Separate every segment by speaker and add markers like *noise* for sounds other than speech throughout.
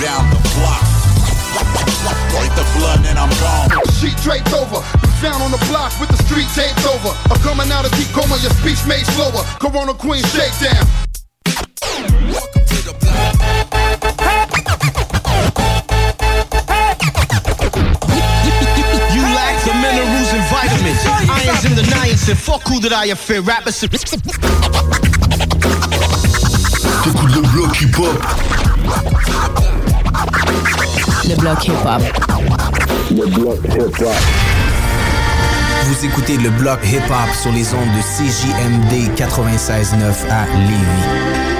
Speaker 1: down the block. Break the blood and I'm gone.
Speaker 2: Sheet draped over, you found on the block with the street taped over. I'm coming out of deep coma, your speech made slower. Corona Queen shakedown.
Speaker 1: Welcome to the block.
Speaker 3: You lack the minerals and vitamins. Irons in the niacin. Fuck who that I fear. Rappers.
Speaker 4: T'écoutes le bloc hip-hop.
Speaker 5: Le bloc hip-hop.
Speaker 6: Vous écoutez le bloc hip-hop sur les ondes de CJMD 96.9 à Lévis.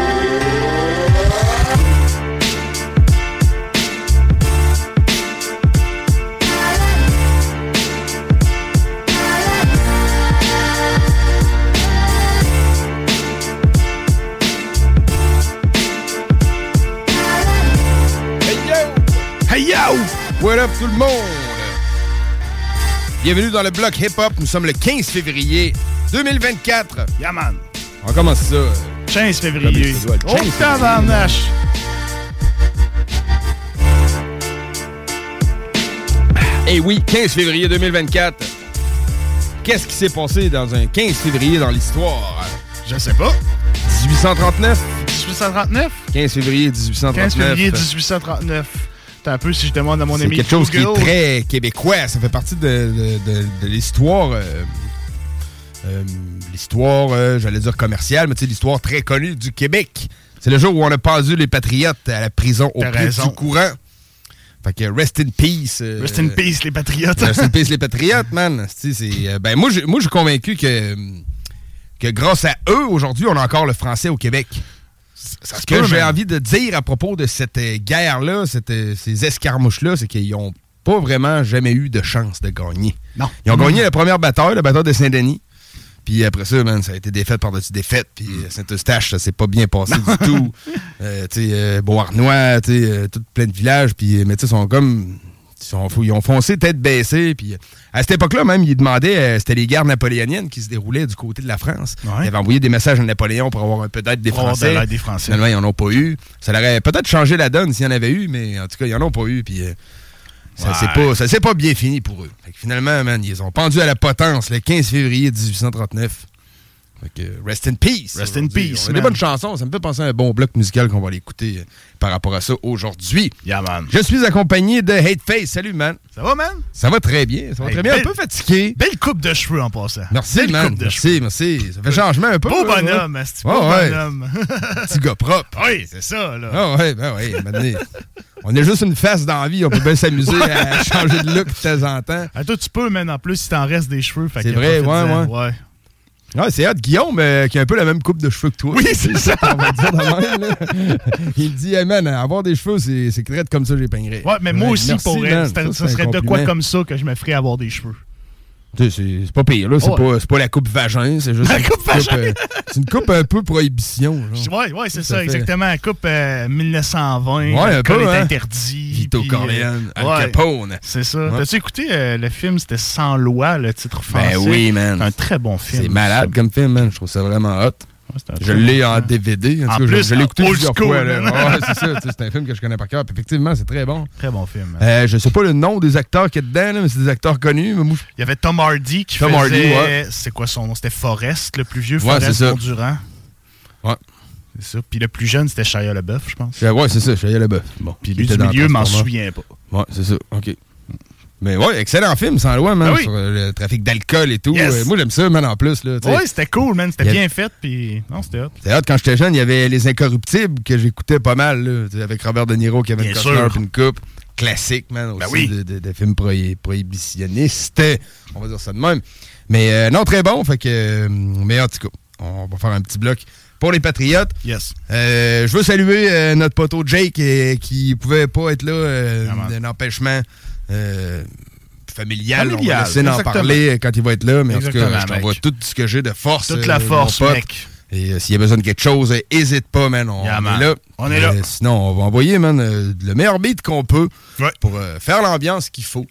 Speaker 7: Tout le monde? Bienvenue dans le bloc hip-hop. Nous sommes le 15 février 2024.
Speaker 8: Yeah, man.
Speaker 7: On commence ça. euh,
Speaker 8: 15
Speaker 7: comme
Speaker 8: février. Oh,
Speaker 7: 15 février.
Speaker 8: tabarnache.
Speaker 7: Eh oui, 15 février 2024. Qu'est-ce qui s'est passé dans un 15 février dans l'histoire?
Speaker 8: Je sais pas.
Speaker 7: 1839?
Speaker 8: 1839?
Speaker 7: 15 février 1839.
Speaker 8: 15 février 1839. T'as un peu si je demande à mon
Speaker 7: C'est
Speaker 8: ami
Speaker 7: quelque chose qui est très québécois. Ça fait partie de, de- de- de l'histoire. euh, euh, l'histoire, euh, j'allais dire commerciale, mais tu sais, l'histoire très connue du Québec. C'est le jour où on a pendu les patriotes à la prison au plus du courant. Fait que rest in peace.
Speaker 8: Rest in peace, les patriotes.
Speaker 7: Rest in peace, les patriotes, man. C'est, ben, moi, je moi, je suis convaincu que, que grâce à eux, aujourd'hui, on a encore le français au Québec. Ce que j'ai envie de dire à propos de cette euh, guerre-là, euh, ces escarmouches-là, c'est qu'ils n'ont pas vraiment jamais eu de chance de gagner.
Speaker 8: Non.
Speaker 7: Ils ont gagné la première bataille, la bataille de Saint-Denis. Puis après ça, man, ça a été défaite par-dessus défaite. Puis
Speaker 8: Mm.
Speaker 7: euh, Saint-Eustache, ça s'est pas bien passé du tout. *laughs* Euh, tu sais, euh, Beauharnois, tu sais, euh, tout plein de villages. Puis, mais tu sais, ils sont comme... Ils, ont foncé tête baissée. Puis euh, à cette époque-là, même, ils demandaient... euh, C'était les guerres napoléoniennes qui se déroulaient du côté de la France.
Speaker 8: Ouais.
Speaker 7: Ils avaient envoyé des messages à Napoléon pour avoir un peu d'aide des
Speaker 8: de
Speaker 7: Français.
Speaker 8: des Français.
Speaker 7: Finalement, ils n'en ont pas eu. Ça leur aurait peut-être changé la donne s'il y en avait eu, mais en tout cas, ils n'en ont pas eu. Puis euh, ça
Speaker 8: Ouais.
Speaker 7: s'est pas, ça s'est pas bien fini pour eux. Fait que finalement, man, ils ont pendu à la potence le 15 février 1839. Rest in peace.
Speaker 8: Rest in peace,
Speaker 7: On a des bonnes chansons. Ça me fait penser à un bon bloc musical qu'on va aller écouter euh, par rapport à ça aujourd'hui.
Speaker 8: Yeah, man.
Speaker 7: Je suis accompagné de Hateface. Salut, man.
Speaker 8: Ça va, man?
Speaker 7: Ça va très bien. Ça va
Speaker 8: Hey,
Speaker 7: très bien.
Speaker 8: belle-
Speaker 7: Un peu fatigué.
Speaker 8: Belle coupe de cheveux en passant.
Speaker 7: Merci,
Speaker 8: Belle
Speaker 7: man.
Speaker 8: coupe de cheveux.
Speaker 7: Merci, merci. Ça fait changement un peu.
Speaker 8: Beau
Speaker 7: là,
Speaker 8: bonhomme,
Speaker 7: ouais.
Speaker 8: esti, beau
Speaker 7: Ouais,
Speaker 8: bonhomme.
Speaker 7: Petit gars propre.
Speaker 8: oui, c'est ça, là.
Speaker 7: Ah ouais, ben maintenant, On est juste une face dans la vie, on peut bien s'amuser à *laughs* changer de look de temps en temps.
Speaker 8: Ah, toi, tu peux, man, en plus, si t'en restes des cheveux.
Speaker 7: C'est vrai, ouais, ouais. Ouais, c'est hot. Guillaume, euh, qui a un peu la même coupe de cheveux que toi.
Speaker 8: Oui, c'est *laughs* ça.
Speaker 7: On va dire de même, là. Il dit, hey man, avoir des cheveux, c'est comme ça, j'ai peignerais.
Speaker 8: Ouais, mais moi aussi, pour
Speaker 7: Ça,
Speaker 8: ça,
Speaker 7: c'est un
Speaker 8: serait de quoi comme ça que je me ferais avoir des cheveux.
Speaker 7: C'est pas pire, là. C'est pas, pas la coupe vagin, c'est juste.
Speaker 8: La
Speaker 7: une
Speaker 8: coupe vagin.
Speaker 7: euh, c'est une coupe un peu prohibition. genre.
Speaker 8: Ouais, ouais, c'est
Speaker 7: Ça
Speaker 8: ça,
Speaker 7: fait-
Speaker 8: exactement. La coupe euh, 1920.
Speaker 7: Ouais, un peu,
Speaker 8: est
Speaker 7: hein.
Speaker 8: interdit.
Speaker 7: Vito
Speaker 8: puis, euh,
Speaker 7: Corleone, Al
Speaker 8: ouais,
Speaker 7: Capone.
Speaker 8: C'est ça.
Speaker 7: Ouais.
Speaker 8: T'as-tu écouté euh, le film, c'était Sans loi, le titre français?
Speaker 7: Ben oui, man.
Speaker 8: Un très bon film.
Speaker 7: C'est malade comme film, man. Je trouve ça vraiment hot. Je l'ai en. DVD. En, cas,
Speaker 8: plus,
Speaker 7: je l'ai écouté plusieurs
Speaker 8: school,
Speaker 7: fois. Ouais, c'est ça. C'est un film que je connais par cœur. Puis effectivement, c'est très bon.
Speaker 8: Très bon film. man.
Speaker 7: Euh, je sais pas le nom des acteurs qu'il y a dedans, là, mais c'est des acteurs connus. Mais
Speaker 8: Il y avait Tom Hardy qui
Speaker 7: Tom
Speaker 8: faisait...
Speaker 7: Hardy, ouais.
Speaker 8: C'est quoi son nom? C'était Forrest, le plus vieux,
Speaker 7: Ouais,
Speaker 8: Forrest. Bondurant.
Speaker 7: Ouais.
Speaker 8: C'est ça. Puis le plus jeune, c'était Shia LaBeouf, je pense.
Speaker 7: Euh, ouais, c'est ça. Allé là-bas. Bon.
Speaker 8: Puis lui du milieu, m'en souviens pas.
Speaker 7: Ouais, c'est ça. OK. Mais ouais, excellent film, sans loi, man.
Speaker 8: Ah oui.
Speaker 7: Sur euh, le trafic d'alcool et tout.
Speaker 8: Yes.
Speaker 7: Euh, moi, j'aime ça, man, en plus. Là.
Speaker 8: Ouais, c'était cool, man. C'était
Speaker 7: a-
Speaker 8: bien fait, puis... Non, c'était hot.
Speaker 7: C'est hot, quand j'étais jeune, il y avait Les Incorruptibles que j'écoutais pas mal, là, avec Robert De Niro, Costner,
Speaker 8: sûr.
Speaker 7: puis une coupe. Classique, man, aussi,
Speaker 8: Ben oui.
Speaker 7: de, de- de films prohi- prohibitionnistes. On va dire ça de même. Mais euh, non, très bon, fait que. euh, mais en tout cas, on va faire un petit bloc pour les Patriotes.
Speaker 8: Yes.
Speaker 7: Euh, je veux saluer euh, notre poteau Jake euh, qui pouvait pas être là d'un empêchement euh, familial. On va laisser en
Speaker 8: exactement.
Speaker 7: parler euh, quand il va être là. Mais en tout cas, je t'envoie tout ce que j'ai de force.
Speaker 8: Toute
Speaker 7: euh,
Speaker 8: la
Speaker 7: mon
Speaker 8: force,
Speaker 7: pote.
Speaker 8: mec.
Speaker 7: Et euh, s'il y a besoin de quelque chose, hésite pas, man. On,
Speaker 8: Yeah,
Speaker 7: on
Speaker 8: man.
Speaker 7: est là.
Speaker 8: On est là.
Speaker 7: Euh, sinon, on va envoyer, man, euh, le meilleur beat qu'on peut
Speaker 8: Ouais.
Speaker 7: pour faire l'ambiance qu'il faut.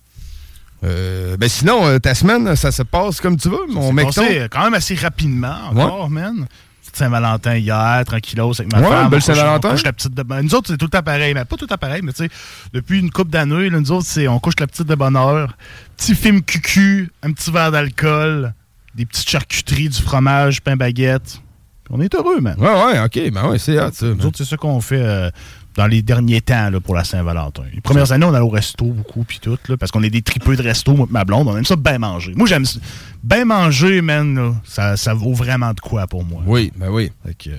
Speaker 7: Ben sinon, ta semaine, ça se passe comme tu veux, mon
Speaker 8: C'est
Speaker 7: mec.
Speaker 8: quand même assez rapidement encore, man. Saint-Valentin hier, tranquillos, avec ma
Speaker 7: Ouais,
Speaker 8: femme.
Speaker 7: belle
Speaker 8: On couche-
Speaker 7: Saint-Valentin.
Speaker 8: la petite de Nous autres, c'est tout le temps pareil, mais pas tout le temps pareil, mais tu sais, depuis une couple d'années, nous autres, c'est on couche la petite de bonheur, petit film cucu, un petit verre d'alcool, des petites charcuteries, du fromage, pain baguette. On est heureux, man.
Speaker 7: Ouais, ouais, ok, ben ouais, c'est ça.
Speaker 8: Nous autres, c'est ça qu'on fait euh, dans les derniers temps là, pour la Saint-Valentin. Les premières années, on allait au resto beaucoup, puis tout, là, parce qu'on est des tripeux de resto, moi ma blonde. On aime ça bien manger. Moi, j'aime ça. Bien manger, man, là, ça, ça vaut vraiment de quoi pour moi.
Speaker 7: Oui, ben oui.
Speaker 8: Fait que, euh,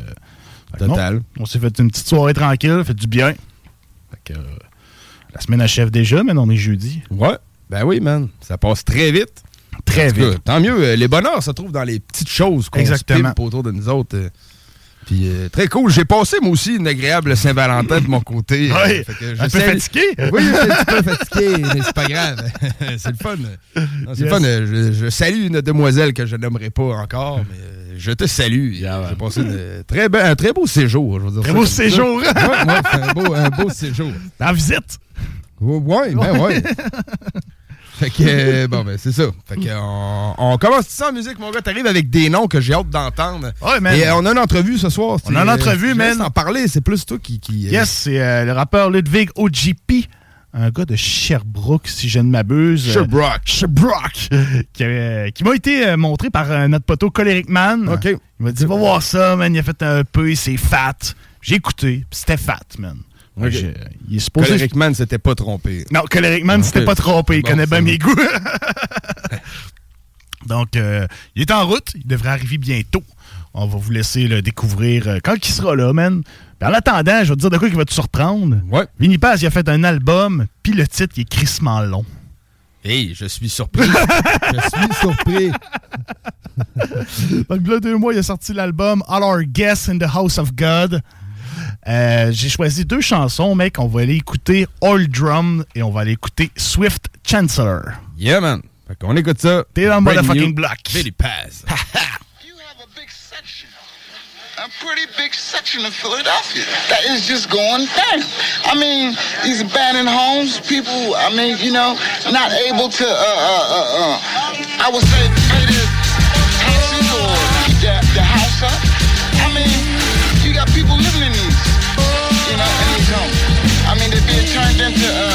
Speaker 8: fait que
Speaker 7: Total.
Speaker 8: non, on s'est fait une petite soirée tranquille, fait du bien. Fait que, euh, la semaine achève déjà, mais on est jeudi.
Speaker 7: Ouais, ben oui, man. Ça passe très vite.
Speaker 8: Très vite.
Speaker 7: tant mieux. euh, Les bonheurs se trouvent dans les petites choses qu'on se autour de nous autres. Puis euh, très cool. J'ai passé moi aussi une agréable Saint-Valentin de mon côté. euh,
Speaker 8: Oui, un peu fatigué?
Speaker 7: Oui, je suis un petit peu fatigué, mais c'est pas grave. *laughs* c'est le fun. C'est
Speaker 8: Yes.
Speaker 7: le fun. Je, je salue une demoiselle que je nommerai pas encore, mais euh, je te salue.
Speaker 8: Yeah,
Speaker 7: J'ai passé une très be- un très beau séjour. Je veux dire
Speaker 8: Très
Speaker 7: ça
Speaker 8: beau
Speaker 7: ça.
Speaker 8: séjour.
Speaker 7: Ouais, ouais, c'est un beau, un beau séjour.
Speaker 8: En visite.
Speaker 7: Ouais, ben ouais. *laughs* Fait que, euh, bon, ben, c'est ça. Fait que, on, on commence tout ça en musique, mon gars. T'arrives avec des noms que j'ai hâte d'entendre.
Speaker 8: Ouais, man.
Speaker 7: Et euh, on a une entrevue ce soir.
Speaker 8: On a une entrevue, man.
Speaker 7: en parler, c'est plus toi qui. qui euh,
Speaker 8: Yes, c'est euh, le rappeur Ludwig OGP, un gars de Sherbrooke, si je ne m'abuse.
Speaker 7: Sherbrooke.
Speaker 8: Sherbrooke. *laughs* qui, qui m'a été euh, montré par euh, notre poteau Coléric Man.
Speaker 7: OK.
Speaker 8: Il m'a dit, va voir ça, man. Il a fait un peu, c'est fat. J'ai écouté, c'était fat, man.
Speaker 7: OK.
Speaker 8: J'ai- il est supposé.
Speaker 7: Coleric Man s'était pas trompé.
Speaker 8: Non, Coléric Man,
Speaker 7: Ok.
Speaker 8: c'était pas trompé. Il
Speaker 7: Bon,
Speaker 8: connaît bien mes goûts. *laughs* Donc, euh, il est en route. Il devrait arriver bientôt. On va vous laisser le découvrir euh, quand il sera là, man. Puis en attendant, je vais te dire de quoi qui va te surprendre.
Speaker 7: Ouais.
Speaker 8: Vinny Paz, il a fait un album, puis le titre, il est crissement long.
Speaker 7: Hey, je suis surpris. *laughs* je suis surpris. *laughs*
Speaker 8: Donc, là, deux mois, il a sorti l'album All Our Guests in the House of God. Euh, J'ai choisi deux chansons, mec. On va aller écouter All Drum et on va aller écouter Swift Chancellor.
Speaker 7: Yeah, man. Fait qu'on écoute ça.
Speaker 8: T'es dans le
Speaker 7: new.
Speaker 8: block.
Speaker 7: Billy Paz.
Speaker 9: You have a big section, a pretty big section of Philadelphia that is just going down. I mean, these abandoned homes, people, I mean, you know, not able to, uh, uh, uh, uh, I would say pay their taxes or keep their, their house up. I mean,
Speaker 10: center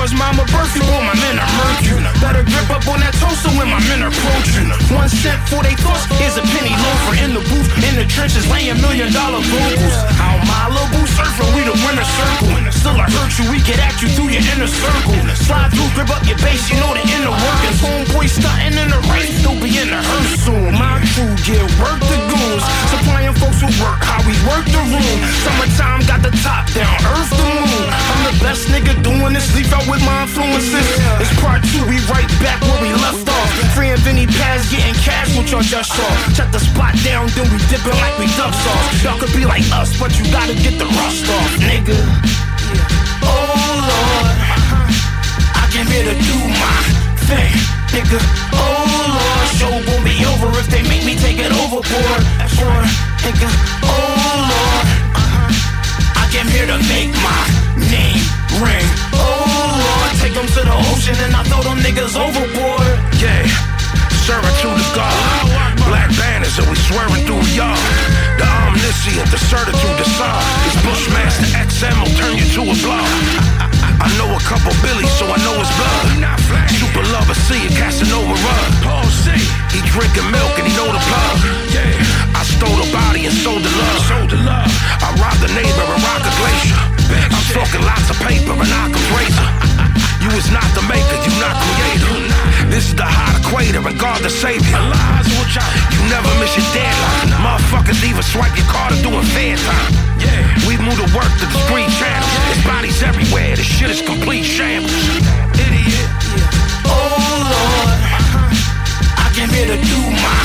Speaker 10: As mama birth you, all my men are murky. Better grip up on that toaster when my men are approaching. One cent for they thoughts, is a penny loafer in the booth, in the trenches, laying million dollar vocals. How Malibu surfing, we the winner circle. Still I hurt you, we get at you through your inner circle. Slide through, grip up your base, you know the inner workings. Homeboy stunting in the race, still be in the hearse soon. My crew get work the goons, supplying folks who work how we work the room. Summertime got the top down, earth the moon. I'm the best nigga doing this, leave out with my influences. It's part two, we right back where we left off. Free and Vinny Paz getting cash, what y'all just saw. Shut the spot down, then we dipping like we duck sauce. Y'all could be like us, but you gotta get the rust off, nigga. Oh Lord, I came here to do my thing, nigga. Oh Lord, show won't be over if they make me take it overboard. Or, nigga. Oh Lord, I came here to make my name ring. Oh Lord, take them to the ocean and I throw them niggas overboard.
Speaker 11: Yeah, servitude to the God. Black banners and we swearing through y'all. The omniscient, the certitude, the song. This Bushmaster XM will turn you to a blog. I know a couple Billies, so I know it's blood. Super lover, see it, Casanova run. Paul C. He drinking milk and he know the plug. Yeah, I stole the body and sold the love. Sold the love. I robbed the neighbor and rock a glacier. I'm talking lots of paper and I can razor. *laughs* You is not the maker, you not creator. This is the hot equator and God the savior. You never miss your deadline. Motherfuckers even swipe your card or doing fair time. Yeah, we move to work to the street channels. There's bodies everywhere. This shit is complete shambles. Idiot.
Speaker 10: Oh Lord, I came here to do my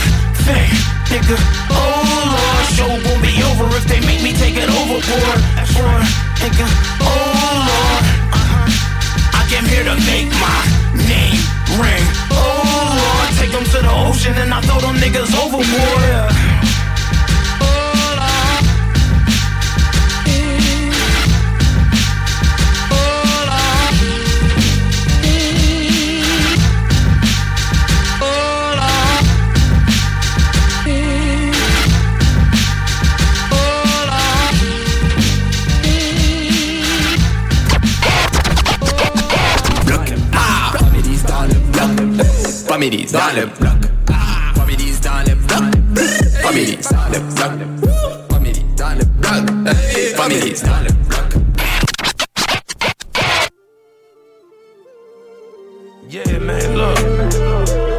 Speaker 10: thing, nigga. Oh Lord, show won't be over if they make me take it overboard. Or, nigga. Oh Lord, uh-huh. I came here to make my name ring. Oh Lord, take them to the ocean and I throw them niggas overboard.
Speaker 12: Families dans le bloc. Families dans le bloc. Families dans le bloc. Families dans le bloc. Families dans le bloc.
Speaker 11: Yeah, man, look.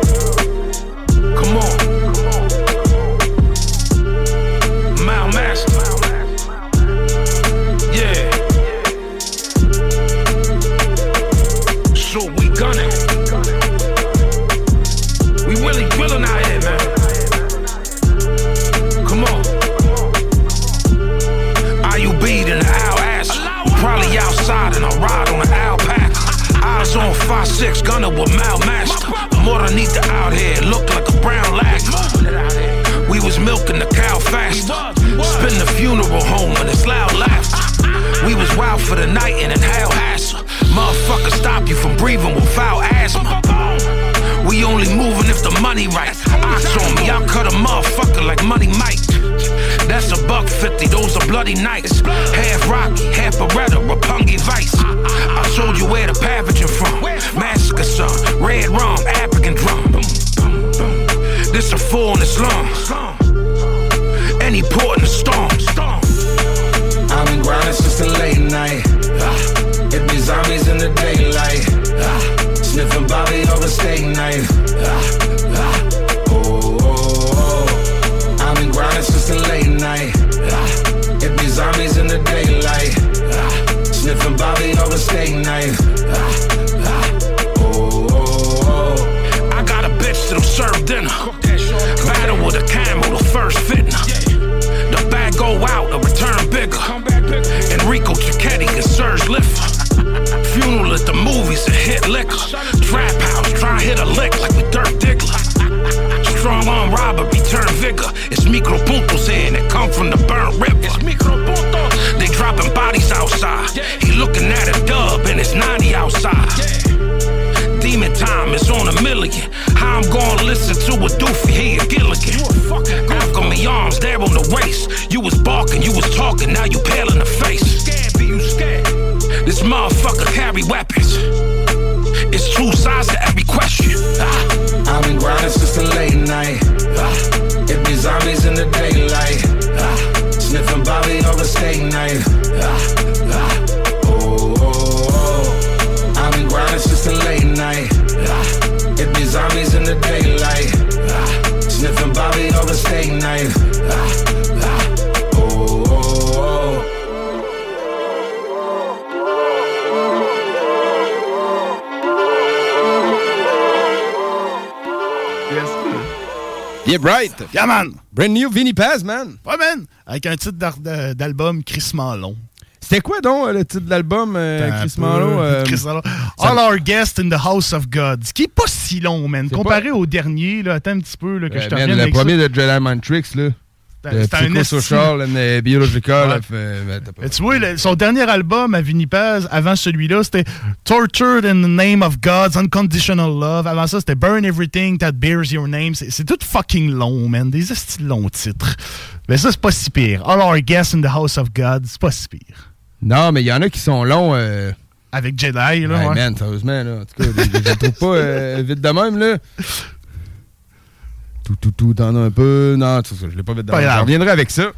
Speaker 11: On 5'6, gunner with Mal Master. More than need the out here, look like a brown lacquer. We was milking the cow faster. Spin the funeral home and it's loud laughter. We was wild for the night and in hell hassle. Motherfucker stop you from breathing with foul asthma. We only moving if the money right. Ox on me, I'll cut a motherfucker like Money Mike. That's a buck fifty, those are bloody nights. Half Rocky, half Beretta, Rapungi Vice. I showed you where the pathogen from. Massacre son, red rum, African drum. This a fool in the slum. Any port in the storm.
Speaker 13: I've been grinding since the late night. It be zombies in the daylight. Sniffing Bobby over steak knife. Grinding since the late night. Ah, It be zombies in the daylight. Ah, Sniffing Bobby over steak knife. Ah, ah, oh, oh, oh.
Speaker 11: I got a bitch that'll serve dinner. Battle with a camel, the first fitna. The bag go out, the return bigger. Enrico Cicchetti and Serge Liffer. Funeral at the movies and hit liquor. Trap house, try hit a lick like we Dirk Diggler. Strong arm robbery, turn vigor. It's micro puntos here and it come from the burnt river. They dropping bodies outside. He looking at a dub and it's 90 outside. Demon time is on a million. How I'm gonna listen to a doofy, he a Gilligan. Alchemy arms there on the waist. You was barking, you was talking, now you pale in the face. Scared, be you scared? This motherfucker carry weapons. It's two sides to every question. Ah.
Speaker 13: I've been grinding since the late night. The daylight. Ah, Sniffing Bobby over steak knife. Ah, ah, oh, oh, oh. I've been grinding since the late night. Ah, It be zombies in the daylight. Ah, Sniffing Bobby over steak knife. Ah, ah, oh, oh, oh.
Speaker 7: Yeah, right.
Speaker 8: Yeah, man.
Speaker 7: Brand new Vinny Paz, man.
Speaker 8: Ouais, man. Avec un titre d'album crissement long.
Speaker 7: C'était quoi donc euh, le titre de l'album, euh, Chris. Marlowe? euh, *laughs*
Speaker 8: Chris All Our Guests in the House of God. Ce qui est pas si long, man. Comparé au dernier, là, attends un petit peu là, que
Speaker 7: Euh,
Speaker 8: je te
Speaker 7: man, le
Speaker 8: avec
Speaker 7: premier
Speaker 8: ça.
Speaker 7: de Jedi Mind Tricks, là.
Speaker 8: C'était un
Speaker 7: psychosocial and biological.
Speaker 8: Ouais. tu vois, le- son dernier album à Vinny Paz, avant celui-là, c'était Tortured in the Name of God's Unconditional Love. Avant ça, c'était Burn Everything That Bears Your Name. C'est c'est tout fucking long, man. Des longs titres. Mais ça, c'est pas si pire. All Our Guests in the House of God, c'est pas si pire.
Speaker 7: Non, mais il y en a qui sont longs. euh,
Speaker 8: Avec Jedi, là.
Speaker 7: Ouais. man, sérieusement, là. En tout cas, je je trouve pas euh, vite de même, là. Tout, tout, tout, t'en as un peu. Non, tout ça, je l'ai pas même.
Speaker 8: grave.
Speaker 7: Je reviendrai avec ça.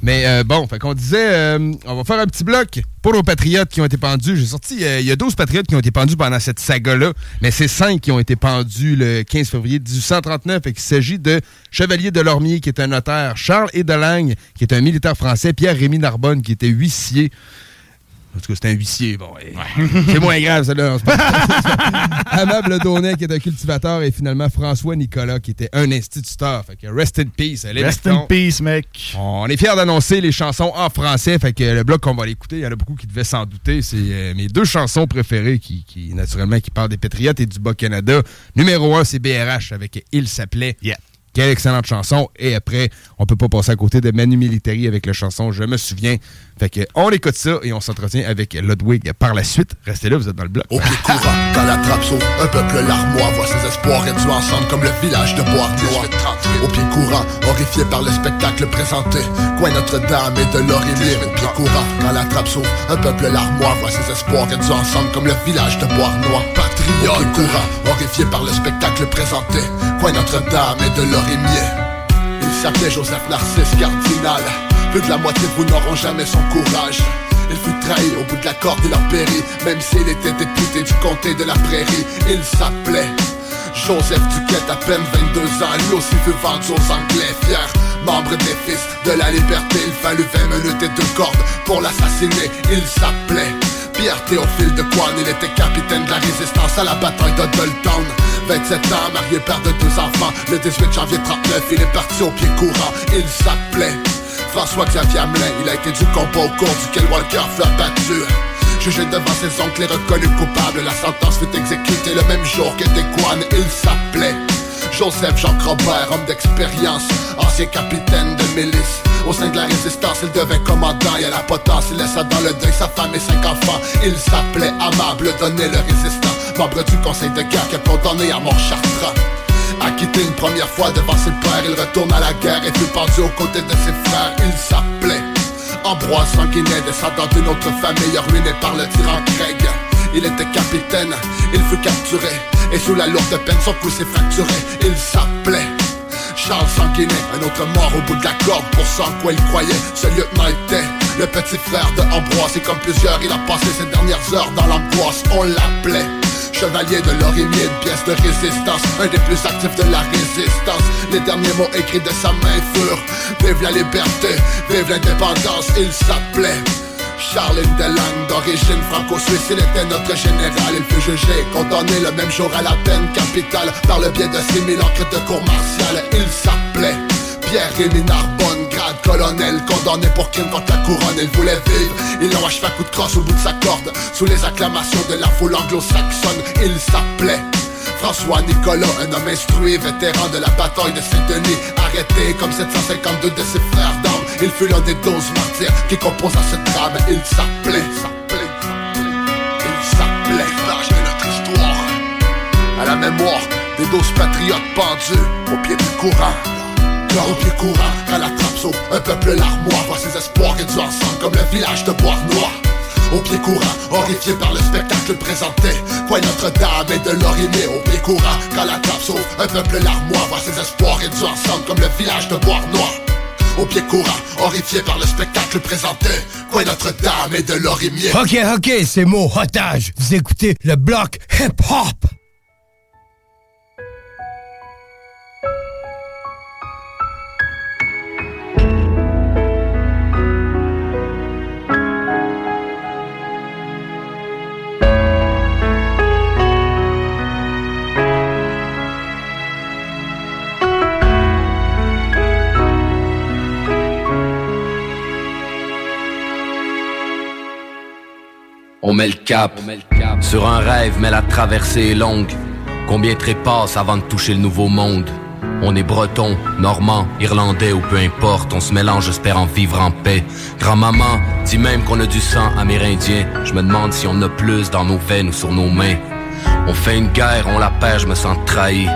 Speaker 7: Mais euh, bon, fait qu'on disait, euh, on va faire un petit bloc pour nos patriotes qui ont été pendus. J'ai sorti, euh, il y a 12 patriotes qui ont été pendus pendant cette saga-là, mais c'est 5 qui ont été pendus le 15 février 1839 et qu'il s'agit de Chevalier de Lormier, qui est un notaire, Charles Edelagne, qui est un militaire français, Pierre-Rémy Narbonne, qui était huissier. En tout cas, c'est un huissier. Bon, *laughs* c'est moins grave, ça, là. c'est pas- Amable Daunet, qui est un cultivateur, et finalement François Nicolas, qui était un instituteur. Fait que rest in peace. les
Speaker 8: Rest
Speaker 7: Mettons.
Speaker 8: in peace, mec.
Speaker 7: On est fiers d'annoncer les chansons en français. Fait que le bloc qu'on va aller écouter, il y en a beaucoup qui devaient s'en douter. C'est euh, mes deux chansons préférées qui, qui, naturellement, qui parlent des Patriotes et du Bas-Canada. Numéro un, c'est BRH avec Il s'appelait.
Speaker 8: Yeah.
Speaker 7: Quelle excellente chanson. Et après, on peut pas passer à côté de Manu Militari avec la chanson Je me souviens. Fait que on écoute ça et on s'entretient avec Ludwig par la suite. Restez là, vous êtes dans le bloc.
Speaker 14: Au pied courant, quand la trappe un peuple larmois voit ses espoirs réduits ensemble comme le village de Bois-Noir. Au pied courant, horrifié par le spectacle présenté, coin Notre-Dame et de l'Aurélie. Au pied courant, quand la trappe un peuple larmois voit ses espoirs réduits ensemble comme le village de Bois-Noir. Patriote. Au pied courant, horrifié par le spectacle présenté, coin Notre-Dame et de l'Aurélie. Il s'appelait Joseph Narcisse Cardinal. Plus de la moitié de vous n'auront jamais son courage. Il fut trahi au bout de la corde et leur périt Même s'il était député du comté de la prairie. Il s'appelait Joseph Duquette, à peine 22 ans. Lui aussi fut vendu aux Anglais Fier, membre des fils de la liberté. Il fallut 20 minutes et deux cordes pour l'assassiner. Il s'appelait Pierre Théophile de Coine Il était capitaine de la résistance à la bataille de Doltown 27 ans, marié, père de deux enfants. Le 18 janvier 39, il est parti au pied courant. Il s'appelait François-Xavier Hamelin, il a été du combat au cours duquel Walker fut abattu. Jugé devant ses oncles et reconnu coupable, la sentence fut exécutée le même jour que Desquan. Il s'appelait Joseph Jean Robert, homme d'expérience, ancien capitaine de milice. Au sein de la résistance, il devint commandant et à la potence, il laissa dans le deuil sa femme et cinq enfants. Il s'appelait Amable Donné le résistant, membre du conseil de guerre qui est condamné à mort chartrand. Acquitté une première fois devant ses pères, il retourne à la guerre et fut pendu aux côtés de ses frères. Il s'appelait Ambroise Sanguinet, descendant d'une autre famille ruinée par le tyran Craig. Il était capitaine, il fut capturé, et sous la lourde peine son cou s'est fracturé. Il s'appelait Charles Sanguinet, un autre mort au bout de la corde pour ce en quoi il croyait. Ce lieutenant était le petit frère de Ambroise, et comme plusieurs, il a passé ses dernières heures dans l'angoisse. On l'appelait Chevalier de l'Orimier, une pièce de résistance Un des plus actifs de la résistance. Les derniers mots écrits de sa main furent Vive la liberté, vive l'indépendance Il s'appelait Charles Delang, d'origine franco-suisse, il était notre général Il fut jugé condamné le même jour à la peine capitale Par le biais de 6000 encres de cour martiale Il s'appelait Pierre-Rémy Narbonne, grade colonel Condamné pour crime contre la couronne, il voulait vivre. Il l'ont achevé à coup de crosse au bout de sa corde. Sous les acclamations de la foule anglo-saxonne Il s'appelait François Nicolas, un homme instruit, vétéran de la bataille de Saint-Denis. Arrêté comme 752 de ses frères d'armes Il fut l'un des 12 martyrs qui composent ce drame. Il s'appelait, s'appelait, il s'appelait de notre histoire À la mémoire des 12 patriotes pendus au pied du courant Au pied courant, quand la trappe Un peuple larmois voit ses espoirs réduits ensemble Comme le village de Bois-Noir au pied courant, horrifié par le spectacle présenté Quoi Notre-Dame et de l'Orimier Au pied courant, quand la trappe Un peuple larmois voit ses espoirs réduits ensemble Comme le village de Bois-Noir au pied courant, horrifié par le spectacle présenté Quoi Notre-Dame et de l'Orimier
Speaker 15: Ok, ok, c'est mots, otage. Vous écoutez le bloc hip-hop.
Speaker 16: On met le cap sur un rêve, mais la traversée est longue. Combien trépassent avant de toucher le nouveau monde? On est breton, normand, irlandais ou peu importe, on se mélange espérant vivre en paix. Grand-maman dit même qu'on a du sang amérindien. Je me demande si on a plus dans nos veines ou sur nos mains. On fait une guerre, on la perd, je me sens trahi.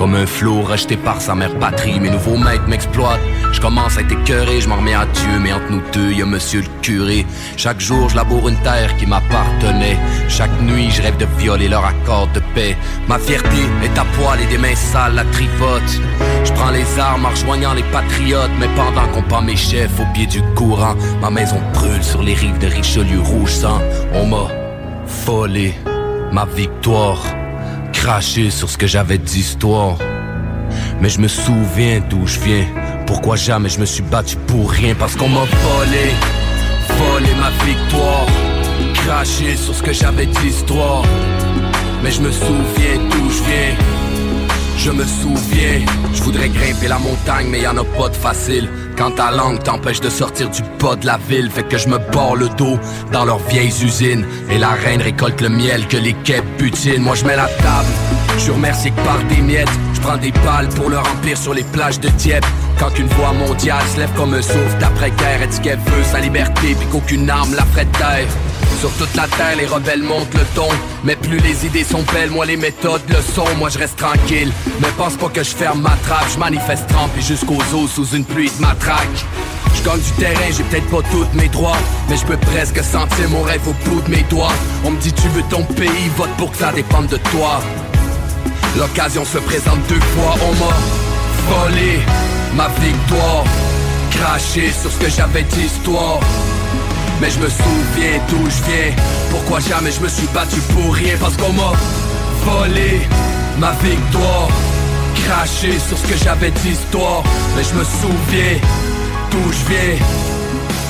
Speaker 16: Comme un flot rejeté par sa mère patrie, mes nouveaux maîtres m'exploitent. Je commence à être écœuré, je m'en remets à Dieu, mais entre nous deux, y a monsieur le curé. Chaque jour, je laboure une terre qui m'appartenait. Chaque nuit, je rêve de violer leur accord de paix. Ma fierté est à poil et des mains sales la tripote. Je prends les armes en rejoignant les patriotes, mais pendant qu'on pend mes chefs au pied du courant, ma maison brûle sur les rives de Richelieu rouge sang. On m'a volé ma victoire craché sur ce que j'avais d'histoire. Mais je me souviens d'où je viens. Pourquoi jamais je me suis battu pour rien Parce qu'on m'a volé, volé ma victoire. Craché sur ce que j'avais d'histoire. Mais je me souviens d'où je viens. Je me souviens, je voudrais grimper la montagne, mais y en a pas de facile. Quand ta langue t'empêche de sortir du pas de la ville, fait que je me barre le dos dans leurs vieilles usines. Et la reine récolte le miel que les quais butinent. Moi je mets la table, je suis remercié que par des miettes. Je prends des balles pour le remplir sur les plages de Dieppe. Quand une voix mondiale se lève comme un souffle d'après-guerre, elle dit qu'elle veut sa liberté, puis qu'aucune arme la ferait. Sur toute la terre, les rebelles montent le ton. Mais plus les idées sont belles, moi les méthodes le sont. Moi je reste tranquille. Mais pense pas que je ferme ma trappe. Je manifeste trempé jusqu'aux os sous une pluie de matraque. Je gagne du terrain, j'ai peut-être pas tous mes droits. Mais je peux presque sentir mon rêve au bout de mes doigts. On me dit tu veux ton pays, vote pour que ça dépende de toi. L'occasion se présente deux fois, on m'a volé ma victoire. Craché sur ce que j'avais d'histoire. Mais je me souviens d'où je viens. Pourquoi jamais je me suis battu pour rien? Parce qu'on m'a volé ma victoire. Craché sur ce que j'avais d'histoire. Mais je me souviens d'où je viens.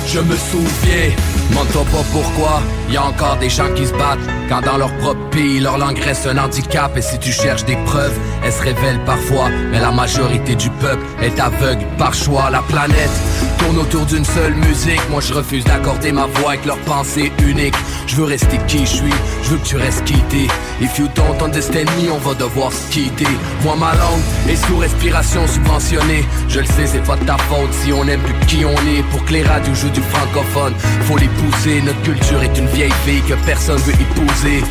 Speaker 16: Je me souviens Demande-toi pas pourquoi, y a encore des gens qui se battent. Quand dans leur propre pays, leur langue reste un handicap. Et si tu cherches des preuves, elles se révèlent parfois. Mais la majorité du peuple est aveugle par choix. La planète tourne autour d'une seule musique. Moi je refuse d'accorder ma voix avec leur pensée unique Je veux rester qui je suis, je veux que tu restes quitté If you don't understand me, on va devoir se quitter. Moi ma langue est sous respiration subventionnée. Je le sais, c'est pas de ta faute si on aime plus qui on est. Pour que les radios jouent du francophone, faut les Notre culture est une vieille fille que personne veut épouser.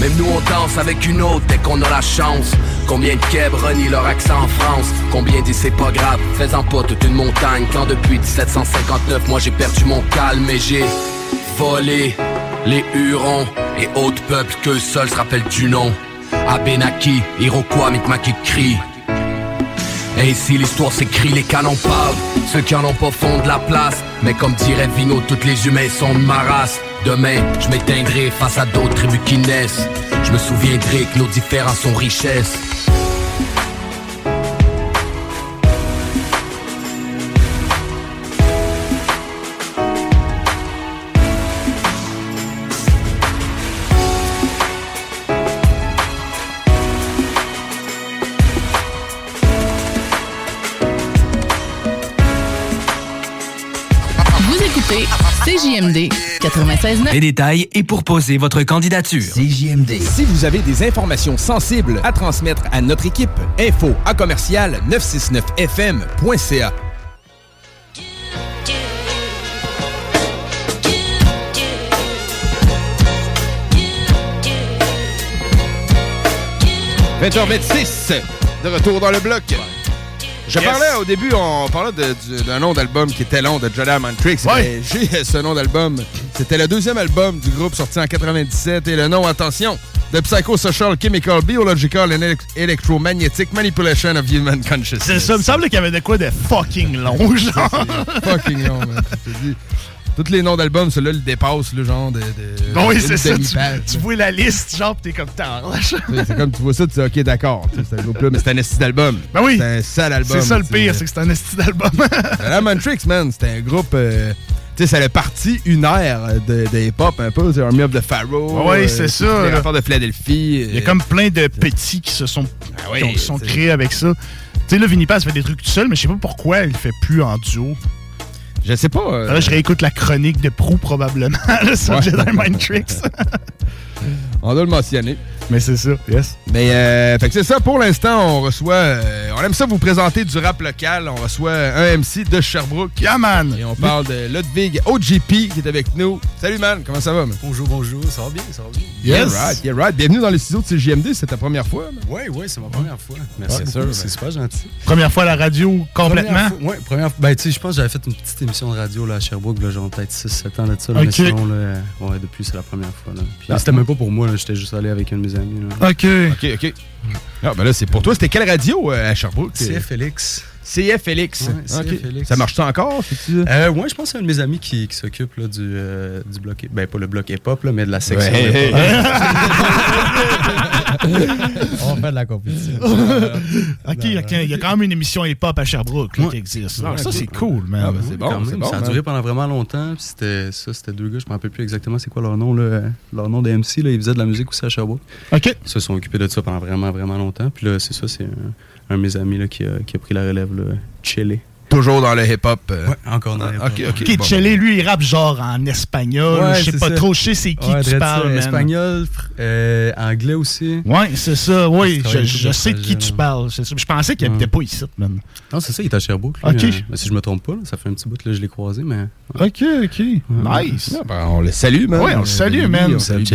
Speaker 16: Même nous on danse avec une autre dès qu'on a la chance. Combien de Keb renient leur accent en France? Combien disent c'est pas grave, faisant pas toute une montagne Quand depuis 1759 moi j'ai perdu mon calme Et j'ai volé les Hurons et autres peuples que seuls se rappellent du nom. Abenaki, Iroquois, Mi'kmaq crie et ici l'histoire s'écrit, les canons parlent. Ceux qui en ont pas font de la place Mais comme dirait Vino, toutes les humains sont de ma race. Demain, je m'éteindrai face à d'autres tribus qui naissent. Je me souviendrai que nos différences sont richesses
Speaker 5: CJMD 96.9.
Speaker 17: Les détails et pour poser votre candidature.
Speaker 6: CJMD. Si vous avez des informations sensibles à transmettre à notre équipe, info à commercial 969fm.ca.
Speaker 7: – 20h26, de retour dans le bloc. Je
Speaker 8: Yes.
Speaker 7: parlais au début, on parlait d'un nom d'album qui était long de Jedi Mantrix.
Speaker 8: Ouais.
Speaker 7: mais *laughs* J'ai ce nom d'album. C'était le deuxième album du groupe sorti en 97 et le nom, attention, de Psychosocial Chemical Biological and Elec- Electromagnetic Manipulation of Human Consciousness.
Speaker 8: Ça, me semble qu'il y avait de quoi de fucking long, genre.
Speaker 7: fucking long, man. Tous les noms d'albums, celui-là le dépasse, le genre de. de
Speaker 8: Bon, oui, c'est ça. Tu, vois la liste, genre, pis t'es comme t'en
Speaker 7: C'est comme tu vois ça, tu dis ok, d'accord. C'est groupe-là, mais c'est un esti d'album.
Speaker 8: Ben oui.
Speaker 7: C'est un sale album.
Speaker 8: C'est ça le pire, c'est que c'est un esti d'album. *laughs*
Speaker 7: La Mantrix, man, c'était un groupe. euh, tu sais, ça a parti une ère de, de hip-hop un peu. c'est Army of the Pharaoh.
Speaker 8: Ouais,
Speaker 7: euh,
Speaker 8: c'est ça,
Speaker 7: toutes Les rapports de Philadelphie.
Speaker 8: Il y a comme plein de petits qui se sont,
Speaker 7: Ah oui,
Speaker 8: qui ont- qui sont créés avec ça. Tu sais, là, Vinny Paz fait des trucs tout seul, mais je sais pas pourquoi il fait plus en duo.
Speaker 7: Je sais pas. euh,
Speaker 8: Là, je réécoute la chronique de Prou, probablement, *laughs* là, sur
Speaker 7: Ouais.
Speaker 8: Jedi Mind Tricks. *laughs*
Speaker 7: On doit le mentionner.
Speaker 8: Mais c'est ça, yes.
Speaker 7: Mais euh, fait que c'est ça, pour l'instant, on reçoit. euh, on aime ça vous présenter du rap local. On reçoit un MC de Sherbrooke.
Speaker 8: Yeah, man!
Speaker 7: Et on parle de Ludwig OGP qui est avec nous. Salut, man. Comment ça va, man?
Speaker 18: Bonjour, bonjour, ça va bien, ça va bien.
Speaker 7: Yeah, right, yeah, right. Bienvenue dans les studios de CGMD, c'est ta première fois. man.
Speaker 18: Oui, oui, c'est ma première fois. Merci
Speaker 7: Ouais,
Speaker 18: beaucoup,
Speaker 7: sûr,
Speaker 18: c'est
Speaker 7: ben.
Speaker 18: super gentil.
Speaker 8: Première fois à la radio, complètement?
Speaker 18: Oui, première fois. Ben, tu sais, je pense que j'avais fait une petite émission de radio là, à Sherbrooke, là, genre peut-être 6-7 ans de ça. là,
Speaker 8: Ok.
Speaker 18: Mais sinon, là, ouais, depuis, c'est la première fois. Là. Puis
Speaker 7: Ah.
Speaker 18: c'était même pas pour moi, là, j'étais juste allé avec un de mes amis. Là.
Speaker 8: OK.
Speaker 7: OK, OK. Ah, ben là, c'est pour toi. C'était quelle radio euh, à Sherbrooke?
Speaker 18: CF Félix.
Speaker 7: CF Félix.
Speaker 18: Ouais, Félix.
Speaker 7: Ça marche-tu encore?
Speaker 18: Euh, ouais, je pense que c'est un de mes amis qui, qui s'occupe là, du, euh, du bloc. Ben, pas le bloc hip-hop, là, mais de la section.
Speaker 7: Ouais.
Speaker 18: hip-hop. *laughs*
Speaker 19: On fait de la compétition. *laughs*
Speaker 8: OK, il y a- il y a quand même une émission hip-hop à Sherbrooke là,
Speaker 18: Ouais.
Speaker 8: qui existe. Ça, c'est cool, man.
Speaker 7: Ah, ben, c'est bon,
Speaker 18: ça a duré pendant vraiment longtemps. puis C'était ça, c'était deux gars, je me rappelle plus exactement c'est quoi leur nom. Là, leur nom de MC, là, ils faisaient de la musique aussi à Sherbrooke.
Speaker 8: OK.
Speaker 18: Ils se sont occupés de ça pendant vraiment, vraiment longtemps. Puis là, c'est ça, c'est un, un de mes amis là, qui, a, pris la relève, là, Chile.
Speaker 7: Toujours dans le hip-hop. euh.
Speaker 18: Ouais, encore dans le hip-hop.
Speaker 7: Ok, ok.
Speaker 8: Ok,
Speaker 7: bon.
Speaker 8: Chele, lui, il rappe genre en espagnol.
Speaker 18: Ouais,
Speaker 8: je sais pas
Speaker 18: ça.
Speaker 8: trop, je sais c'est qui
Speaker 18: Ouais,
Speaker 8: tu parles.
Speaker 18: Espagnol, fr- euh, anglais aussi?
Speaker 8: Ouais, c'est ça, oui.
Speaker 18: Je
Speaker 8: sais de qui tu parles. ça. Je pensais qu'il habitait pas ici, man.
Speaker 18: Non, c'est ça, il est à Sherbrooke. lui,
Speaker 8: Ok.
Speaker 18: euh, mais si je me trompe pas, là, ça fait un petit bout que je l'ai croisé, mais.
Speaker 8: Ok, ok. Nice.
Speaker 7: Ah, ben, on le salue, man.
Speaker 8: Ouais, on le salue, man.
Speaker 7: On salue. *laughs*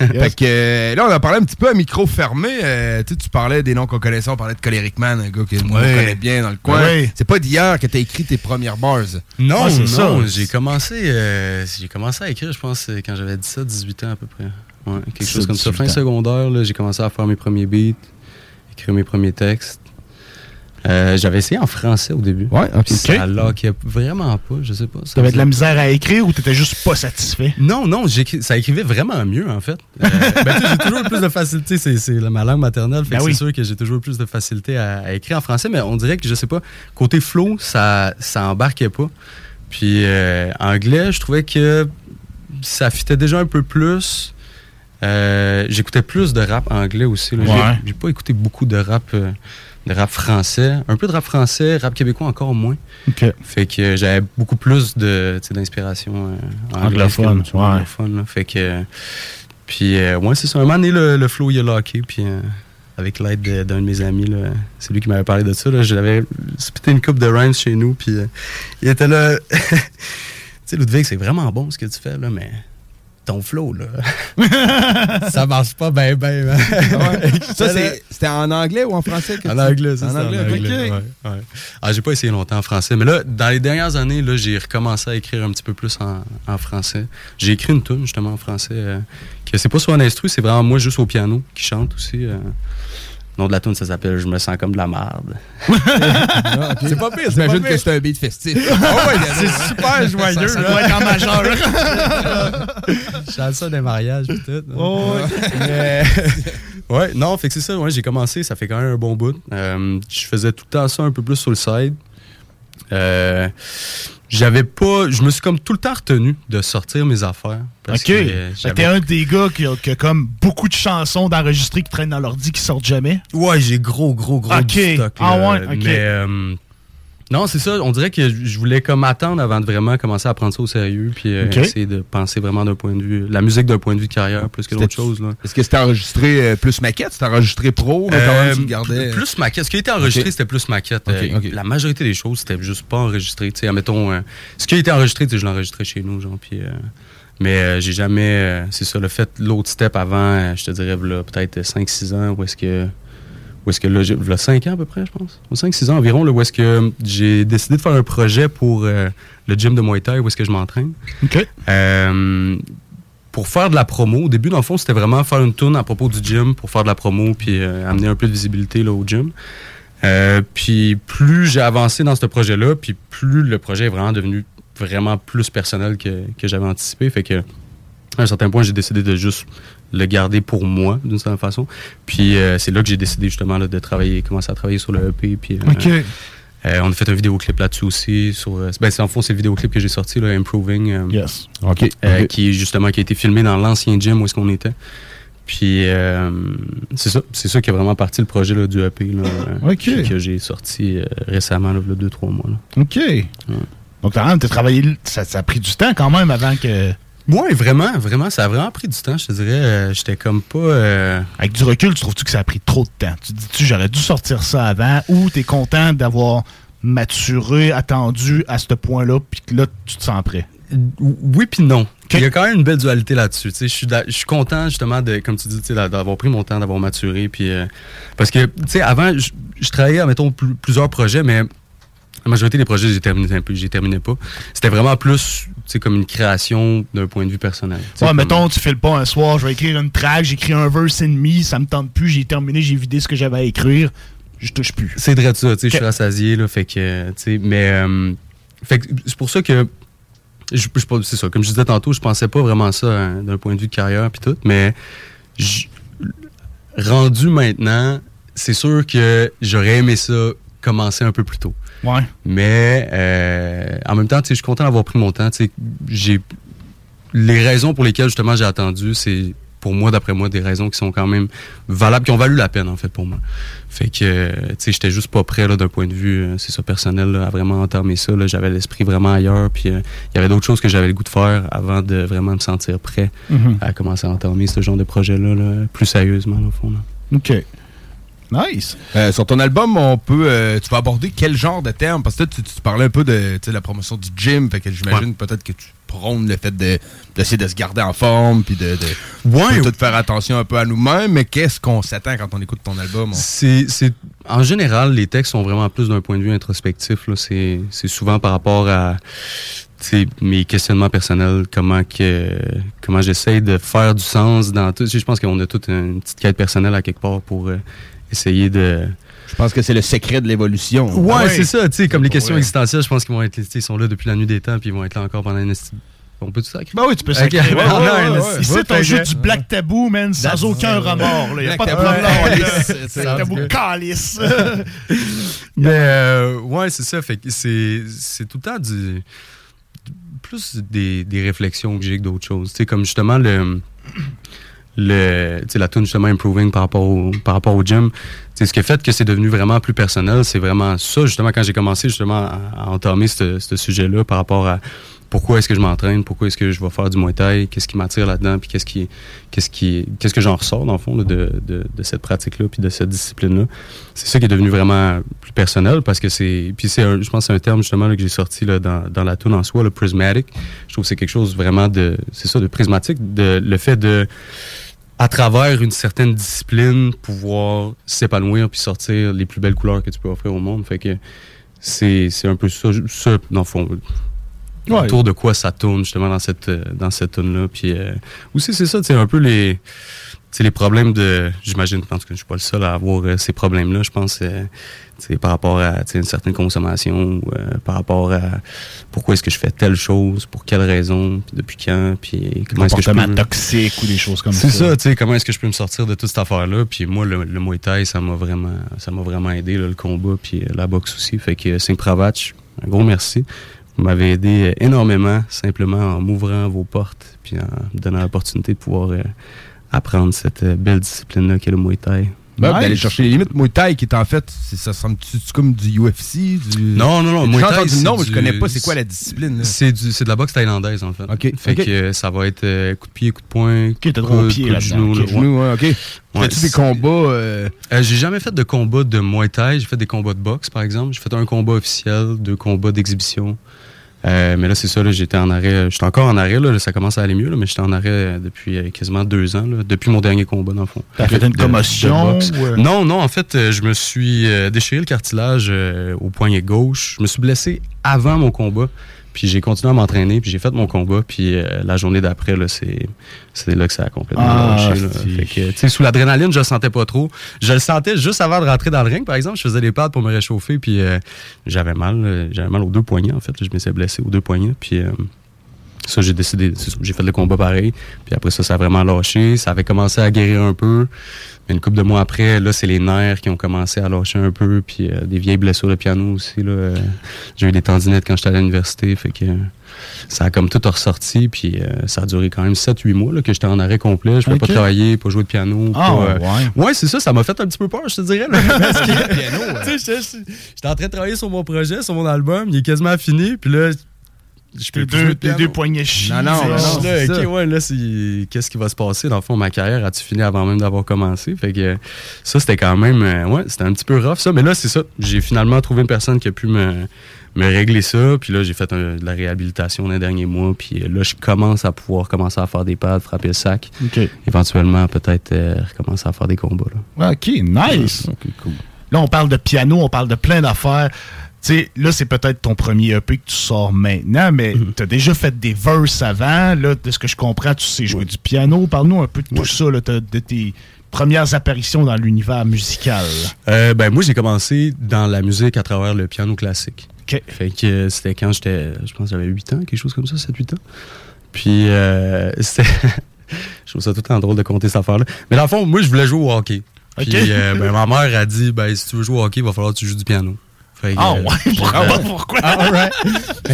Speaker 8: Yes.
Speaker 7: Fait que là, on a parlé un petit peu à micro fermé. euh, tu sais, tu parlais des noms qu'on connaissait. On parlait de Coleric Man, un gars que
Speaker 18: Ouais.
Speaker 7: connaît bien dans le coin.
Speaker 18: Ouais.
Speaker 7: C'est pas d'hier que t'as écrit tes premières bars.
Speaker 18: Non,
Speaker 7: Ah, c'est
Speaker 18: non,
Speaker 7: ça.
Speaker 18: j'ai commencé, euh, j'ai commencé à écrire, je pense, euh, quand j'avais 17, 18 ans à peu près. Ouais, quelque chose comme ça.
Speaker 7: 17,
Speaker 18: Fin
Speaker 7: 18 ans.
Speaker 18: secondaire, j'ai commencé à faire mes premiers beats, écrire mes premiers textes. Euh, j'avais essayé en français au début.
Speaker 7: Ouais, ok.
Speaker 18: Ça lockait vraiment pas, je sais pas. ça
Speaker 8: T'avais de la misère à écrire ou t'étais juste pas satisfait?
Speaker 18: Non, non, ça écrivait vraiment mieux, en fait. Euh, ben, tu sais, j'ai toujours le plus de facilité, c'est, ma langue maternelle, fait
Speaker 8: Ben oui.
Speaker 18: c'est sûr que j'ai toujours le plus de facilité à, à écrire en français, mais on dirait que, je sais pas, côté flow, ça, ça embarquait pas. Puis euh, anglais, je trouvais que ça fitait déjà un peu plus. Euh, j'écoutais plus de rap anglais aussi. J'ai-
Speaker 8: Ouais.
Speaker 18: J'ai, pas écouté beaucoup de rap, euh, de rap français. Un peu de rap français, rap québécois encore moins. Fait que j'avais beaucoup plus de, d'inspiration euh,
Speaker 8: Anglophone, ouais.
Speaker 18: anglophone, là. Fait que. puis, euh, ouais, c'est ça. Un moment donné, le, le flow, il a locké. Puis, euh, avec l'aide de- d'un de mes amis, c'est lui qui m'avait parlé de ça. Là, j'avais spité une coupe de rhymes chez nous. Puis, euh, il était là. *laughs* tu sais, Ludwig, c'est vraiment bon ce que tu fais, là, mais ton flow, là. *laughs* ça marche pas bien, bien. *laughs*
Speaker 7: Ça, c'est- c'était en anglais ou en français? que
Speaker 18: En
Speaker 7: tu-
Speaker 18: anglais, c'est
Speaker 7: En
Speaker 18: ça,
Speaker 7: anglais,
Speaker 18: en anglais, ouais, ouais. Ah, j'ai pas essayé longtemps en français, mais là, dans les dernières années, là, j'ai recommencé à écrire un petit peu plus en, en français. J'ai écrit une tune justement en français, euh, que c'est pas sur un instru, c'est vraiment moi juste au piano qui chante aussi. euh. Le nom de la tune, ça s'appelle Je me sens comme de la marde. *laughs*
Speaker 7: C'est pas pire. J'imagine que c'est un beat festif. *laughs*
Speaker 18: Ah ouais, *laughs* c'est super joyeux.
Speaker 8: Ça
Speaker 18: là.
Speaker 8: doit être en majeur.
Speaker 18: Je chante ça des mariages peut-être.
Speaker 8: Oh, ouais.
Speaker 18: Mais- ouais, non, fait que c'est ça. Ouais, j'ai commencé, ça fait quand même un bon bout. Euh, je faisais tout le temps ça un peu plus sur le side. Euh, j'avais pas. Je me suis comme tout le temps retenu de sortir mes affaires. parce
Speaker 8: Ok.
Speaker 18: que, euh, j'avais-
Speaker 8: T'es un des gars qui a, qui a comme beaucoup de chansons d'enregistrer qui traînent dans l'ordi qui sortent jamais.
Speaker 18: Ouais, j'ai gros, gros, gros
Speaker 8: Ok.
Speaker 18: du stock.
Speaker 8: Ah ouais, ok.
Speaker 18: Mais euh, non, c'est ça. On dirait que je voulais comme attendre avant de vraiment commencer à prendre ça au sérieux, puis euh, essayer de penser vraiment d'un point de vue, la musique d'un point de vue de carrière plus que d'autres choses.
Speaker 7: Est-ce que c'était enregistré euh, plus maquette? C'était enregistré pro? mais quand même, le gardais?
Speaker 18: Euh, Plus maquette. Ce qui a été enregistré, c'était plus maquette. Euh. La majorité des choses, c'était juste pas enregistré. Tu sais, admettons, euh, ce qui a été enregistré, je l'ai enregistré chez nous, genre, puis... euh, mais euh, j'ai jamais... euh, c'est ça, le fait, l'autre step avant, euh, je te dirais, peut-être 5-6 ans, où est-ce que... Où est-ce que là, j'ai- v'là 5 ans à peu près, je pense. 5-6 ans environ, là, où est-ce que j'ai décidé de faire un projet pour euh, le gym de Muay Thai, où est-ce que je m'entraîne.
Speaker 8: OK.
Speaker 18: Euh, pour faire de la promo, au début, dans le fond, c'était vraiment faire une tourne à propos du gym pour faire de la promo puis euh, amener un peu de visibilité là, au gym. Euh, puis plus j'ai avancé dans ce projet-là, puis plus le projet est vraiment devenu vraiment plus personnel que, que j'avais anticipé. Fait que à un certain point, j'ai décidé de juste le garder pour moi, d'une certaine façon. Puis euh, c'est là que j'ai décidé justement là, de travailler, commencer à travailler sur le EP. Puis, euh,
Speaker 8: OK.
Speaker 18: euh, on a fait un vidéoclip là-dessus aussi. Sur, euh, ben, c'est en fond, c'est le vidéoclip que j'ai sorti, là, Improving. euh,
Speaker 8: Yes.
Speaker 7: OK.
Speaker 18: euh,
Speaker 7: OK.
Speaker 18: Qui, justement, qui a été filmé dans l'ancien gym où est-ce qu'on était. Puis, euh, c'est ça. C'est ça qui a vraiment parti le projet là, du EP là,
Speaker 8: OK.
Speaker 18: que, j'ai sorti euh, récemment, là, il y a deux, trois mois. Là.
Speaker 8: OK. Donc, t'as t'as travaillé. Ça, ça a pris du temps quand même avant que.
Speaker 18: Ouais, vraiment, vraiment. Ça a vraiment pris du temps, je te dirais. Euh, J'étais comme pas. euh,
Speaker 8: Avec du recul, tu trouves-tu que ça a pris trop de temps? Tu te dis-tu, j'aurais dû sortir ça avant ou t'es content d'avoir maturé, attendu à ce point-là, puis que là, tu te sens prêt?
Speaker 18: Oui puis non. Il y a quand même une belle dualité là-dessus. Je suis d'a- je suis content justement de, comme tu dis, tu sais, d'a- d'avoir pris mon temps, d'avoir maturé. Puis, euh, parce que, tu sais, avant, je, je travaillais, mettons, pl- plusieurs projets, mais la majorité des projets, j'ai terminé un peu, j'ai terminé pas. C'était vraiment plus, tu sais, comme une création d'un point de vue personnel.
Speaker 8: Ouais,
Speaker 18: comme-
Speaker 8: mettons, tu files pas un soir, je vais écrire une track, j'écris un verse et demi, ça me tente plus, j'ai terminé, j'ai vidé ce que j'avais à écrire, je touche plus.
Speaker 18: C'est vrai de ça, tu sais, je suis rassasié, là, fait que, tu sais, mais, euh, fait que c'est pour ça que, je, je- c'est ça, comme je disais tantôt, je pensais pas vraiment ça hein, d'un point de vue de carrière puis tout, mais rendu maintenant, c'est sûr que j'aurais aimé ça commencer un peu plus tôt.
Speaker 8: Ouais.
Speaker 18: Mais euh, en même temps, je suis content d'avoir pris mon temps. J'ai les raisons pour lesquelles justement j'ai attendu, c'est pour moi, d'après moi, des raisons qui sont quand même valables, qui ont valu la peine, en fait, pour moi. Fait que, tu sais, j'étais juste pas prêt, là, d'un point de vue, euh, c'est ça, personnel, là, à vraiment entamer ça. là. J'avais l'esprit vraiment ailleurs, puis euh, il y avait d'autres choses que j'avais le goût de faire avant de vraiment me sentir prêt
Speaker 8: Mhm.
Speaker 18: à commencer à entamer ce genre de projet-là, là, plus sérieusement, au fond. là.
Speaker 8: OK. Nice.
Speaker 7: Euh, sur ton album, on peut, euh, tu vas aborder quel genre de termes? Parce que tu, tu parlais un peu de la promotion du gym, fait que j'imagine peut-être que tu prônes le fait de- d'essayer de, se garder en forme, puis de, de,
Speaker 18: Ouais.
Speaker 7: de faire attention un peu à nous-mêmes, mais qu'est-ce qu'on s'attend quand on écoute ton album? On-
Speaker 18: C'est, en général, les textes sont vraiment plus d'un point de vue introspectif. C'est, souvent par rapport à mes questionnements personnels, comment que comment j'essaye de faire du sens dans tout. Je pense qu'on a toute une petite quête personnelle à quelque part pour euh, essayer de.
Speaker 7: Je pense que c'est le secret de l'évolution.
Speaker 18: Ouais, c'est ça. Tu sais, comme les questions
Speaker 7: Ouais.
Speaker 18: existentielles, je pense qu'ils vont être, ils sont là depuis la nuit des temps, puis ils vont être là encore pendant une. On peut tout sacrer?
Speaker 8: Ben oui, tu peux
Speaker 18: Ok,
Speaker 8: sacrer.
Speaker 18: ouais,
Speaker 8: Ouais. Ici, t'as juste du Black Taboo, man, sans
Speaker 18: That's-
Speaker 8: aucun remords. Il n'y a
Speaker 7: Black
Speaker 8: pas de
Speaker 7: Taboo,
Speaker 8: problème.
Speaker 7: c'est- c'est-
Speaker 8: Black
Speaker 18: c'est-
Speaker 8: calice. *laughs*
Speaker 18: Mais euh, ouais, c'est ça. Fait que c'est c'est tout le temps du plus des, des réflexions que j'ai que d'autres choses. Tu sais, comme justement le le la tune justement improving par rapport au par rapport au gym. Sais, ce qui a fait que c'est devenu vraiment plus personnel, c'est vraiment ça justement quand j'ai commencé justement à, entamer ce ce sujet-là par rapport à pourquoi est-ce que je m'entraîne, pourquoi est-ce que je vais faire du Muay Thai, qu'est-ce qui m'attire là-dedans, puis qu'est-ce qui, qu'est-ce qui, qu'est-ce que j'en ressors dans le fond là, de, de, de cette pratique-là, puis de cette discipline-là. C'est ça qui est devenu vraiment plus personnel parce que c'est, puis c'est, je pense c'est un terme justement là, que j'ai sorti là, dans, dans la tune en soi, le prismatic. Je trouve que c'est quelque chose vraiment de, c'est ça, de prismatique, de le fait de à travers une certaine discipline, pouvoir s'épanouir puis sortir les plus belles couleurs que tu peux offrir au monde. Fait que c'est, c'est un peu ça, ça dans le fond.
Speaker 8: Ouais.
Speaker 18: Autour de quoi ça tourne justement dans cette dans cette tune là puis euh, aussi c'est ça c'est un peu les les problèmes de j'imagine en tout cas je suis pas le seul à avoir euh, ces problèmes là je pense euh, par rapport à une certaine consommation euh, par rapport à pourquoi est-ce que je fais telle chose pour quelle raison puis depuis quand puis comment est-ce que je peux
Speaker 8: toxique ou des choses comme
Speaker 18: c'est
Speaker 8: ça.
Speaker 18: ça, tu sais, comment est-ce que je peux me sortir de toute cette affaire-là? Puis moi, le, le Muay Thai, ça m'a vraiment, ça m'a vraiment aidé, là, le combat, puis euh, la boxe aussi. Fait que, euh, Singh Pravatch, un gros merci. Vous m'avez aidé euh, énormément, simplement en m'ouvrant vos portes, puis en me donnant l'opportunité de pouvoir euh, apprendre cette euh, belle discipline-là qu'est le Muay Thai.
Speaker 7: Puis d'aller chercher les limites. Muay Thai, qui est en fait, c'est- ça semble c'est comme du UFC? Du...
Speaker 18: Non, non, non. Muay Thai,
Speaker 7: entendu nom, mais je connais pas c'est quoi la discipline. là.
Speaker 18: C'est du, c'est de la boxe thaïlandaise, en fait.
Speaker 7: OK.
Speaker 18: Fait que euh, ça va être euh, coup de pied, coup de poing.
Speaker 8: t'as
Speaker 18: coup,
Speaker 8: droit au pied
Speaker 18: coup de
Speaker 8: là-dedans.
Speaker 18: genou,
Speaker 8: OK.
Speaker 18: là,
Speaker 7: Genou, ouais, OK.
Speaker 18: Ouais,
Speaker 7: Fais-tu des combats? euh,
Speaker 18: Euh, j'ai jamais fait de combat de Muay Thai. J'ai fait des combats de boxe, par exemple. J'ai fait un combat officiel, deux combats d'exhibition. Euh, mais là, c'est ça, là, j'étais en arrêt. J'étais encore en arrêt, là, ça commence à aller mieux, là, mais j'étais en arrêt euh, depuis euh, quasiment deux ans, là, depuis mon dernier combat, dans le fond.
Speaker 8: T'as fait une commotion,
Speaker 18: de boxe.
Speaker 8: ou, euh?
Speaker 18: Non, non, en fait, euh, je me suis euh, déchiré le cartilage euh, au poignet gauche. Je me suis blessé avant mon combat. Puis j'ai continué à m'entraîner, puis j'ai fait mon combat, puis euh, la journée d'après, là, c'est, c'est là que ça a complètement
Speaker 8: Ah,
Speaker 18: lâché. là. Fait que, sous l'adrénaline, je le sentais pas trop. Je le sentais juste avant de rentrer dans le ring, par exemple. Je faisais des pads pour me réchauffer, puis euh, j'avais mal. euh, J'avais mal aux deux poignets, en fait. Je me suis blessé aux deux poignets, puis euh, ça, j'ai décidé, j'ai fait le combat pareil. Puis après ça, ça a vraiment lâché. Ça avait commencé à guérir un peu. Mais une couple de mois après, là, c'est les nerfs qui ont commencé à lâcher un peu. Puis euh, des vieilles blessures de piano aussi. Là, Euh, j'ai eu des tendinites quand j'étais à l'université. Fait que euh, ça a comme tout ressorti. Puis euh, ça a duré quand même 7-8 mois là, que j'étais en arrêt complet. Je pouvais pas travailler, pas jouer de piano.
Speaker 8: Ah,
Speaker 18: pas, euh,
Speaker 8: ouais.
Speaker 18: Ouais, c'est ça. Ça m'a fait un petit peu peur, je te dirais. Là, *laughs* parce *laughs* que, tu sais, j'étais- j'étais en train de travailler sur mon projet, sur mon album. Il est quasiment fini. Puis là, je peux
Speaker 8: deux,
Speaker 18: jouer de
Speaker 8: tes
Speaker 18: piano.
Speaker 8: deux poignets chis.
Speaker 18: Non, non, non,
Speaker 8: c'est
Speaker 18: là, ouais, là, c'est- qu'est-ce qui va se passer? Dans le fond, ma carrière a-tu fini avant même d'avoir commencé? Fait que ça, c'était quand même, euh, ouais, c'était un petit peu rough, ça. Mais là, c'est ça. J'ai finalement trouvé une personne qui a pu me, me régler ça. Puis là, j'ai fait un- de la réhabilitation dans les derniers mois. Puis euh, là, je commence à pouvoir commencer à faire des pads, frapper le sac. Éventuellement, peut-être euh, recommencer à faire des combats, là.
Speaker 8: OK, nice. Là, on parle de piano, on parle de plein d'affaires. Sais, là, c'est peut-être ton premier EP que tu sors maintenant, mais
Speaker 18: Mhm.
Speaker 8: tu as déjà fait des verses avant. Là, de ce que je comprends, tu sais jouer du piano. Parle-nous un peu de tout ça, là, de, tes premières apparitions dans l'univers musical.
Speaker 18: Euh, ben moi j'ai commencé dans la musique à travers le piano classique. Fait que euh, c'était quand j'étais je pense j'avais 8 ans, quelque chose comme ça, 7 8 ans. Puis euh, *laughs* c'était je trouve ça tout le temps drôle de compter cette affaire là. Mais dans le fond, moi je voulais jouer au hockey. Puis euh, ben, ma mère a dit ben si tu veux jouer au hockey, il va falloir que tu joues du piano.
Speaker 8: Ah
Speaker 18: euh,
Speaker 8: ouais?
Speaker 18: pour,
Speaker 8: ouais, pourquoi?
Speaker 18: Ah,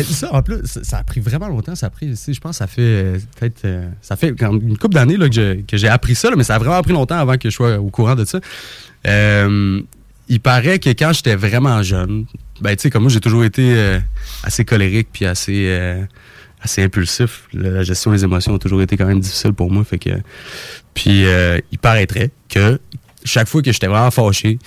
Speaker 18: ça, en plus, ça, ça a pris vraiment longtemps. Ça a pris, je pense, que ça fait euh, peut-être, euh, ça fait une couple d'années que j'ai- que j'ai appris ça, là, mais ça a vraiment pris longtemps avant que je sois au courant de ça. Euh, il paraît que quand j'étais vraiment jeune, ben, tu sais, comme moi, j'ai toujours été euh, assez colérique puis assez, euh, assez impulsif. La gestion des émotions a toujours été quand même difficile pour moi. Fait que, puis, il paraîtrait que chaque fois que j'étais vraiment fâché,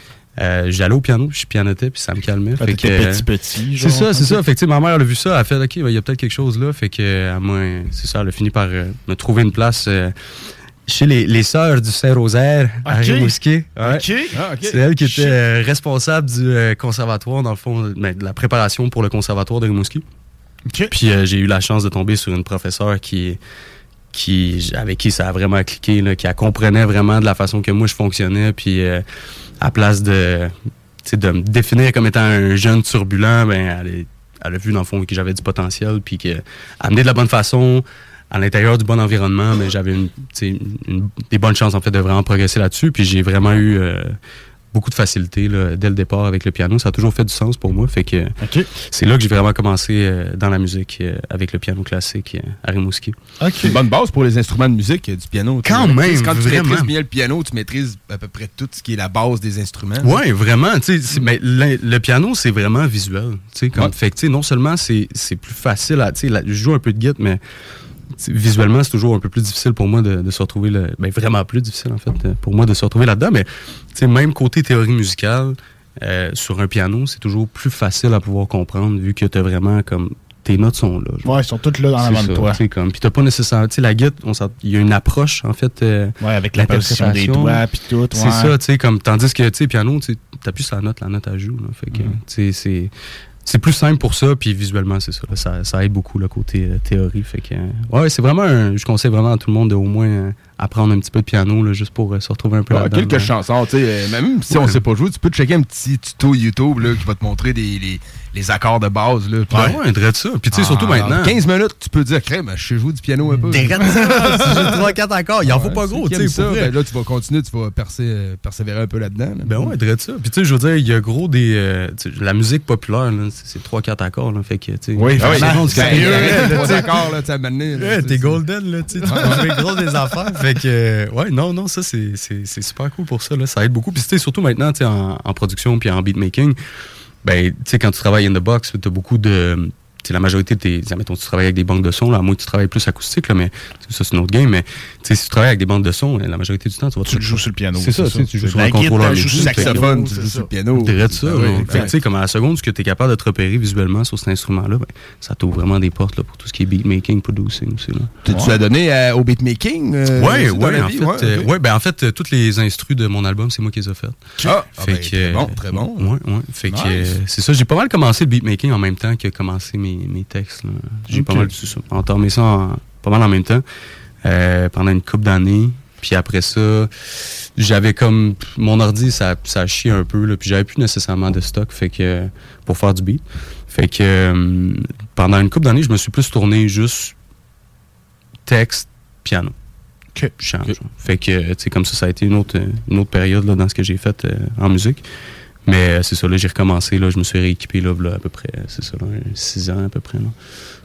Speaker 18: euh, j'allais au piano, je pianotais, puis ça me calmait.
Speaker 8: Ah,
Speaker 18: Fait
Speaker 8: t'étais
Speaker 18: que,
Speaker 8: petit, petit,
Speaker 18: C'est ça, c'est ça. Fait que, ma mère elle a vu ça, elle a fait, OK, il y a peut-être quelque chose là. Fait que, euh, elle m'a- c'est ça, elle a fini par euh, me trouver une place euh, chez les, les sœurs du Saint-Rosaire à. Rimouski. Ouais.
Speaker 8: Ah.
Speaker 18: C'est elle qui était euh, responsable du euh, conservatoire, dans le fond, ben, de la préparation pour le conservatoire de Rimouski. Puis euh, j'ai eu la chance de tomber sur une professeure qui, qui avec qui ça a vraiment cliqué, là, qui comprenait vraiment de la façon que moi je fonctionnais. Puis euh, à place de, de me définir comme étant un jeune turbulent, ben, elle, a vu dans le fond que j'avais du potentiel, puis que de la bonne façon, à l'intérieur du bon environnement, mais j'avais des bonnes chances en fait de vraiment progresser là-dessus. Puis j'ai vraiment eu euh, beaucoup de facilité là, dès le départ avec le piano. Ça a toujours fait du sens pour moi. Fait que c'est là que j'ai vraiment commencé euh, dans la musique euh, avec le piano classique euh, à Rimouski.
Speaker 7: C'est une bonne base pour les instruments de musique, euh, du piano.
Speaker 18: Quand même,
Speaker 7: Tu sais, Quand tu
Speaker 18: vraiment.
Speaker 7: maîtrises bien le piano, tu maîtrises à peu près tout ce qui est la base des instruments.
Speaker 18: Ouais, vraiment. tu sais, c'est- mais le, le piano, c'est vraiment visuel. tu sais, Comme,
Speaker 7: Ouais.
Speaker 18: Fait que, tu sais, non seulement c'est c'est plus facile à. tu sais, la- Je joue un peu de guitare, mais visuellement, c'est toujours un peu plus difficile pour moi de, de se retrouver. Le, ben, vraiment plus difficile, en fait, pour moi de se retrouver là-dedans. Mais même côté théorie musicale, euh, sur un piano, c'est toujours plus facile à pouvoir comprendre vu que tu vraiment comme. Tes notes sont là. genre.
Speaker 8: Ouais, ils sont toutes là dans
Speaker 18: C'est
Speaker 8: l'avant de toi.
Speaker 18: comme, puis t'as pas nécessairement, tu sais, la guitare, il y a une approche, en fait. euh,
Speaker 8: Ouais, avec la position des doigts, puis tout,
Speaker 18: C'est
Speaker 8: ouais.
Speaker 18: ça, tu sais, comme, tandis que, tu sais, piano, tu sais, t'appuies sur la note, la note, elle joue, là, fait que,
Speaker 8: Mm.
Speaker 18: tu sais, c'est... C'est plus simple pour ça, puis visuellement, c'est ça, ça. Aide beaucoup le côté euh, théorie. Fait que, ouais, c'est vraiment Je conseille vraiment à tout le monde de au moins euh, apprendre un petit peu de piano, là, juste pour euh, se retrouver un peu
Speaker 7: quelques
Speaker 18: là.
Speaker 7: chansons, tu sais, même si on
Speaker 18: Ouais.
Speaker 7: sait pas jouer, tu peux checker un petit tuto YouTube là, qui va te montrer des, les, les accords de base. Là, Puis
Speaker 18: Ouais, ouais, ça. Puis tu sais, surtout
Speaker 7: en
Speaker 18: maintenant.
Speaker 7: 15 minutes, tu peux dire, crème, je sais jouer du piano un peu.
Speaker 18: Dirait *laughs* ça, j'ai trois, quatre accords, il en faut pas gros, tu sais,
Speaker 7: ben là, tu vas continuer, tu vas percer- euh, persévérer un peu là-dedans. là.
Speaker 18: Ben ouais, dirait ça. Puis tu sais, je veux dire, il y a gros des. euh, la musique populaire, c'est c'est trois, quatre accords, là. Fait que, tu sais.
Speaker 7: Oui,
Speaker 18: Ah
Speaker 7: vraiment.
Speaker 18: c'est tu sais.
Speaker 7: accords, là, tu sais, à
Speaker 18: t'es golden, là, tu sais, tu jouer gros des affaires. Fait que, euh, ouais, non, non, ça, c'est super cool pour ça, là. Ça aide beaucoup. Puis, tu surtout maintenant, tu en, en production puis en beatmaking, ben, tu sais, quand tu travailles in the box, t'as beaucoup de. Tu la majorité de tes. Mettons, tu travailles avec des banques de sons, là, à moins que tu travailles plus acoustique, là, mais ça, c'est une autre game. Mais, tu sais, si tu travailles avec des bandes de sons, la majorité du temps, tu vas
Speaker 8: Tu joues sur le piano,
Speaker 18: C'est ça, tu tu joues sur un contrôleur
Speaker 8: tu joues sur le saxophone,
Speaker 7: tu joues sur le piano.
Speaker 18: de ça.
Speaker 7: Oui,
Speaker 18: tu sais, comme à la seconde que tu es capable de te repérer visuellement sur cet instrument-là, ben, ça t'ouvre vraiment des portes là, pour tout ce qui est beatmaking, producing aussi. Là.
Speaker 7: Tu tu as donné euh, au beatmaking? euh,
Speaker 18: en fait,
Speaker 7: Ouais,
Speaker 18: euh,
Speaker 7: ok.
Speaker 18: ouais, ben en fait, euh, toutes les instrus de mon album, c'est moi qui les ai faites.
Speaker 7: Ah, ah ben, très bon,
Speaker 18: euh,
Speaker 7: très bon.
Speaker 18: Ouais, ouais. Fait que euh, c'est ça, j'ai pas mal commencé le beatmaking en même temps que commencé mes, mes textes. J'ai pas mal entamé ça en- pas mal en même temps euh, pendant une couple d'années. Puis après ça, j'avais comme mon ordi, ça, ça a chié un peu, là, puis j'avais plus nécessairement de stock, fait que pour faire du beat. Fait que euh, pendant une couple d'années, je me suis plus tourné juste texte, piano. Chant, genre. Fait que, tu sais, comme ça, ça a été une autre, une autre période là, dans ce que j'ai fait euh, en musique. Mais euh, c'est ça, là, j'ai recommencé, là, je me suis rééquipé, là, là, à peu près, c'est ça, là, six ans à peu près, là.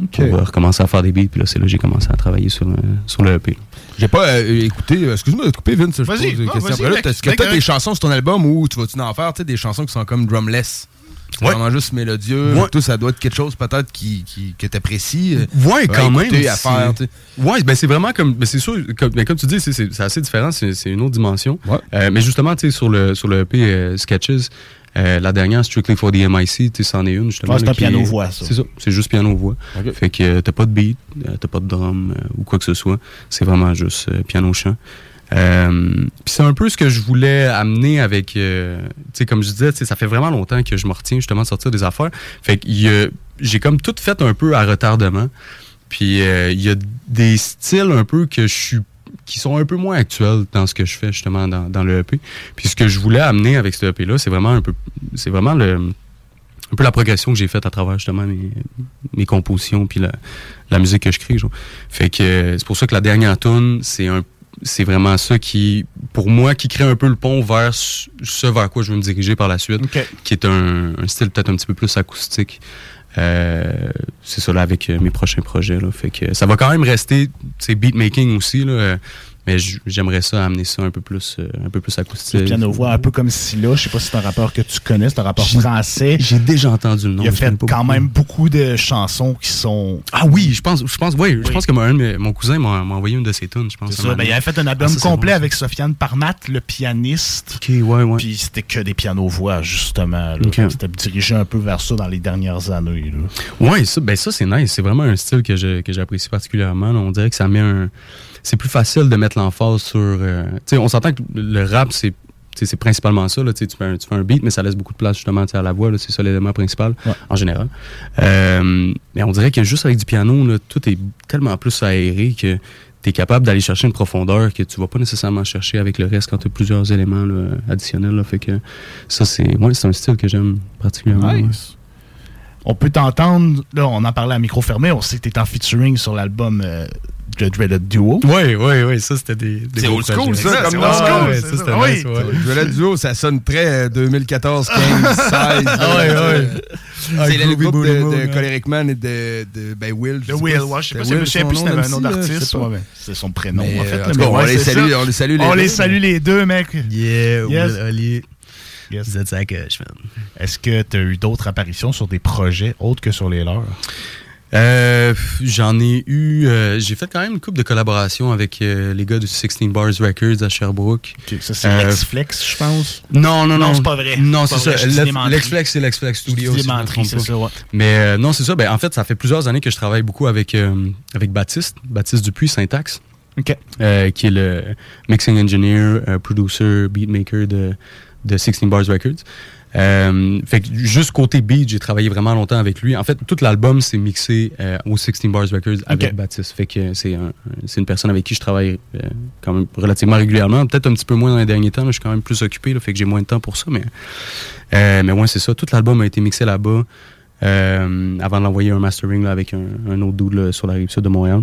Speaker 7: Ok.
Speaker 18: Pour euh, recommencer à faire des beats, puis là, c'est là que j'ai commencé à travailler sur, euh, sur le EP. là.
Speaker 7: J'ai pas euh, écouté. euh, Excuse-moi de te couper, Vince. Je pose des questions Est-ce que t'as des chansons sur ton album ou tu vas-tu en faire tu sais, des chansons qui sont comme drumless? C'est
Speaker 18: Ouais.
Speaker 7: Vraiment juste mélodieux.
Speaker 18: Ouais.
Speaker 7: Tout ça doit être quelque chose peut-être qui, qui, que t'apprécies. euh,
Speaker 18: Ouais,
Speaker 7: à
Speaker 18: quand même.
Speaker 7: à
Speaker 18: c'est-
Speaker 7: faire.
Speaker 18: Ouais, ben c'est vraiment comme. Ben c'est sûr, comme, ben comme tu dis, c'est- c'est c'est assez différent, c'est c'est une autre dimension. Euh, mais justement, tu sais, sur le, sur le EP euh, Sketches, euh, la dernière, Strictly for the MIC, tu sais, c'en est une, justement.
Speaker 8: Ah, c'est un piano-voix, ça.
Speaker 18: C'est ça, c'est juste piano-voix. Fait que euh, t'as pas de beat, euh, t'as pas de drum euh, ou quoi que ce soit. C'est vraiment juste euh, piano-chant. Euh, Puis c'est un peu ce que je voulais amener avec, euh, tu sais, comme je disais, ça fait vraiment longtemps que je me retiens justement de sortir des affaires. Fait que j'ai comme tout fait un peu à retardement. Puis euh, il y a des styles un peu que je suis qui sont un peu moins actuels dans ce que je fais justement dans, dans le EP. Puis ce que je voulais amener avec ce EP là, c'est vraiment un peu c'est vraiment le un peu la progression que j'ai faite à travers justement mes, compositions puis la, la musique que je crée. genre. Fait que euh, c'est pour ça que la dernière tune, c'est un c'est vraiment ça qui, pour moi, qui crée un peu le pont vers ce vers quoi je veux me diriger par la suite, qui est un, un style peut-être un petit peu plus acoustique. Euh, c'est ça là avec euh, mes prochains projets. Là. Fait que ça va quand même rester, c'est beatmaking aussi, là, euh, mais j'aimerais ça amener ça un peu plus, euh, un peu plus acoustique.
Speaker 8: Le piano voix, un peu comme Scylla. Je sais pas si c'est un rappeur que tu connais, c'est un rappeur français.
Speaker 18: J'ai déjà entendu le nom.
Speaker 8: Il a fait quand
Speaker 18: beaucoup.
Speaker 8: même beaucoup de chansons qui sont.
Speaker 18: Ah oui, je pense, je pense, oui, je pense que mon, mon cousin m'a envoyé une de ses tunes, je pense.
Speaker 8: Ça. Ben, il avait fait un album
Speaker 18: Ah, ça, c'est
Speaker 8: complet
Speaker 18: bon,
Speaker 8: avec Sofiane Parmat, le pianiste.
Speaker 18: Ok, ouais, ouais.
Speaker 8: Puis c'était que des pianos-voix, justement. là.
Speaker 18: Ok.
Speaker 8: C'était dirigé un peu vers ça dans les dernières années. là.
Speaker 18: Ouais, ça, ben ça c'est nice. C'est vraiment un style que j'apprécie particulièrement. là. On dirait que ça met un. C'est plus facile de mettre l'emphase sur. euh, tu sais, on s'entend que le rap, c'est. tu C'est principalement ça. Là, tu, tu, fais un, tu fais un beat, mais ça laisse beaucoup de place justement tu à la voix. C'est ça l'élément principal en général. Euh, mais on dirait que juste avec du piano, là, tout est tellement plus aéré que tu es capable d'aller chercher une profondeur que tu vas pas nécessairement chercher avec le reste quand tu as plusieurs éléments là, additionnels. là. Fait que ça, c'est ouais, un style que j'aime particulièrement. ouais.
Speaker 8: On peut t'entendre, là, on en parlait à micro fermé, on sait que t'es en featuring sur l'album euh, Dreaded Duo.
Speaker 18: Oui, oui, oui, ça c'était des. des
Speaker 7: C'est old school,
Speaker 18: projets.
Speaker 7: ça, comme
Speaker 8: old school,
Speaker 7: Ouais, ça,
Speaker 8: ça.
Speaker 7: c'était
Speaker 8: Oui.
Speaker 7: nice, ouais. Je voulais duo, ça sonne très euh, 2014, 15, 16.
Speaker 8: Ah ouais, ouais.
Speaker 7: C'est le groupe de. Coleric Man et de, de ben Will.
Speaker 8: De Will, ouais, je sais pas si je souviens plus si c'était un nom d'artiste. ouais, mais C'est son prénom, en fait.
Speaker 7: euh, on les salue-
Speaker 8: ça.
Speaker 7: on les salue les
Speaker 8: On
Speaker 7: deux,
Speaker 8: les salue les deux, mec.
Speaker 18: Yeah,
Speaker 8: Yes.
Speaker 18: Will Ollier.
Speaker 8: Yes.
Speaker 18: Vous êtes sa coche, man.
Speaker 8: Est-ce que tu as eu d'autres apparitions sur des projets autres que sur les leurs?
Speaker 18: Euh, J'en ai eu. euh, J'ai fait quand même une couple de collaborations avec euh, les gars du 16 Bars Records à Sherbrooke.
Speaker 8: ça, c'est Lex-Flex, je pense.
Speaker 18: Non, non, non.
Speaker 8: Non, c'est pas vrai.
Speaker 18: Non,
Speaker 8: C'est
Speaker 18: ça. Lex-Flex, c'est Lex-Flex Studio.
Speaker 8: c'est ça, ouais.
Speaker 18: Mais non, c'est ça. Ben, en fait, ça fait plusieurs années que je travaille beaucoup avec, avec Baptiste, Baptiste Dupuis, Syntax. Qui est le mixing engineer, producer, beatmaker de, de 16 Bars Records. Euh, fait que juste côté beat, j'ai travaillé vraiment longtemps avec lui. En fait, tout l'album s'est mixé euh, au 16 Bars Records avec. Baptiste. Fait que c'est un- c'est une personne avec qui je travaille euh, quand même relativement régulièrement. Peut-être un petit peu moins dans les derniers temps. là, je suis quand même plus occupé, là, fait que j'ai moins de temps pour ça. Mais, euh, mais ouais, c'est ça. Tout l'album a été mixé là-bas euh, avant de l'envoyer un mastering là, avec un, un autre dude là, sur la rive sud de Montréal.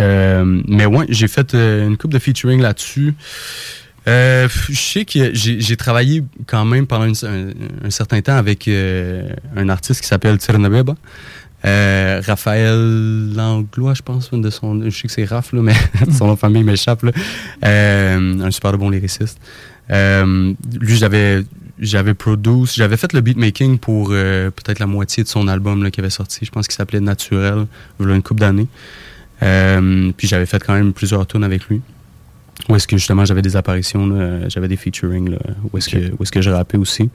Speaker 18: Euh, mais ouais, j'ai fait une coupe de featuring là-dessus. Euh, je sais que j'ai travaillé quand même pendant un, certain temps avec euh, un artiste qui s'appelle Tsernabeba. Euh, Raphaël Langlois, je pense, de son, je sais que c'est Raph, là, mais *laughs* son nom de famille m'échappe. Euh, un super bon lyriciste. Lui, j'avais j'avais produce, j'avais fait le beatmaking pour peut-être la moitié de son album qui avait sorti. Je pense qu'il s'appelait Naturel, il y a une couple d'années. Puis j'avais fait quand même plusieurs tunes avec lui. Où est-ce que justement j'avais des apparitions, j'avais des featuring, là, où est-ce que, où est-ce que je rappais aussi.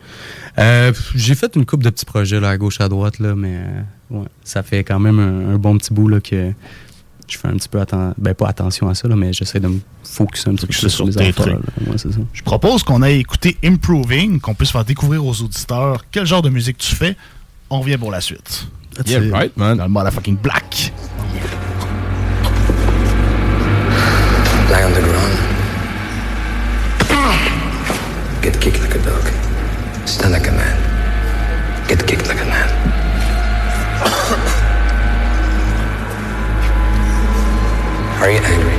Speaker 18: Euh, j'ai fait une couple de petits projets là, à gauche, à droite, là, mais euh, ouais, ça fait quand même un, un bon petit bout là, que je fais un petit peu atten- ben, pas attention à ça, là, mais j'essaie de me focusser un petit peu sur les affaires. Ouais, ça.
Speaker 8: Je propose qu'on aille écouter Improving, qu'on puisse faire découvrir aux auditeurs quel genre de musique tu fais. On revient pour la suite.
Speaker 7: That's Yeah, it. right, man.
Speaker 8: Dans le motherfucking black.
Speaker 12: Lie on the ground. Kicked like a dog. Stand like a man. Get kicked like a man. *coughs* Are you angry?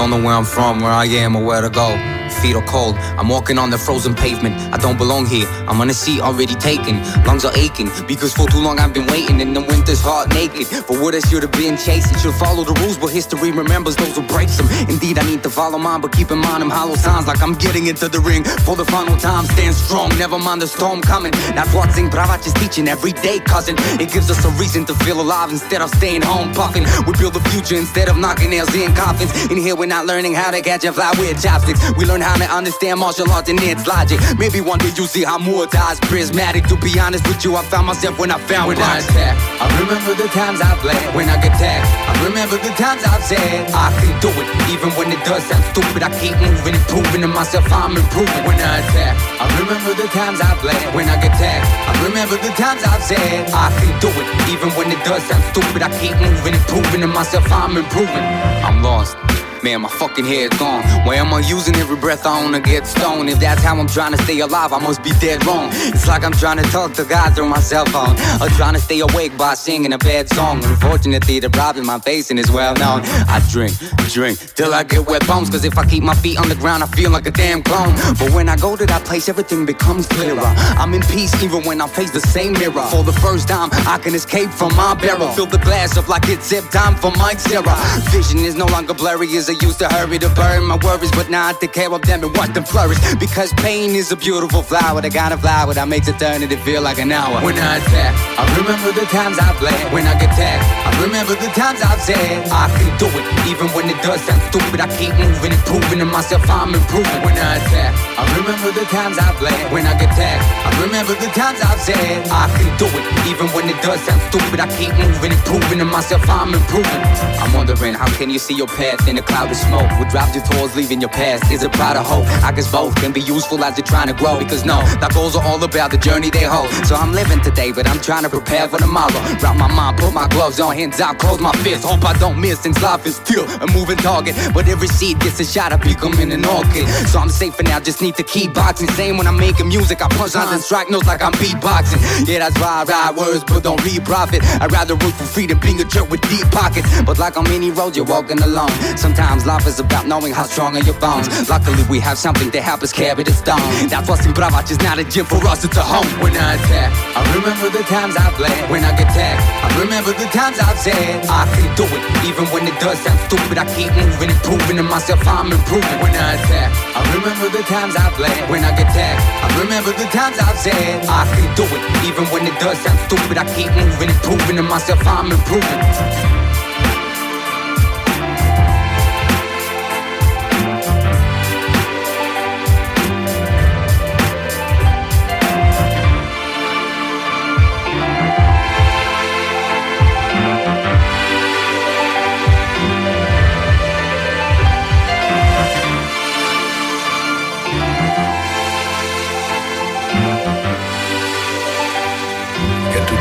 Speaker 20: Don't know where I'm from, where I am, or where to go. Feet are cold, I'm walking on the frozen pavement. I don't belong here, I'm on a seat already taken. Lungs are aching, because for too long I've been waiting. In the winter's heart naked. For what I should have been chasing. Should follow the rules, but history remembers those who breaks them. Indeed, I need to follow mine, but keep in mind I'm hollow signs like I'm getting into the ring. For the final time, stand strong, never mind the storm coming. That's what Zing Bravac is teaching every day, cousin. It gives us a reason to feel alive instead of staying home puffing. We build the future instead of knocking nails in coffins. In here, we're not learning how to catch a fly with chopsticks. We learn learn how to understand martial arts and its logic. Maybe one day you'll see how more ties prismatic. To be honest with you, I found myself when I found when I attack. I remember the times I bled when I get tagged. I remember the times I've said I can do it, even when it does sound stupid. I keep moving and proving to myself I'm improving when I attack. I remember the times I bled when I get tagged. I remember the times I've said I can do it, even when it does sound stupid. I keep moving and proving to myself I'm improving. I'm lost. Man, my fucking head's gone. Why am I using every breath I own to get stoned? If that's how I'm trying to stay alive, I must be dead wrong. It's like I'm trying to talk to God through my cell phone. Or trying to stay awake by singing a bad song. Unfortunately, the problem I'm facing is well known. I drink, drink, till I get wet bones. Cause if I keep my feet on the ground, I feel like a damn clone. But when I go to that place, everything becomes clearer. I'm in peace even when I face the same mirror. For the first time, I can escape from my barrel. Fill the glass up like it's zip time for Mike Sarah. Vision is no longer blurry as I used to hurry to burn my worries, but now I take care of them and watch them flourish. Because pain is a beautiful flower, the kind of flower that makes eternity feel like an hour. When I attack, I remember the times I bled. When I get tagged, I remember the times I've said I can do it, even when it does sound stupid. I keep moving and proving to myself I'm improving. When I attack, I remember the times I bled. When I get tagged, I remember the times I've said I can do it, even when it does sound stupid. I keep moving and proving to myself I'm improving. I'm wondering how can you see your path in a cloud of smoke? What drives you towards leaving your past? Is it pride or hope? I guess both can be useful as you're trying to grow. Because no, that goals are all about the journey they hold. So I'm living today, but I'm trying to prepare for tomorrow. Wrap my mind, put my gloves on, hands out, close my fists. Hope I don't miss since life is still a moving target. But every seed gets a shot I becoming an orchid. So I'm safe for now, just need to keep boxing. Same when I'm making music, I punch lines and strike notes like I'm beatboxing. Yeah, that's why I ride words, but don't read profit. I'd rather work for free than being a jerk with deep pockets. But like on many roads, you're walking alone. Sometimes life is about knowing how strong are your bones. Luckily, we have something to help us carry the stone. That's what's in Brava, just not a gym for us, it's a home. When I attack, I remember the times I've bled. When I get tagged, I remember the times I've said I can do it, even when it does sound stupid. I keep moving and proving to myself I'm improving. When I attack, I remember the times I've bled. When I get tagged, I remember the times I've said I can do it, even when it does sound stupid. I keep moving and proving to myself I'm improving.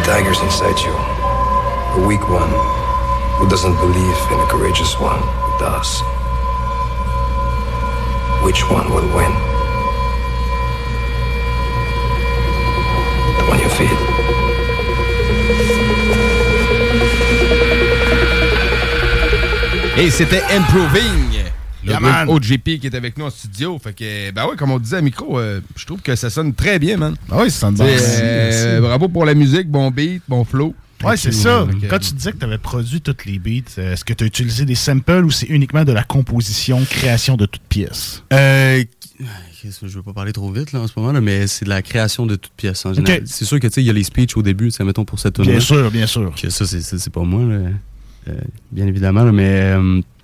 Speaker 21: Tigers inside you. A weak one who doesn't believe in a courageous one who does. Which one will win? The one you feed.
Speaker 7: Et c'était Improving. Le
Speaker 8: Yeah.
Speaker 7: OGP qui est avec nous en studio. Fait que, ben ouais, comme on disait à micro, euh, je trouve que ça sonne très bien, man.
Speaker 8: Ah oui, ça sonne bien.
Speaker 7: Euh, bravo pour la musique, bon beat, bon flow.
Speaker 8: Ouais, c'est ça. Quand tu disais que tu avais produit toutes les beats, euh, est-ce que tu as utilisé des samples ou c'est uniquement de la composition, création de toutes pièces?
Speaker 18: Euh, qu'est-ce que je veux pas parler trop vite là, en ce moment, là, mais c'est de la création de toutes pièces en général. C'est sûr que tu sais, il y a les speeches au début, mettons pour cette tune
Speaker 8: Bien sûr, bien sûr.
Speaker 18: Que ça, c'est- pas moi, là. Euh, bien évidemment, là, mais.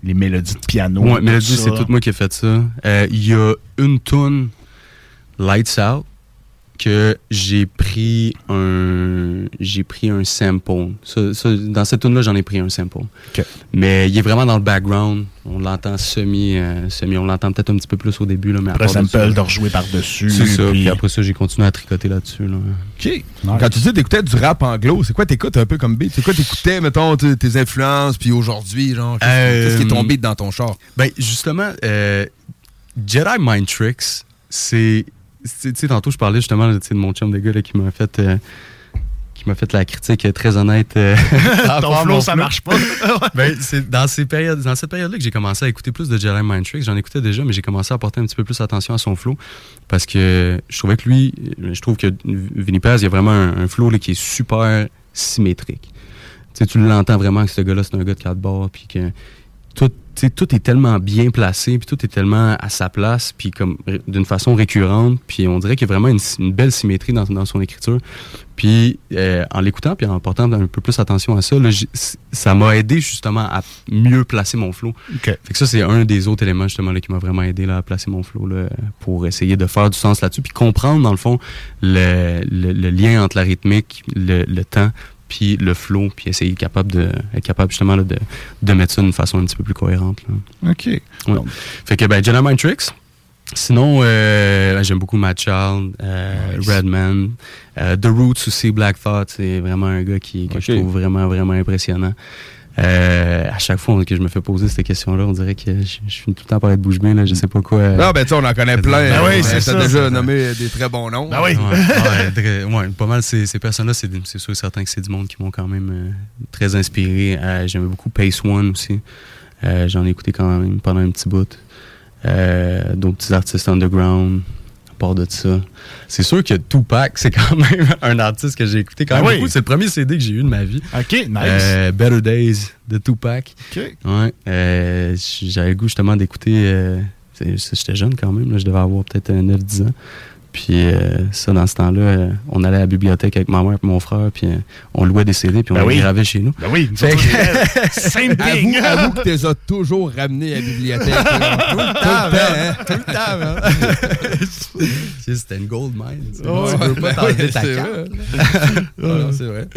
Speaker 8: Les mélodies de piano.
Speaker 18: Ouais, mélodie, c'est tout moi qui ai fait ça. Euh, Il y a une tune, Lights Out, que j'ai pris un j'ai pris un sample. Ça- ça, dans cette tune là j'en ai pris un sample. Mais il est vraiment dans le background. On l'entend semi, euh, semi. On l'entend peut-être un petit peu plus au début. Là, mais
Speaker 8: Après sample, de rejouer par-dessus.
Speaker 18: C'est ça.
Speaker 8: puis-
Speaker 18: Puis après ça, j'ai continué à tricoter là-dessus. Là.
Speaker 7: OK. Quand tu dis t'écoutais du rap anglo, c'est quoi t'écoutes un peu comme beat? C'est quoi t'écoutais, mettons, tes influences, puis aujourd'hui, genre, qu'est-ce
Speaker 18: Euh,
Speaker 7: qui est ton beat dans ton char?
Speaker 18: Ben, justement, euh, Jedi Mind Tricks, c'est. Tu sais, tantôt, je parlais justement de mon chum de gars là, qui m'a fait. euh, qui m'a fait la critique euh, très honnête. euh, *laughs* *laughs*
Speaker 8: Ton flow, ça marche pas. *laughs*
Speaker 18: Ben, c'est dans, ces périodes, dans cette période-là que j'ai commencé à écouter plus de Jedi Mind Tricks. J'en écoutais déjà, mais j'ai commencé à porter un petit peu plus attention à son flow. Parce que je trouvais que lui, je trouve que Vinny Paz, il y a vraiment un, un flow là, qui est super symétrique. Tu sais, tu l'entends vraiment que ce gars-là, c'est un gars de quatre bords, puis que tout, tout est tellement bien placé, puis tout est tellement à sa place, puis comme d'une façon récurrente, puis on dirait qu'il y a vraiment une, une belle symétrie dans, dans son écriture. Puis euh, en l'écoutant, puis en portant un peu plus attention à ça, là, ça m'a aidé justement à mieux placer mon flow. Fait que ça, c'est un des autres éléments justement là, qui m'a vraiment aidé là, à placer mon flow là, pour essayer de faire du sens là-dessus, puis comprendre dans le fond le, le- le lien entre la rythmique, le, le temps, puis le flow, puis essayer de capable de, être capable justement là, de, de mettre ça d'une façon un petit peu plus cohérente. là.
Speaker 8: OK.
Speaker 18: Ouais. Fait que, ben, Jedi Mind Tricks. Sinon, euh, j'aime beaucoup Matt Child, euh, Redman, euh, The Roots aussi, Black Thought, c'est vraiment un gars qui, que je trouve vraiment, vraiment impressionnant. Euh, à chaque fois que je me fais poser cette question-là, on dirait que je, je finis tout le temps par être bouche bée, là, je sais pas quoi. euh,
Speaker 7: Non, ben, tu sais, on en connaît plein.
Speaker 18: Ben oui, c'est
Speaker 7: t'as
Speaker 18: ça.
Speaker 7: déjà nommé des très bons noms.
Speaker 18: Ouais, ouais, *laughs* très- ouais, pas mal. Ces, ces personnes-là, c'est sûr et certain que c'est du monde qui m'ont quand même euh, très inspiré. Euh, J'aimais beaucoup Pace One aussi. Euh, J'en ai écouté quand même pendant un petit bout. Euh, D'autres petits artistes underground. Part de ça. C'est sûr que Tupac, c'est quand même *laughs* un artiste que j'ai écouté quand
Speaker 8: Ah
Speaker 18: même
Speaker 8: oui.
Speaker 18: beaucoup. C'est le premier CD que j'ai eu de ma vie.
Speaker 8: OK, nice.
Speaker 18: Euh, Better Days de Tupac.
Speaker 8: OK.
Speaker 18: Ouais. Euh, J'avais le goût justement d'écouter. euh, J'étais jeune quand même, là, je devais avoir peut-être euh, 9-10 ans. Puis euh, ça, dans ce temps-là, euh, on allait à la bibliothèque avec ma mère et mon frère, puis euh, on louait des CD, puis on
Speaker 7: Ben
Speaker 18: les
Speaker 7: oui.
Speaker 18: gravait chez nous.
Speaker 8: Ben oui,
Speaker 18: Fait que-
Speaker 8: Same *laughs*
Speaker 7: Avoue,
Speaker 8: thing.
Speaker 7: avoue que tu les as toujours ramenés à la bibliothèque. là. *laughs* Tout le temps, hein? Tout le temps, hein? *laughs*
Speaker 18: C'était une gold mine.
Speaker 7: Ouais,
Speaker 18: Tu peux pas t'enlever ta
Speaker 7: c'est
Speaker 18: carte.
Speaker 7: non, c'est vrai.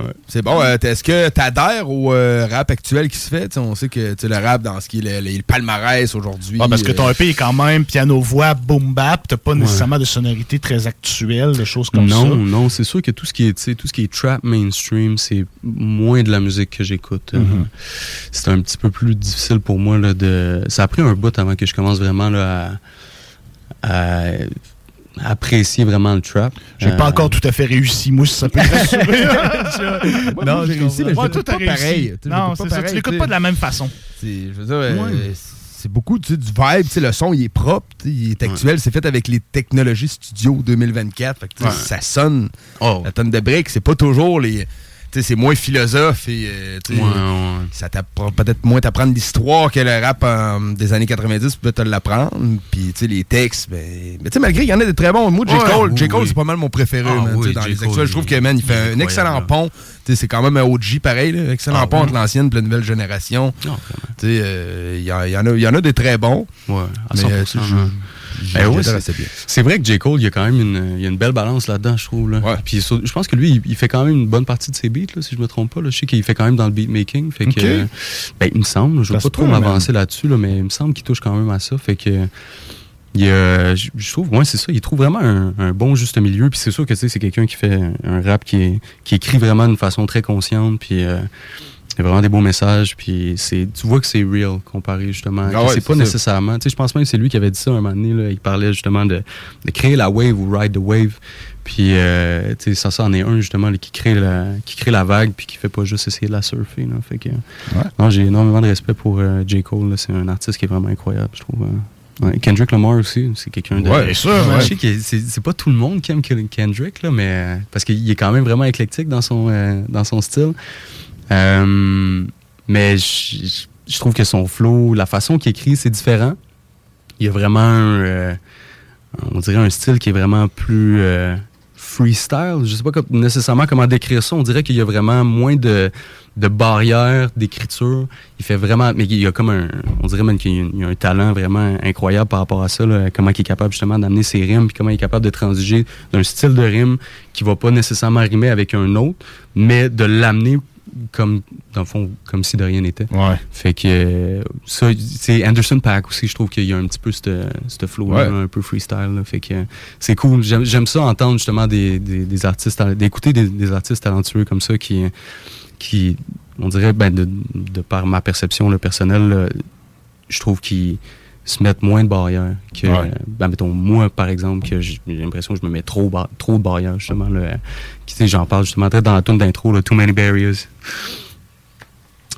Speaker 7: Ouais. C'est bon. euh, Est-ce que tu adhères au euh, rap actuel qui se fait? Tu sais, on sait que tu le rap dans ce qui est le, le palmarès aujourd'hui.
Speaker 8: Ah, parce que ton
Speaker 7: euh,
Speaker 8: EP est quand même piano-voix, boom-bap. T'as pas nécessairement de sonorité très actuelle, de choses comme
Speaker 18: non,
Speaker 8: ça.
Speaker 18: non, c'est sûr que tout ce qui est, tout ce qui est trap mainstream, c'est moins de la musique que j'écoute. Euh,
Speaker 8: Mhm.
Speaker 18: C'est un petit peu plus difficile pour moi là, de. Ça a pris un bout avant que je commence vraiment là, à, à apprécier vraiment le trap.
Speaker 8: J'ai pas
Speaker 18: Euh,
Speaker 8: encore tout à fait réussi, moi, si ça peut *laughs* rassurer.
Speaker 7: Moi,
Speaker 8: non,
Speaker 7: j'ai
Speaker 8: je
Speaker 7: réussi, mais je.
Speaker 8: Ouais,
Speaker 7: pas
Speaker 8: t'as réussi.
Speaker 7: pareil. Je
Speaker 8: Non, c'est
Speaker 7: pas
Speaker 8: ça, tu l'écoutes pas de la même façon.
Speaker 7: C'est, je veux dire, euh, c'est beaucoup tu sais, du vibe. tu sais, Le son, il est propre. tu sais, Il est actuel. C'est fait avec les technologies studio 2024. Fait que, tu sais,
Speaker 18: Ouais.
Speaker 7: Ça sonne.
Speaker 18: Oh.
Speaker 7: La tonne de briques, c'est pas toujours les. C'est moins philosophe et euh,
Speaker 18: Ouais, ouais.
Speaker 7: ça t'apprend peut-être moins t'apprendre l'histoire que le rap euh, des années 90 peut te l'apprendre. Puis tu sais, les textes, ben, mais tu sais, malgré il y en a des très bons. Moi, J. Cole,
Speaker 18: oui.
Speaker 7: Cole
Speaker 18: oui.
Speaker 7: c'est pas mal mon préféré.
Speaker 18: Ah
Speaker 7: man,
Speaker 18: oui,
Speaker 7: dans les actuels. Je trouve que man, il fait un excellent pont. C'est quand même un OG pareil, là, excellent
Speaker 18: Ah,
Speaker 7: pont entre l'ancienne et la nouvelle génération. Sais, euh, il y, y en a- des très bons.
Speaker 18: Ouais, à
Speaker 7: Mais,
Speaker 18: 100%.
Speaker 7: euh,
Speaker 18: Ben ouais, c'est- vrai que J. Cole, il y a quand même une, il y a une belle balance là-dedans, je trouve. Là. Puis sur- je pense que lui, il, il fait quand même une bonne partie de ses beats, là, si je me trompe pas. Là. Je sais qu'il fait quand même dans le beatmaking. Fait que, euh, ben, il me semble, je
Speaker 8: Ça
Speaker 18: veux pas trop m'avancer là-dessus, là, mais il me semble qu'il touche quand même à ça. Fait que. Il, euh, je je trouve, ouais, c'est ça. Il trouve vraiment un, un bon juste milieu. Puis c'est sûr que tu sais, c'est quelqu'un qui fait un rap qui, est, qui écrit vraiment d'une façon très consciente. Puis euh, il y a vraiment des beaux messages. Puis c'est, tu vois que c'est real comparé justement.
Speaker 7: Ah ouais,
Speaker 18: c'est pas
Speaker 7: c'est
Speaker 18: nécessairement. Tu sais, je pense même que c'est lui qui avait dit ça un moment donné. Là, il parlait justement de, de créer la wave ou ride the wave. Puis euh, tu sais, ça, ça en est un justement là, qui crée la, qui crée la vague puis qui fait pas juste essayer de la surfer. Là. Fait que, non, j'ai énormément de respect pour euh, J Cole. C'est un artiste qui est vraiment incroyable, je trouve. Ouais, Kendrick Lamar aussi, c'est quelqu'un de.
Speaker 7: Ouais, sûr,
Speaker 18: Je sais que c'est c'est pas tout le monde qui aime Ken- Kendrick, là, mais euh, parce qu'il est quand même vraiment éclectique dans son, euh, dans son style. Euh, mais je trouve que son flow, la façon qu'il écrit, c'est différent. Il y a vraiment un, euh, on dirait un style qui est vraiment plus euh, freestyle. Je sais pas nécessairement comment décrire ça. On dirait qu'il y a vraiment moins de, de barrières d'écriture. Il fait vraiment, mais il y a comme un, on dirait même qu'il y a, un- talent vraiment incroyable par rapport à ça. là. comment il est capable justement d'amener ses rimes, puis comment il est capable de transiger d'un style de rime qui va pas nécessairement rimer avec un autre, mais de l'amener comme dans le fond comme si de rien n'était.
Speaker 8: Ouais.
Speaker 18: Fait que euh, ça c'est Anderson Pack aussi, je trouve qu'il y a un petit peu ce ce flow
Speaker 7: Ouais.
Speaker 18: un peu freestyle là. fait que c'est cool. J'aime ça entendre justement des, des, des artistes d'écouter des, des artistes talentueux comme ça qui qui on dirait ben de, de par ma perception le personnel je trouve qu'ils se mettent moins de barrières que
Speaker 7: Ouais.
Speaker 18: ben, mettons moi par exemple que j'ai l'impression que je me mets trop bar- trop de barrières justement là, qui, tu sais, j'en parle justement très dans la tune d'intro too many barriers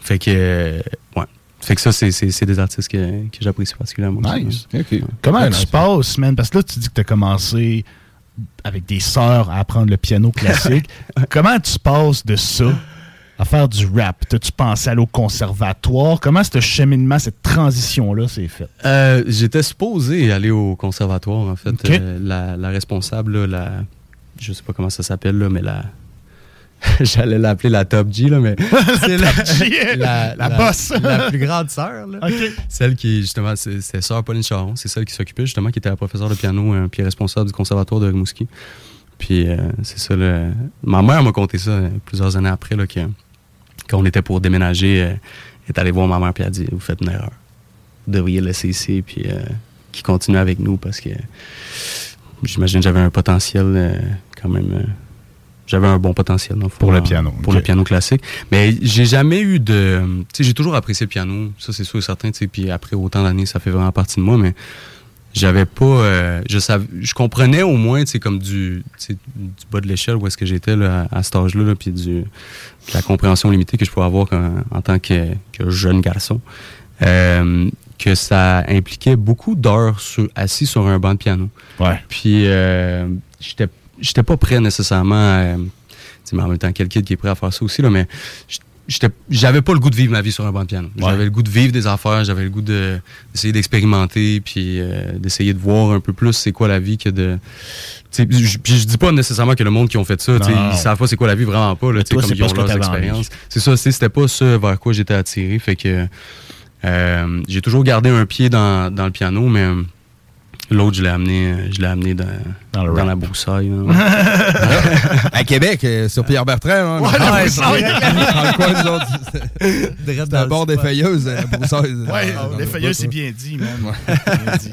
Speaker 18: fait que euh, ouais fait que ça c'est des artistes que, que j'apprécie particulièrement
Speaker 8: Nice.
Speaker 18: Ouais.
Speaker 8: Comment
Speaker 18: Ouais,
Speaker 8: tu
Speaker 18: nice.
Speaker 8: passes, man? Parce que là, tu dis que tu as commencé avec des sœurs à apprendre le piano classique. *laughs* Comment tu passes de ça à faire du rap? T'as-tu pensé aller au conservatoire? Comment ce cheminement, cette transition-là s'est faite?
Speaker 18: Euh, J'étais supposé aller au conservatoire, en fait. Euh, la, la responsable, là, la, je sais pas comment ça s'appelle, là, mais la. *laughs* J'allais l'appeler la Top G, là, mais. *laughs* c'est
Speaker 8: Top G, *laughs* la boss.
Speaker 18: La plus grande sœur, là.
Speaker 8: OK.
Speaker 18: Celle qui, justement, c'est sœur Pauline Charon. C'est celle qui s'occupait, justement, qui était la professeure de piano, euh, puis responsable du conservatoire de Rimouski. Puis, euh, c'est ça, là. Ma mère m'a conté ça plusieurs années après, là, que, quand on était pour déménager, euh, elle est allée voir ma mère, puis elle a dit Vous faites une erreur. Vous devriez laisser ici, puis euh, qui continue avec nous, parce que j'imagine que j'avais un potentiel euh, quand même. euh, j'avais un bon potentiel fond,
Speaker 8: Pour le piano,
Speaker 18: Pour le piano classique. Mais j'ai jamais eu de. Tu sais, j'ai toujours apprécié le piano, ça c'est sûr et certain. Puis après autant d'années, ça fait vraiment partie de moi. Mais j'avais pas. euh, je savais, je comprenais au moins, sais, comme du, du bas de l'échelle où est-ce que j'étais là, à, à cet âge-là, là, puis du, la compréhension limitée que je pouvais avoir quand- en tant que, que jeune garçon. Euh, que ça impliquait beaucoup d'heures sur- assis sur un banc de piano.
Speaker 8: Ouais.
Speaker 18: Puis euh, j'étais j'étais pas prêt nécessairement sais, mais en même temps quel kid qui est prêt à faire ça aussi là mais j'avais pas le goût de vivre ma vie sur un banc de piano. J'avais le goût de vivre des affaires, j'avais le goût de d'essayer d'expérimenter puis euh, d'essayer de voir un peu plus c'est quoi la vie que de je- puis je dis pas nécessairement que le monde qui ont fait ça, ils savent pas c'est quoi la vie vraiment pas, là,
Speaker 8: toi,
Speaker 18: comme ils
Speaker 8: pas
Speaker 18: ont leurs expériences. C'est ça, c'était pas ça vers quoi j'étais attiré, fait que euh, j'ai toujours gardé un pied dans, dans le piano, mais l'autre je l'ai amené, je l'ai amené dans, dans, la broussaille. là. *laughs*
Speaker 7: à Québec, euh, sur Pierre Bertrand.
Speaker 18: Ouais, la broussaille.
Speaker 7: Dans le coin, nous autres. *laughs* C'est à bord des feuilleuses, la broussaille.
Speaker 8: Ouais,
Speaker 7: Dans- dans
Speaker 8: les
Speaker 7: le
Speaker 8: feuilleuls,
Speaker 7: bas,
Speaker 8: c'est bien dit, man. Bien dit.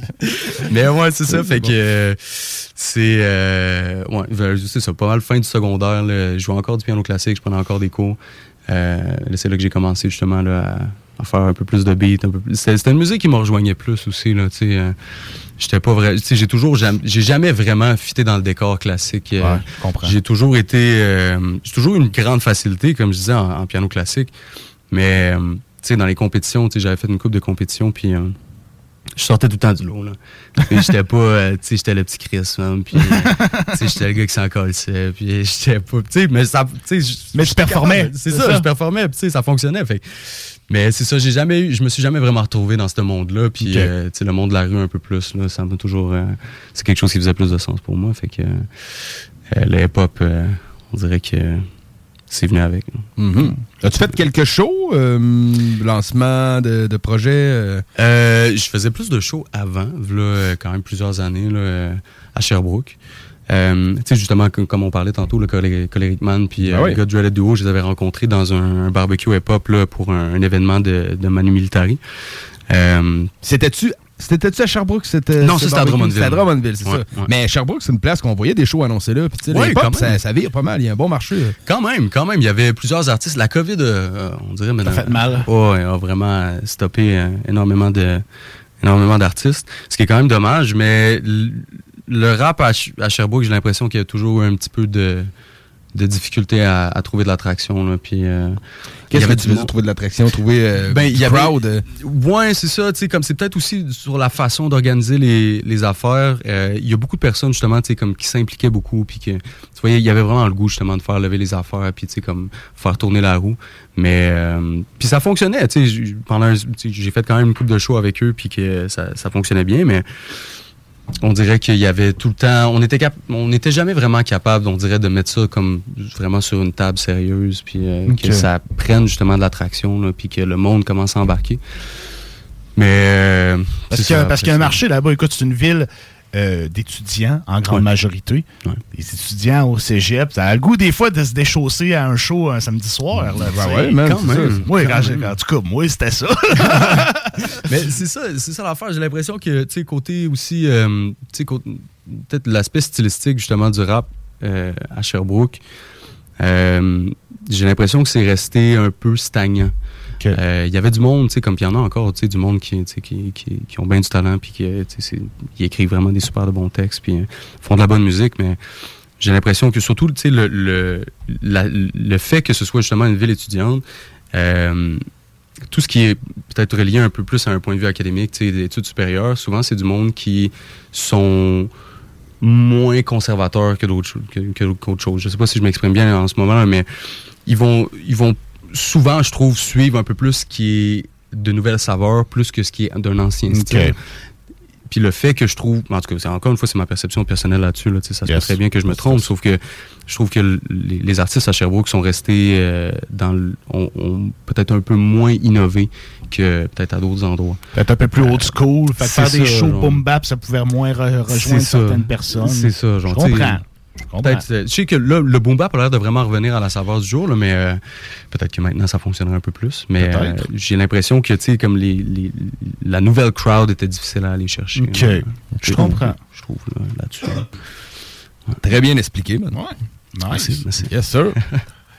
Speaker 18: Mais ouais, c'est ça. Fait
Speaker 7: bon.
Speaker 18: que euh, c'est. euh, ouais, ben, c'est ça. Pas mal fin du secondaire. Là, je jouais encore du piano classique, je prenais encore des cours. Euh, c'est là que j'ai commencé justement là, à, à faire un peu plus de beat. Un peu plus. C'était, une musique qui me rejoignait plus aussi. Là, tu sais, euh, j'étais pas vrai. tu sais, J'ai toujours. jam- J'ai jamais vraiment fité dans le décor classique. Euh,
Speaker 8: Ouais, je.
Speaker 18: J'ai toujours été. euh, j'ai toujours eu une grande facilité, comme je disais, en, en piano classique. Mais euh, tu sais, dans les compétitions, tu sais, j'avais fait une coupe de compétitions, puis. euh, je sortais tout le temps du lot, là. J'étais pas, euh, tu sais, j'étais le petit Chris, puis, euh, tu sais, j'étais le gars qui s'en colissait, puis j'étais pas, tu sais, mais ça, tu sais, je-
Speaker 8: Mais
Speaker 18: j'étais
Speaker 8: performais,
Speaker 18: C'est ça,
Speaker 8: ça.
Speaker 18: je performais, puis tu sais, ça fonctionnait, fait. Mais c'est ça, j'ai jamais eu, je me suis jamais vraiment retrouvé dans ce monde-là, puis,
Speaker 8: Ok.
Speaker 18: euh, tu sais, le monde de la rue un peu plus, là, ça m'a toujours, euh, c'est quelque chose qui faisait plus de sens pour moi, fait que, euh, le hip-hop, euh, on dirait que c'est venu avec.
Speaker 7: Mhm. As-tu fait quelques shows, euh, lancement de, de projets? euh?
Speaker 18: Je faisais plus de shows avant, là, quand même plusieurs années, là, à Sherbrooke. Euh, tu sais, justement, comme, comme on parlait tantôt, le Coleric Man puis euh,
Speaker 7: Ah ouais.
Speaker 18: le gars de Dreaded Duo, je les avais rencontrés dans un, un barbecue hip-hop là, pour un, un événement de, de Manu Militari. Euh,
Speaker 7: C'était-tu C'était-tu à Sherbrooke? C'était,
Speaker 18: Non, ça, c'était à? Drummondville.
Speaker 7: C'était à Drummondville, c'est
Speaker 18: Ouais,
Speaker 7: ça.
Speaker 18: ouais.
Speaker 7: Mais Sherbrooke, c'est une place qu'on voyait des shows annoncés là. Puis,
Speaker 18: Ouais,
Speaker 7: pop, ça, ça vire pas mal. Il y a un bon marché. là.
Speaker 18: Quand même, quand même. Il y avait plusieurs artistes. La COVID, euh, on dirait maintenant.
Speaker 8: fait mal.
Speaker 18: Ouais, a vraiment euh, stoppé euh, énormément de énormément d'artistes. Ce qui est quand même dommage, mais le rap à, à Sherbrooke, j'ai l'impression qu'il y a toujours eu un petit peu de, de difficulté à, à trouver de l'attraction. Puis, euh,
Speaker 7: Qu'est-ce que tu veux dire, trouver de l'attraction, trouver euh,
Speaker 18: ben, il
Speaker 7: du
Speaker 18: y
Speaker 7: crowd?
Speaker 18: Ouais, c'est ça. Tu sais, comme c'est peut-être aussi sur la façon d'organiser les, les affaires. Euh, Il y a beaucoup de personnes justement, tu sais, comme qui s'impliquaient beaucoup, puis que tu voyais, il y avait vraiment le goût justement de faire lever les affaires, puis tu sais, comme faire tourner la roue. Mais euh, puis ça fonctionnait. Tu sais, j- pendant, j'ai fait quand même une coupe de show avec eux, puis que ça, ça fonctionnait bien, mais on dirait qu'il y avait tout le temps, on était cap- on n'était jamais vraiment capable, on dirait, de mettre ça comme vraiment sur une table sérieuse, puis euh, que ça prenne justement de l'attraction, puis que le monde commence à embarquer. Mais euh,
Speaker 8: Parce qu'il y a- y un marché là-bas. Écoute, c'est une ville euh, d'étudiants en grande
Speaker 18: Ouais.
Speaker 8: majorité. Les étudiants au cégep, ça a le goût des fois de se déchausser à un show un samedi soir. Là,
Speaker 18: ouais, man, Quand même. ça.
Speaker 8: Moi,
Speaker 18: Quand
Speaker 8: quand j'ai-
Speaker 18: même.
Speaker 8: en tout cas, moi, c'était ça. *laughs*
Speaker 18: Mais c'est ça, c'est ça l'affaire. J'ai l'impression que, tu sais, côté aussi, euh, tu sais, côté- peut-être l'aspect stylistique justement du rap euh, à Sherbrooke, euh, j'ai l'impression que c'est resté un peu stagnant. Euh, Il y avait du monde, comme il y en a encore, du monde qui, qui, qui, ont bien du talent, puis qui, euh, écrivent vraiment des super de bons textes, puis euh, font de la bonne musique, mais j'ai l'impression que surtout, le, le, le fait que ce soit justement une ville étudiante, tout ce qui est peut-être relié un peu plus à un point de vue académique, des études supérieures, souvent c'est du monde qui sont moins conservateurs que d'autres cho- que, que- qu'autre chose. Je sais pas si je m'exprime bien en ce moment, mais ils vont ils vont souvent, je trouve, suivre un peu plus ce qui est de nouvelles saveurs, plus que ce qui est d'un ancien style. Puis le fait que je trouve, en tout cas, encore une fois, c'est ma perception personnelle là-dessus. Là, ça se peut très bien que je me trompe, sauf que je trouve que les, les artistes à Sherbrooke sont restés euh, dans le- ont, ont peut-être un peu moins innové que peut-être à d'autres endroits.
Speaker 8: Peut-être un peu plus old school. Fait faire des
Speaker 18: ça,
Speaker 8: shows boom bap, ça pouvait moins re- rejoindre certaines personnes.
Speaker 18: C'est ça, genre.
Speaker 8: Je comprends.
Speaker 18: Peut-être, euh, je sais que là, le boom bap a l'air de vraiment revenir à la saveur du jour, là, mais euh, peut-être que maintenant ça fonctionnerait un peu plus. Mais euh, j'ai l'impression que, tu sais, comme les, les- la nouvelle crowd était difficile à aller chercher.
Speaker 8: Ok.
Speaker 18: là.
Speaker 8: Je comprends.
Speaker 18: Je trouve là, là-dessus.
Speaker 7: Très bien expliqué, man.
Speaker 8: Ouais.
Speaker 7: Merci. Yes, sir.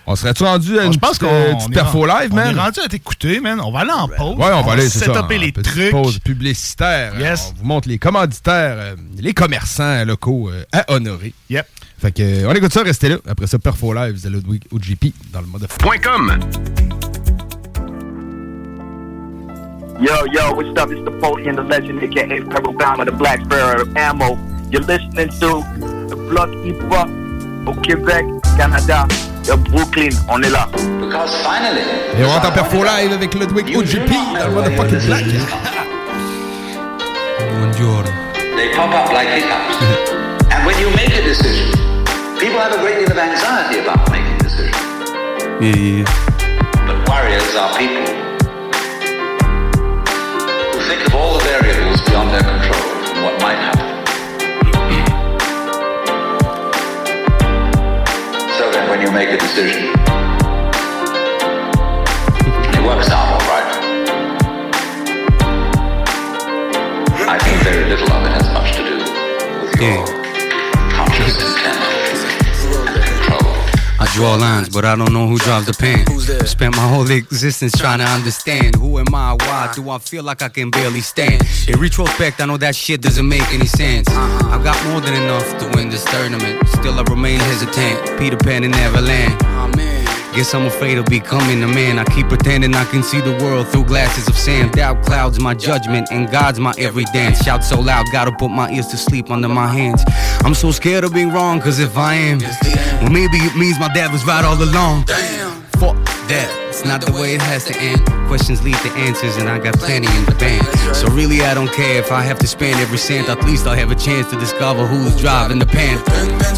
Speaker 7: On serait-tu rendu à
Speaker 8: Bon,
Speaker 7: une
Speaker 8: pense
Speaker 7: petite,
Speaker 8: on
Speaker 7: perfo live,
Speaker 8: on
Speaker 7: man?
Speaker 8: est rendu à t'écouter, man. On va aller en pause.
Speaker 7: Ouais, on va aller, c'est ça.
Speaker 8: les trucs.
Speaker 7: pause publicitaire.
Speaker 8: Yes.
Speaker 7: On vous montre les commanditaires, les commerçants locaux à honorer.
Speaker 8: Yep.
Speaker 7: Fait que, on écoute ça, restez là. Après ça, Perfo Live, de Ludwig OGP dans le mode
Speaker 22: .com.
Speaker 23: Yo, yo, what's up? It's the Napoleon, the legend, aka Pebble Bama, the Black Sparrow Ammo. You're listening to the Block Hip Hop au Québec, Canada, de Brooklyn. On est là.
Speaker 22: Because finally,
Speaker 7: Et on rentre en Perfo Live avec Ludwig OGP dans le mode fucking black.
Speaker 18: Buongiorno. *laughs*
Speaker 22: they pop up like hiccups. *laughs* and when you make a decision, people have a great deal of anxiety about making decisions.
Speaker 18: Et
Speaker 22: But warriors are people who think of all the variables beyond their control and what might happen. so then, when you make a decision, it works out all right. I think very little of it has much to do with your conscious
Speaker 20: draw lines, but I don't know who drives the pen. Spent my whole existence trying to understand who am I, why do I feel like I can barely stand. In retrospect, I know that shit doesn't make any sense. I've got more than enough to win this tournament. Still, I remain hesitant. Peter Pan in Neverland. Guess I'm afraid of becoming a man. I keep pretending I can see the world through glasses of sand. Doubt clouds my judgment, and God's my every dance. Shout so loud, gotta put my ears to sleep under my hands. I'm so scared of being wrong, cause if I am, well, maybe it means my dad was right all along. Damn. Fuck that, it's not the way it has to end. Questions lead to answers, and I got plenty in the bank. So really, I don't care if I have to spend every cent. At least I'll have a chance to discover who's driving the pen.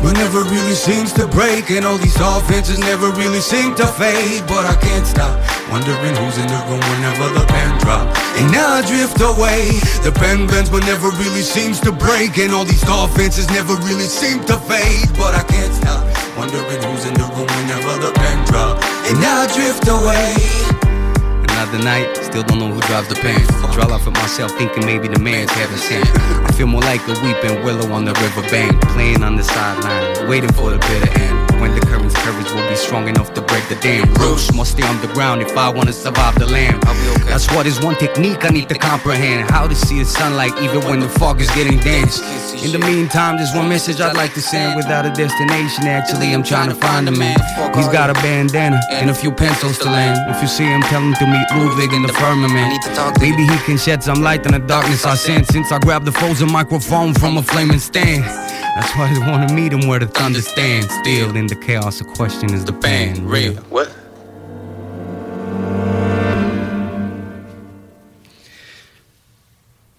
Speaker 20: But never really seems to break, and all these offenses never really seem to fade. But I can't stop wondering who's in the room whenever the pen drop. And now I drift away. The pen bends, but never really seems to break, and all these offenses never really seem to fade. But I can't stop wondering who's in the room whenever the pen drop. And now I drift away. Another night, still don't know who drives the pen. Draw off at myself, thinking maybe the man's heaven sent. I feel more like a weeping willow on the riverbank, playing on the sideline, waiting for the bitter end. When the current's courage will be strong enough to break the dam. Roots must stay on the ground if I wanna survive the land. That's what is one technique I need to comprehend. How to see the sunlight even when the fog is getting dense. In the meantime, there's one message I'd like to send without a destination. Actually, I'm trying to find a man. He's got a bandana and a few pencils to land. If you see him, tell him to meet Ludwig in the firmament. Maybe he can shed some light on the darkness I sense since I grabbed the frozen microphone from a flaming stand. That's why I just wanna meet him where the thunder stands. Still in the chaos, the question is the band real?
Speaker 22: What?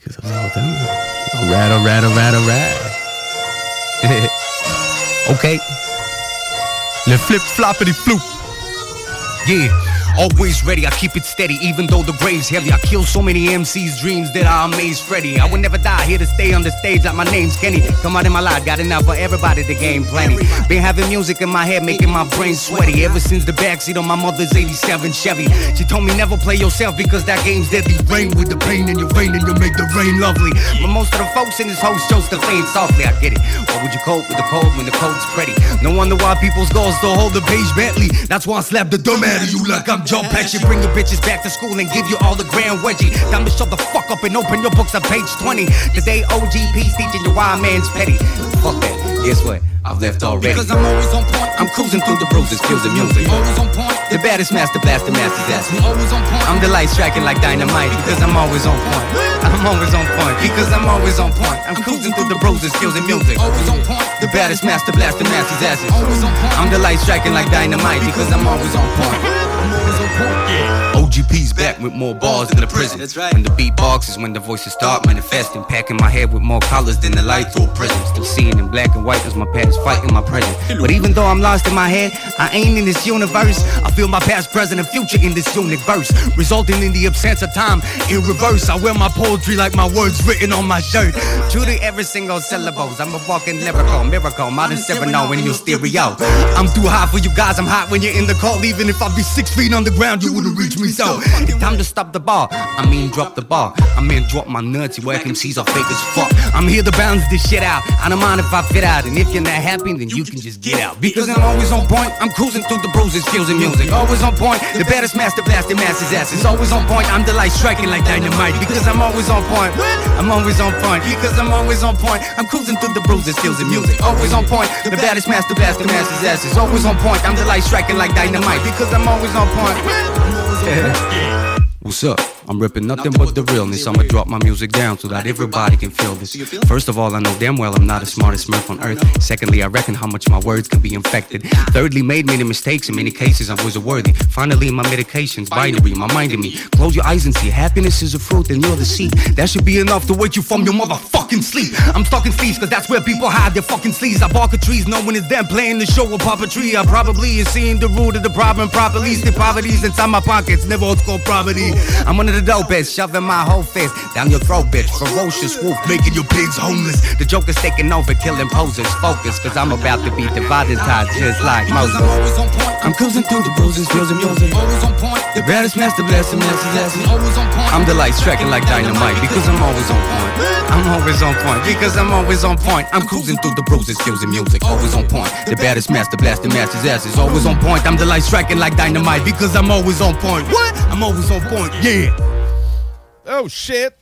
Speaker 22: Cause I was all done.
Speaker 20: Alright, alright, alright, alright. *laughs* okay. Le flip floppity floop. Yeah. Always ready, I keep it steady, even though the grave's heavy. I kill so many MCs' dreams that I amaze Freddy. I would never die, here to stay on the stage like my name's Kenny. Come out in my life, got enough for everybody to game plenty. Been having music in my head, making my brain sweaty. Ever since the backseat on my mother's 87 Chevy. She told me never play yourself because that game's deadly. Rain with the pain in your vein and you make the rain lovely. But most of the folks in this host chose to fade softly, I get it. What would you cope with the cold when the cold's pretty? No wonder why people's goals still hold the page Bentley. That's why I slap the dumb out of you like I'm Joe Pesci. Bring your bitches back to school and give you all the grand wedgie. Time to shut the fuck up and open your books at page 20. Today OGP's teaching you why a man's petty. Fuck that. Guess what? I've left already. Because I'm always on point. I'm cruising through the bruises, kills the music. Always on point. The baddest master blaster masters ass me. Always on point. I'm the light striking like dynamite because I'm always on point. I'm always on point because I'm always on point. I'm cruising through the bruises, kills and music. Always on point. The baddest master blaster masters asses. Always on point. I'm the light striking like dynamite because I'm always on point. I'm always on point. Yeah. OGP's back with more bars than the prison. That's right. When the beat boxes, when the voices start manifesting. Packing my head with more colors than the light through a prism. Still seeing in black and white as my past fighting my present. But even though I'm lost in my head, I ain't in this universe. I feel my past, present, and future in this universe. Resulting in the absence of time in reverse. I wear my poetry like my words written on my shirt. True to every single syllables. I'm a walking lyrical miracle. Modern Cyrano in your stereo. I'm too high for you guys. I'm hot when you're in the call. Even if I be six feet on the ground, you wouldn't reach me. So it's time to stop the ball. I mean, drop the ball. I mean, drop my nuts. You whack MCs are fake as fuck. I'm here to balance this shit out. I don't mind if I fit out. And if you're not happy, then you can just get out. Because I'm always on point. I'm cruising through the bruises, skills, and music. Always on point. The baddest master blasting masses asses. Always on point. I'm the light striking like dynamite. Because I'm always on point. I'm always on point. Because I'm always on point. I'm cruising through the bruises, skills, and music. Always on point. The baddest master blasting masses asses. Always on point. I'm the light striking like dynamite. Because I'm always on point. *laughs* What's up? I'm ripping nothing but the realness. I'ma drop my music down so that everybody can feel this. First of all, I know damn well I'm not the smartest smurf on earth. Secondly, I reckon how much my words can be infected. Thirdly, made many mistakes. In many cases, I was worthy. Finally, my medication's binary, my mind in me. Close your eyes and see. Happiness is a fruit and you're the seed. That should be enough to wake you from your motherfucking sleep. I'm stalking sleeves cause that's where people hide their fucking sleeves. I bark at trees knowing it's them playing the show of puppetry. I probably is seeing the root of the problem properly. The poverty's inside my pockets, never old school property. I'm one the dopest, shoving my whole fist down your throat, bitch. Ferocious wolf, making your pigs homeless. The joker's taking over, killing posers. Focus, cause I'm about to be divided ties just like Moses. I'm always on point. I'm cruising through the bruises, feels and music. Always on point. The baddest master blessing, master blessing. Always on point. I'm the light striking like dynamite because I'm always on point. I'm always on point because I'm always on point. I'm cruising through the bruises, feels and music. Always on point. The baddest master blasting, master's asses. Always on point. I'm the light striking like dynamite because I'm always on point. What? I'm always on point. Yeah.
Speaker 7: Oh shit!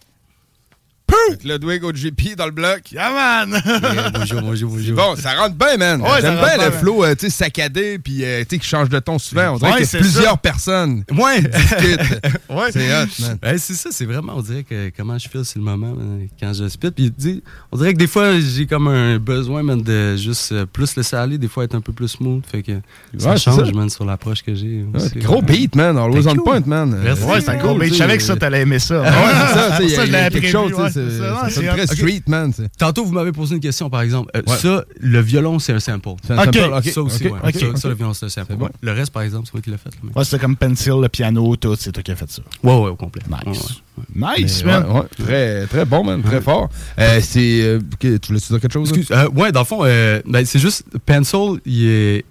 Speaker 7: Pouh! Ludwig OGP dans le bloc.
Speaker 8: Yeah, man! *laughs*
Speaker 7: bonjour, bonjour, bonjour. Bon, ça rentre bien, man.
Speaker 8: Ouais,
Speaker 7: J'aime bien le flow, euh, tu sais, saccadé, puis euh, tu sais, qui change de ton souvent. On dirait
Speaker 18: Ouais,
Speaker 7: plusieurs
Speaker 18: ça.
Speaker 7: personnes
Speaker 18: Ouais.
Speaker 7: discutent. *laughs*
Speaker 18: ouais.
Speaker 7: C'est hot, man.
Speaker 18: Ouais, c'est ça, c'est vraiment, on dirait que comment je feel, c'est le moment man, quand je spit. Puis, tu sais, on dirait que des fois, j'ai comme un besoin man, de juste euh, plus laisser aller, des fois être un peu plus smooth. Fait que ça change,
Speaker 7: ça.
Speaker 18: man, sur l'approche que j'ai.
Speaker 7: Ouais,
Speaker 18: aussi.
Speaker 7: gros beat, man. Always
Speaker 18: Thank
Speaker 7: on
Speaker 18: you.
Speaker 7: point, man.
Speaker 18: Merci.
Speaker 8: Ouais, c'est un gros beat. Je savais que ça, t'allais aimer ça.
Speaker 7: Ouais, c'est ça, *laughs* tu sais, quelque chose, c'est-
Speaker 8: c'est ça.
Speaker 7: sonne
Speaker 8: c'est
Speaker 7: très street, man.
Speaker 18: Tantôt, vous m'avez posé une question, par exemple. Euh,
Speaker 7: Ouais.
Speaker 18: Ça, le violon, c'est un sample.
Speaker 7: C'est un sample.
Speaker 18: Ça aussi, ouais. ça, le violon, c'est un sample.
Speaker 7: bon.
Speaker 18: Le reste, par exemple, c'est moi qui l'ai fait. là,
Speaker 8: Ouais, c'était comme Pencil, le piano, tout. C'est toi qui as fait ça.
Speaker 18: Ouais, ouais, au complet.
Speaker 8: Nice. Nice,
Speaker 7: Mais,
Speaker 8: man.
Speaker 7: ouais, ouais, très, très bon, man. Très fort. Euh, c'est. euh, tu voulais dire quelque chose?
Speaker 18: Excuse, ouais, dans le fond, euh, ben, c'est juste, Pencil, il est.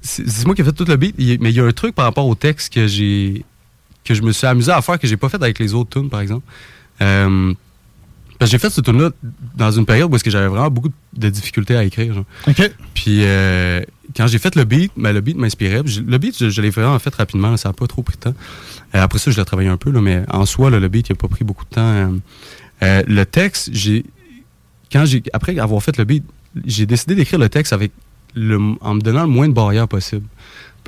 Speaker 18: C'est c'est moi qui ai fait tout le beat, il est- mais il y a un truc par rapport au texte que j'ai. que je me suis amusé à faire, que j'ai pas fait avec les autres tunes, par exemple. Euh, j'ai fait ce tune là dans une période où est-ce que j'avais vraiment beaucoup de difficultés à écrire. genre.
Speaker 8: OK.
Speaker 18: Puis euh, quand j'ai fait le beat, ben, le beat m'inspirait. Le beat, je, je l'ai vraiment fait rapidement, là, ça n'a pas trop pris de temps. Euh, après ça, je l'ai travaillé un peu, là, mais en soi, là, le beat, il n'a pas pris beaucoup de temps. Euh, euh, le texte, j'ai. Quand j'ai. Après avoir fait le beat, j'ai décidé d'écrire le texte avec le, en me donnant le moins de barrières possible.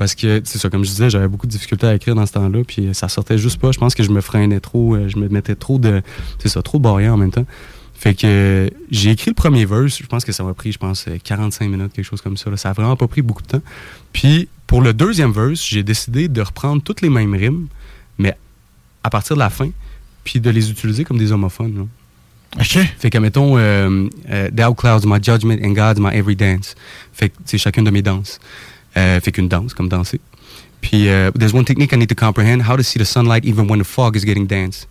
Speaker 18: Parce que, c'est ça, comme je disais, j'avais beaucoup de difficultés à écrire dans ce temps-là, puis ça sortait juste pas. Je pense que je me freinais trop, euh, je me mettais trop de. C'est ça, trop de barrières en même temps. Fait que euh, j'ai écrit le premier verse, je pense que ça m'a pris, je pense, euh, 45 minutes, quelque chose comme ça. là. Ça a vraiment pas pris beaucoup de temps. Puis pour le deuxième verse, j'ai décidé de reprendre toutes les mêmes rimes, mais à partir de la fin, puis de les utiliser comme des homophones. là.
Speaker 8: OK.
Speaker 18: Fait que, mettons, euh, euh, Thou clouds my judgment and God's my every dance. Fait que c'est chacune de mes danses. Euh, fait qu'une danse, comme danser. Puis, euh, there's one technique I need to comprehend, how to see the sunlight even when the fog is getting dense.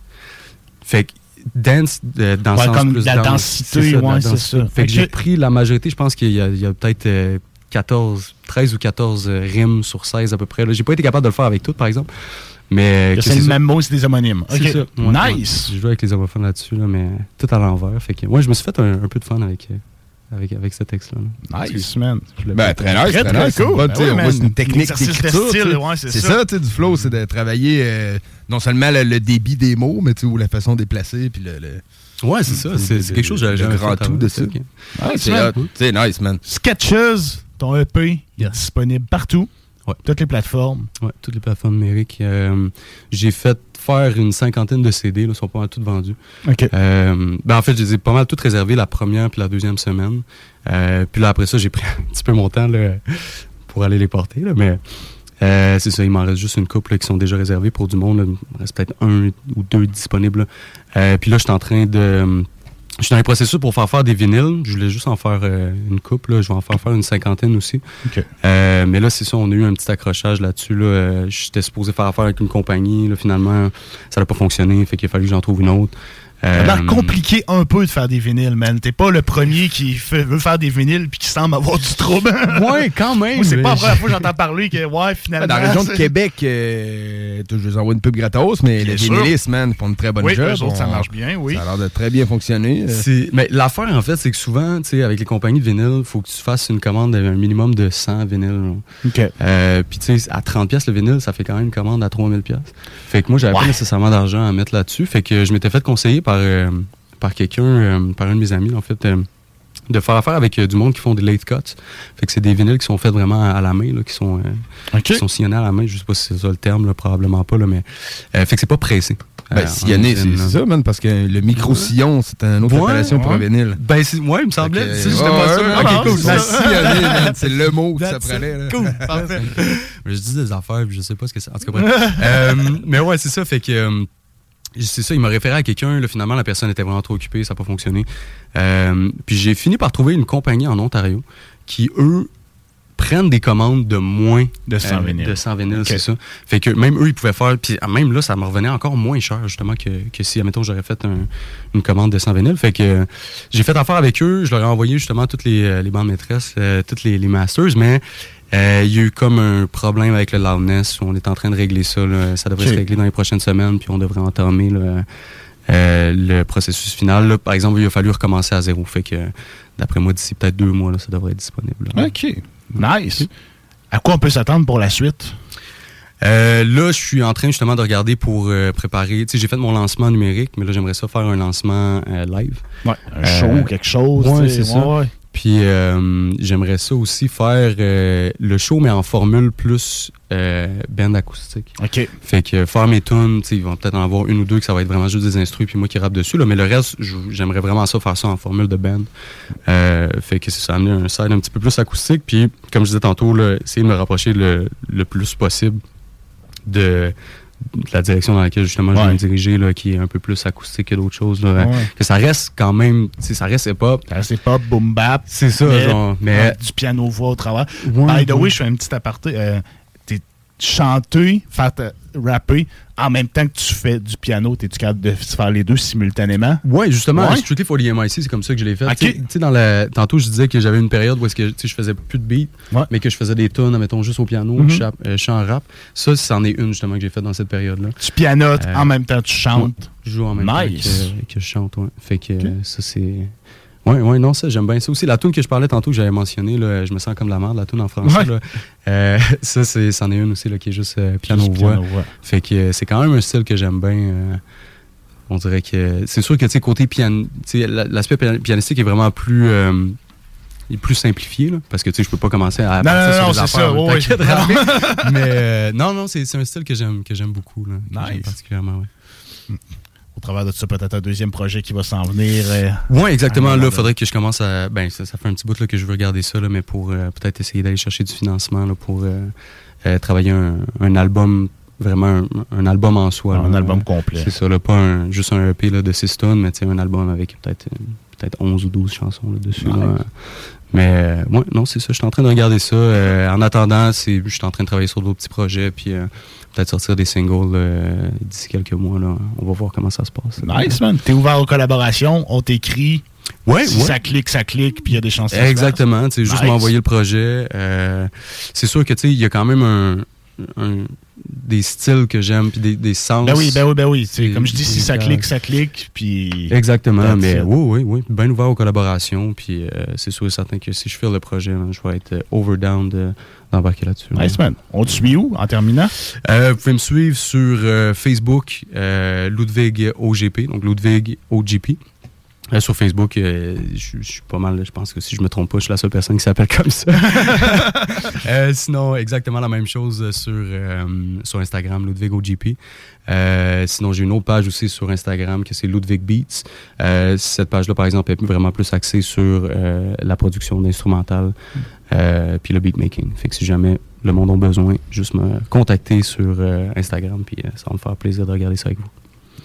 Speaker 18: Fait que dance, euh, dans le
Speaker 8: Ouais,
Speaker 18: sens
Speaker 8: comme
Speaker 18: plus
Speaker 8: la
Speaker 18: danse.
Speaker 8: densité,
Speaker 18: C'est ça,
Speaker 8: ouais, c'est ça.
Speaker 18: Fait que j'ai pris la majorité, je pense qu'il y a, peut-être euh, 14, 13 ou 14 euh, rimes sur 16 à peu près. là. J'ai pas été capable de le faire avec toutes, par exemple. Mais
Speaker 8: c'est le
Speaker 18: ça.
Speaker 8: même mot, c'est des homonymes.
Speaker 18: C'est
Speaker 8: OK.
Speaker 18: ça. Ouais,
Speaker 8: nice.
Speaker 18: Je joue avec les homophones là-dessus, là, mais tout à l'envers. Fait que, ouais, je me suis fait un, un peu de fun avec, avec, avec ce texte-là. là.
Speaker 8: Nice, man.
Speaker 7: Ben, très nice,
Speaker 8: Très,
Speaker 7: très,
Speaker 8: très
Speaker 7: nice. C'est
Speaker 8: cool. Ben oui,
Speaker 7: c'est une technique d'écriture.
Speaker 8: ouais, c'est ça.
Speaker 7: ça, tu sais, du flow, c'est de travailler euh, non seulement le, le débit des mots, mais ou la façon de les placer, puis le, le-
Speaker 18: Ouais, c'est ça. C'est quelque chose que j'avais
Speaker 7: grand tout de
Speaker 18: ça,
Speaker 7: c'est nice, man.
Speaker 8: Sketches, ton EP, il est disponible partout.
Speaker 18: Ouais.
Speaker 8: Toutes les plateformes.
Speaker 18: Ouais, toutes les plateformes numériques. Euh, j'ai fait faire une cinquantaine de CD, là, sont pas mal toutes vendus.
Speaker 8: OK.
Speaker 18: Euh, ben en fait, je les ai pas mal toutes réservées la première puis la deuxième semaine. Euh, puis là, après ça, j'ai pris *laughs* un petit peu mon temps là, pour aller les porter. Là, mais Euh, c'est ça, il m'en reste juste une couple là, qui sont déjà réservées pour du monde. là. Il me reste peut-être un ou deux disponibles. puis là, je suis en train de... Je suis dans les processus pour faire faire des vinyles. Je voulais juste en faire euh, une couple. là. Je vais en faire faire une cinquantaine aussi. Euh, mais là, c'est ça, on a eu un petit accrochage là-dessus. Là. Euh, J'étais supposé faire affaire avec une compagnie. Là, finalement, ça n'a pas fonctionné. Fait qu'il a fallu que j'en trouve une autre.
Speaker 8: Ça a l'air
Speaker 18: Euh,
Speaker 8: compliqué un peu de faire des vinyles, man. T'es pas le premier qui fait- veut faire des vinyles puis qui semble avoir du trouble. *laughs*
Speaker 7: Ouais, quand même.
Speaker 8: Moi, c'est pas la première fois que j'entends parler que, ouais, finalement.
Speaker 7: Dans la région de Québec, euh, je vous envoie une pub gratos, mais les vinylistes, man, font une très bonne
Speaker 8: Oui,
Speaker 7: job.
Speaker 8: eux autres, ça marche bien, oui.
Speaker 7: Ça a l'air de très bien fonctionner. Euh,
Speaker 18: Mais l'affaire, en fait, c'est que souvent, tu sais, avec les compagnies de vinyle, il faut que tu fasses une commande d'un minimum de 100 vinyles. Euh, Puis, tu sais, à 30 pièces le vinyle, ça fait quand même une commande à 3000 pièces. Fait que moi, j'avais pas nécessairement d'argent à mettre là-dessus. Fait que je m'étais fait conseiller par, euh, par quelqu'un, euh, par un de mes amis, en fait, euh, de faire affaire avec euh, du monde qui font des late cuts. Fait que c'est des vinyles qui sont faits vraiment à la main, là, qui sont, euh, qui sont sillonnés à la main. Je sais pas si c'est ça le terme, là, probablement pas, là, mais euh, fait que c'est pas pressé.
Speaker 7: Ben, sillonné, c'est ça, man, parce que le micro-sillon, c'est une autre
Speaker 18: Ouais,
Speaker 7: appellation pour un vinyle.
Speaker 18: Ben, c'est- ouais, il me semblait. C'est- j'étais
Speaker 7: ouais,
Speaker 18: pas
Speaker 7: ouais,
Speaker 18: sûr.
Speaker 7: ouais, ok, cool.
Speaker 18: ça.
Speaker 7: Sillonné, man, c'est le mot que ça prenait, là.
Speaker 18: Cool, *laughs* parfait. Mais je dis des affaires, puis je sais pas ce que c'est. En tout cas, bref. *laughs* Euh, mais ouais, c'est ça. Fait que. Euh, c'est ça, il m'a référé à quelqu'un. là, Finalement, la personne était vraiment trop occupée, ça n'a pas fonctionné. Euh, puis j'ai fini par trouver une compagnie en Ontario qui, eux, prennent des commandes de moins
Speaker 8: De 100 vinyles.
Speaker 18: De 100 vinyles, c'est ça. Fait que même eux, ils pouvaient faire. Puis ah, même là, ça me revenait encore moins cher, justement, que, que si, admettons, j'aurais fait un- une commande de 100 vinyles. Fait que euh, j'ai fait affaire avec eux. Je leur ai envoyé justement toutes les, euh, les bandes maîtresses, euh, toutes les, les masters, mais. Euh, il y a eu comme un problème avec le loudness. On est en train de régler ça. là. Ça devrait se régler dans les prochaines semaines, puis on devrait entamer là, euh, le processus final. là. Par exemple, il a fallu recommencer à zéro. Fait que, d'après moi, d'ici peut-être deux mois, ça devrait être disponible.
Speaker 8: OK. Nice. À quoi on peut s'attendre pour la suite?
Speaker 18: Euh, là, je suis en train justement de regarder pour euh, préparer. Tu sais, j'ai fait mon lancement numérique, mais là, j'aimerais ça faire un lancement euh, live.
Speaker 8: Ouais, un show, quelque chose,
Speaker 18: Ouais, c'est ça.
Speaker 8: ouais.
Speaker 18: Puis euh, j'aimerais ça aussi faire euh, le show, mais en formule plus euh, band acoustique.
Speaker 8: OK.
Speaker 18: Fait que faire mes tunes, ils vont peut-être en avoir une ou deux que ça va être vraiment juste des instrus puis moi qui rappe dessus. Là, mais le reste, j'aimerais vraiment ça faire ça en formule de band. Euh, fait que ça, amener un side un petit peu plus acoustique. Puis comme je disais tantôt, là, essayer de me rapprocher le, le plus possible de la direction dans laquelle justement je vais
Speaker 8: Ouais.
Speaker 18: me diriger, là, qui est un peu plus acoustique que d'autres choses. Là,
Speaker 8: Ouais.
Speaker 18: Que ça reste quand même, ça reste hip-hop.
Speaker 8: Ça reste hip-hop, boom bap.
Speaker 18: C'est ça,
Speaker 8: mais,
Speaker 18: genre, mais-
Speaker 8: Du piano-voix au travers.
Speaker 18: Ouais,
Speaker 8: By the
Speaker 18: ouais.
Speaker 8: way, je fais un petit aparté. Euh, chanter, faire rapper, en même temps que tu fais du piano, t'es-tu capable de faire les deux simultanément?
Speaker 18: Ouais, justement,
Speaker 8: Ouais?
Speaker 18: Strictly for the MIC, c'est comme ça que je l'ai fait. Dans la, tantôt, je disais que j'avais une période où est-ce que, je faisais plus de beats, mais que je faisais des tunes, mettons, juste au piano, chap- euh, chant rap. Ça, c'en est une, justement, que j'ai fait dans cette période-là.
Speaker 8: Tu pianotes,
Speaker 18: Euh,
Speaker 8: en même temps tu chantes.
Speaker 18: ouais, je joue en même
Speaker 8: Nice.
Speaker 18: temps que, que je chante, ouais. Fait que ça, c'est... Ouais, ouais, non, ça, j'aime bien ça aussi. La tune que je parlais tantôt, que j'avais mentionné, là, je me sens comme la merde, la tune en français.
Speaker 8: Ouais.
Speaker 18: là. Euh, ça, c'en est une aussi, là, qui est juste euh, piano-voix. Fait que euh, c'est quand même un style que j'aime bien. euh, on dirait que... C'est sûr que, tu sais, côté piano... l'aspect pian- pianistique est vraiment plus... il est plus simplifié, là, parce que, tu sais, je peux pas commencer à
Speaker 8: Non, non, non, c'est ça.
Speaker 18: Mais non, non, c'est, un style que j'aime, beaucoup, là.
Speaker 8: Nice.
Speaker 18: particulièrement, ouais.
Speaker 8: Au travers de ça, peut-être un deuxième projet qui va s'en venir. euh,
Speaker 18: Oui, exactement. Là, il faudrait que je commence à. Ben, ça, ça fait un petit bout là, que je veux regarder ça, là, mais pour euh, peut-être essayer d'aller chercher du financement là, pour euh, travailler un, un album, vraiment un, un album en soi.
Speaker 8: Un album complet.
Speaker 18: C'est ça, là, pas un- juste un EP là, de 6 tonnes, mais un album avec peut-être peut-être 11 ou 12 chansons dessus.
Speaker 8: Nice.
Speaker 18: Mais ouais, non, c'est ça. Je suis en train de regarder ça. En attendant, c'est, je suis en train de travailler sur d'autres petits projets, puis peut-être sortir des singles euh, d'ici quelques mois. Là. On va voir comment ça se passe.
Speaker 8: Nice, man. T'es ouvert aux collaborations, on t'écrit.
Speaker 18: Ouais,
Speaker 8: si
Speaker 18: ouais.
Speaker 8: ça clique, ça clique, puis il y a des chances.
Speaker 18: Exactement, tu sais, juste m'envoyer le projet. euh, c'est sûr que tu sais, il y a quand même un, un- des styles que j'aime puis des, des sens.
Speaker 8: Ben oui, ben oui, ben oui. Comme je dis, si ça clique, ça clique, puis...
Speaker 18: Exactement, mais oui, oui, oui, bien ouvert aux collaborations, puis euh, c'est sûr et certain que si je fais le projet, je vais être over down de- d'embarquer là-dessus.
Speaker 8: Nice, man. On te suit où, en terminant?
Speaker 18: Euh, vous pouvez me suivre sur euh, Facebook, euh, Ludwig OGP, donc Ludwig OGP. Euh, sur Facebook, euh, je je suis pas mal, je pense que si je me trompe pas, je suis la seule personne qui s'appelle comme ça. *laughs* Euh, sinon, exactement la même chose sur, euh, sur Instagram, Ludwig OGP. Euh, sinon, j'ai une autre page aussi sur Instagram que c'est Ludwig Beats. Euh, cette page-là, par exemple, est vraiment plus axée sur euh, la production d'instrumentales. Euh, puis le beatmaking. Fait que si jamais le monde a besoin, juste me contacter sur euh, Instagram, puis euh, ça va me faire plaisir de regarder ça avec vous.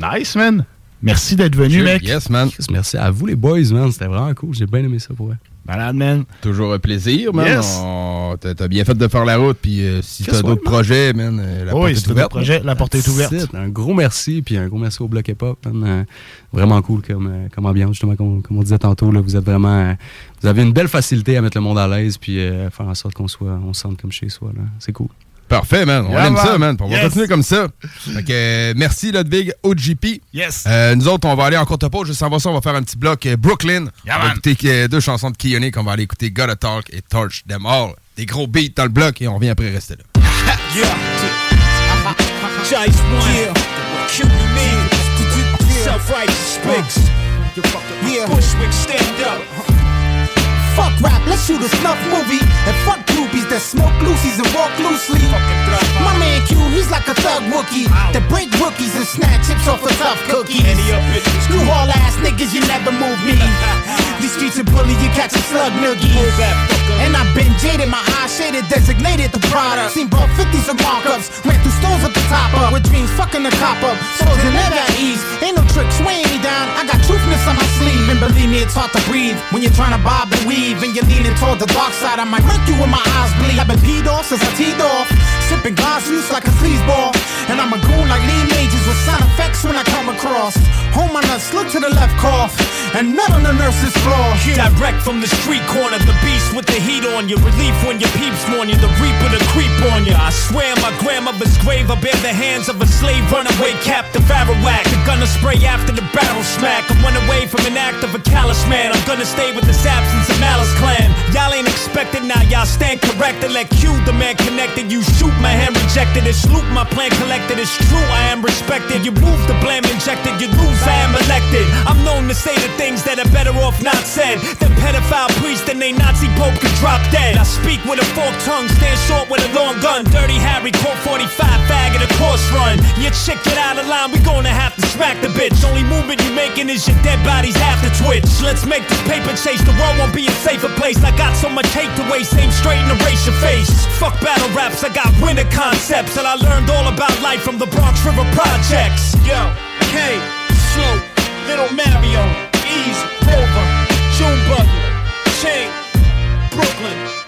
Speaker 8: Nice, man. Merci d'être venu, mec.
Speaker 7: Yes, man.
Speaker 18: Merci à vous, les boys, man. C'était vraiment cool. J'ai bien aimé ça pour eux.
Speaker 8: Malade, man.
Speaker 7: Toujours un plaisir, man.
Speaker 8: Yes.
Speaker 7: On- T'as bien fait de faire la route, puis euh, si
Speaker 18: Qu'est-ce
Speaker 7: t'as d'autres projets, man, euh, la
Speaker 8: Oui,
Speaker 7: porte
Speaker 8: si
Speaker 7: est
Speaker 8: t'as
Speaker 7: ouverte.
Speaker 8: d'autres projets, la porte est ouverte.
Speaker 18: Un gros merci, puis un gros merci au Bloc Hip Hop. man. Euh, vraiment cool comme, euh, comme ambiance, justement, comme, comme on disait tantôt. Là, vous êtes vraiment. euh, vous avez une belle facilité à mettre le monde à l'aise, puis euh, faire en sorte qu'on soit, on se sente comme chez soi. là. C'est cool.
Speaker 7: Parfait, man. On
Speaker 18: Yeah,
Speaker 7: aime
Speaker 18: man.
Speaker 7: ça, man. On va
Speaker 18: Yes.
Speaker 7: continuer comme ça. Fait que, euh, merci, Ludwig, OGP.
Speaker 8: Yes.
Speaker 7: Euh, nous autres, on va aller en courte pause. Juste avant ça, on va faire un petit bloc euh, Brooklyn.
Speaker 8: Yeah,
Speaker 7: on va
Speaker 8: man.
Speaker 7: écouter euh, deux chansons de Kiyonik. On va aller écouter Gotta Talk et Torch Them All. Des gros beats dans le bloc et on revient après rester là.
Speaker 24: Jice one. Cue me. Self-righteous spigs.
Speaker 25: Yeah.
Speaker 24: Bushwick, stand up.
Speaker 25: Fuck rap, let's shoot a snuff movie. And fuck groupies that smoke loosies and walk loosely. My man Q, he's like a thug Wookie that break rookies and snatch chips off a tough cookie. You all ass niggas, you never move me. *laughs* These streets are bully, you catch a slug noogie. And I've been jaded, my eyes shaded, designated the product. Seen both 50s and markups, ran through stores with the top up. With dreams fucking the cop up, souls are never at ease. Ain't no tricks weighing me down. I got truthness on my sleeve, and believe me, it's hard to breathe when you're trying to bob and weave and you're leaning toward the dark side. I might murk you when my eyes bleed. I've been peed off since I teed off, sipping glass juice like a sleazeball. And I'm a goon like Lee Majors with sound effects when I come across. Hold my nuts, look to the left, cough, and nut on the nurse's floor.
Speaker 24: Direct from the street corner, the beast with the heat on you. Relief when your peeps mourn you, the reaper to creep on you. I swear my grandmother's grave, I bear the hands of a slave runaway captive Arawak. The gunner spray after the battle smack. I run away from an act of a callous man. I'm gonna stay with this absence of malice clan. Y'all ain't expected now, y'all stand corrected. Let Q, the man connected. You shoot my hand rejected. It's loot, my plan collected. It's true, I am respected. You move the blame injected, you lose, I am elected. I'm known to say the things that are better off not said. The pedophile priest and they Nazi pope drop dead. I speak with a forked tongue, stand short with a long gun. Dirty Harry, Colt 45, fag at a course run. Your chick get out of line, we gonna have to smack the bitch. Only movement you making is your dead bodies after Twitch. Let's make this paper chase, the world won't be a safer place. I got so much hate to waste, aim straight and erase your face. Fuck battle raps, I got winner concepts. And I learned all about life from the Bronx River Projects. Yo, K, Slow, Little Mario, Ease, Rover, Brooklyn.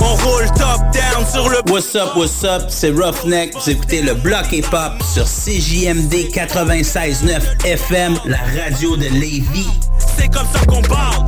Speaker 26: On roule top down sur le What's up, what's up, c'est Roughneck. Vous écoutez le bloc hip-hop sur CJMD 96.9 FM, la radio de Lévis.
Speaker 24: C'est comme ça qu'on parle.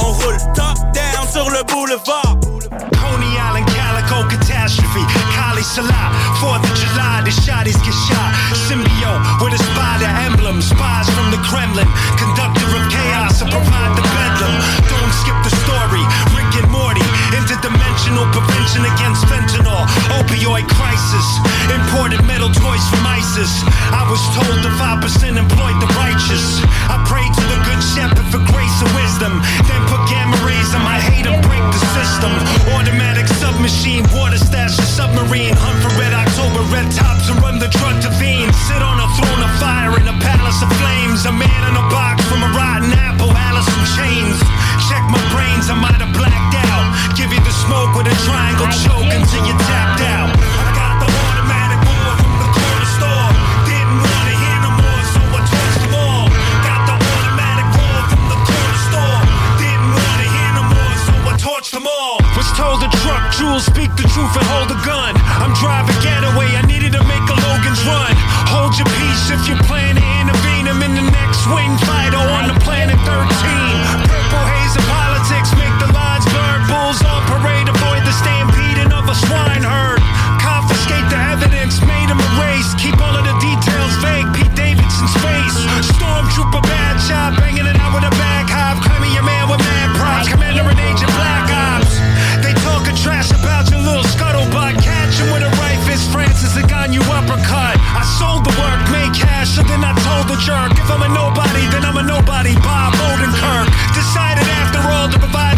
Speaker 24: On roule top down sur le boulevard. Coney Island, Calico, catastrophe. Kali Salah, 4th of July, the shotties get shot. Symbiote with a spider emblem. Spies from the Kremlin. Conductor of chaos to provide the bedlam. Don't skip the story. Rick and Morty, interdimensional prevention against fentanyl. Opioid crisis. Imported metal toys from ISIS. I was told the 5% employed the righteous. I prayed to the good shepherd for grace and wisdom. Then put gamma rays on my hate the system. Automatic submachine, water stash, a submarine. Hunt for red October, red tops, and run the drug to vein. Sit on a throne of fire in a palace of flames. A man in a box from a rotten apple, Alice in chains. Check my brains, I might have blacked out. Give you the smoke with a triangle choke until you tapped out. Torched them all. Was told the truck, Jules, speak the truth and hold a gun. I'm driving getaway, I needed to make a Logan's run. Hold your peace if you plan to intervene. I'm in the next wing fighter on the planet 13. Purple haze of politics make the lines blur. Bulls on parade, avoid the stampeding of a swine jerk. If I'm a nobody, then I'm a nobody. Bob Odenkirk decided after all to provide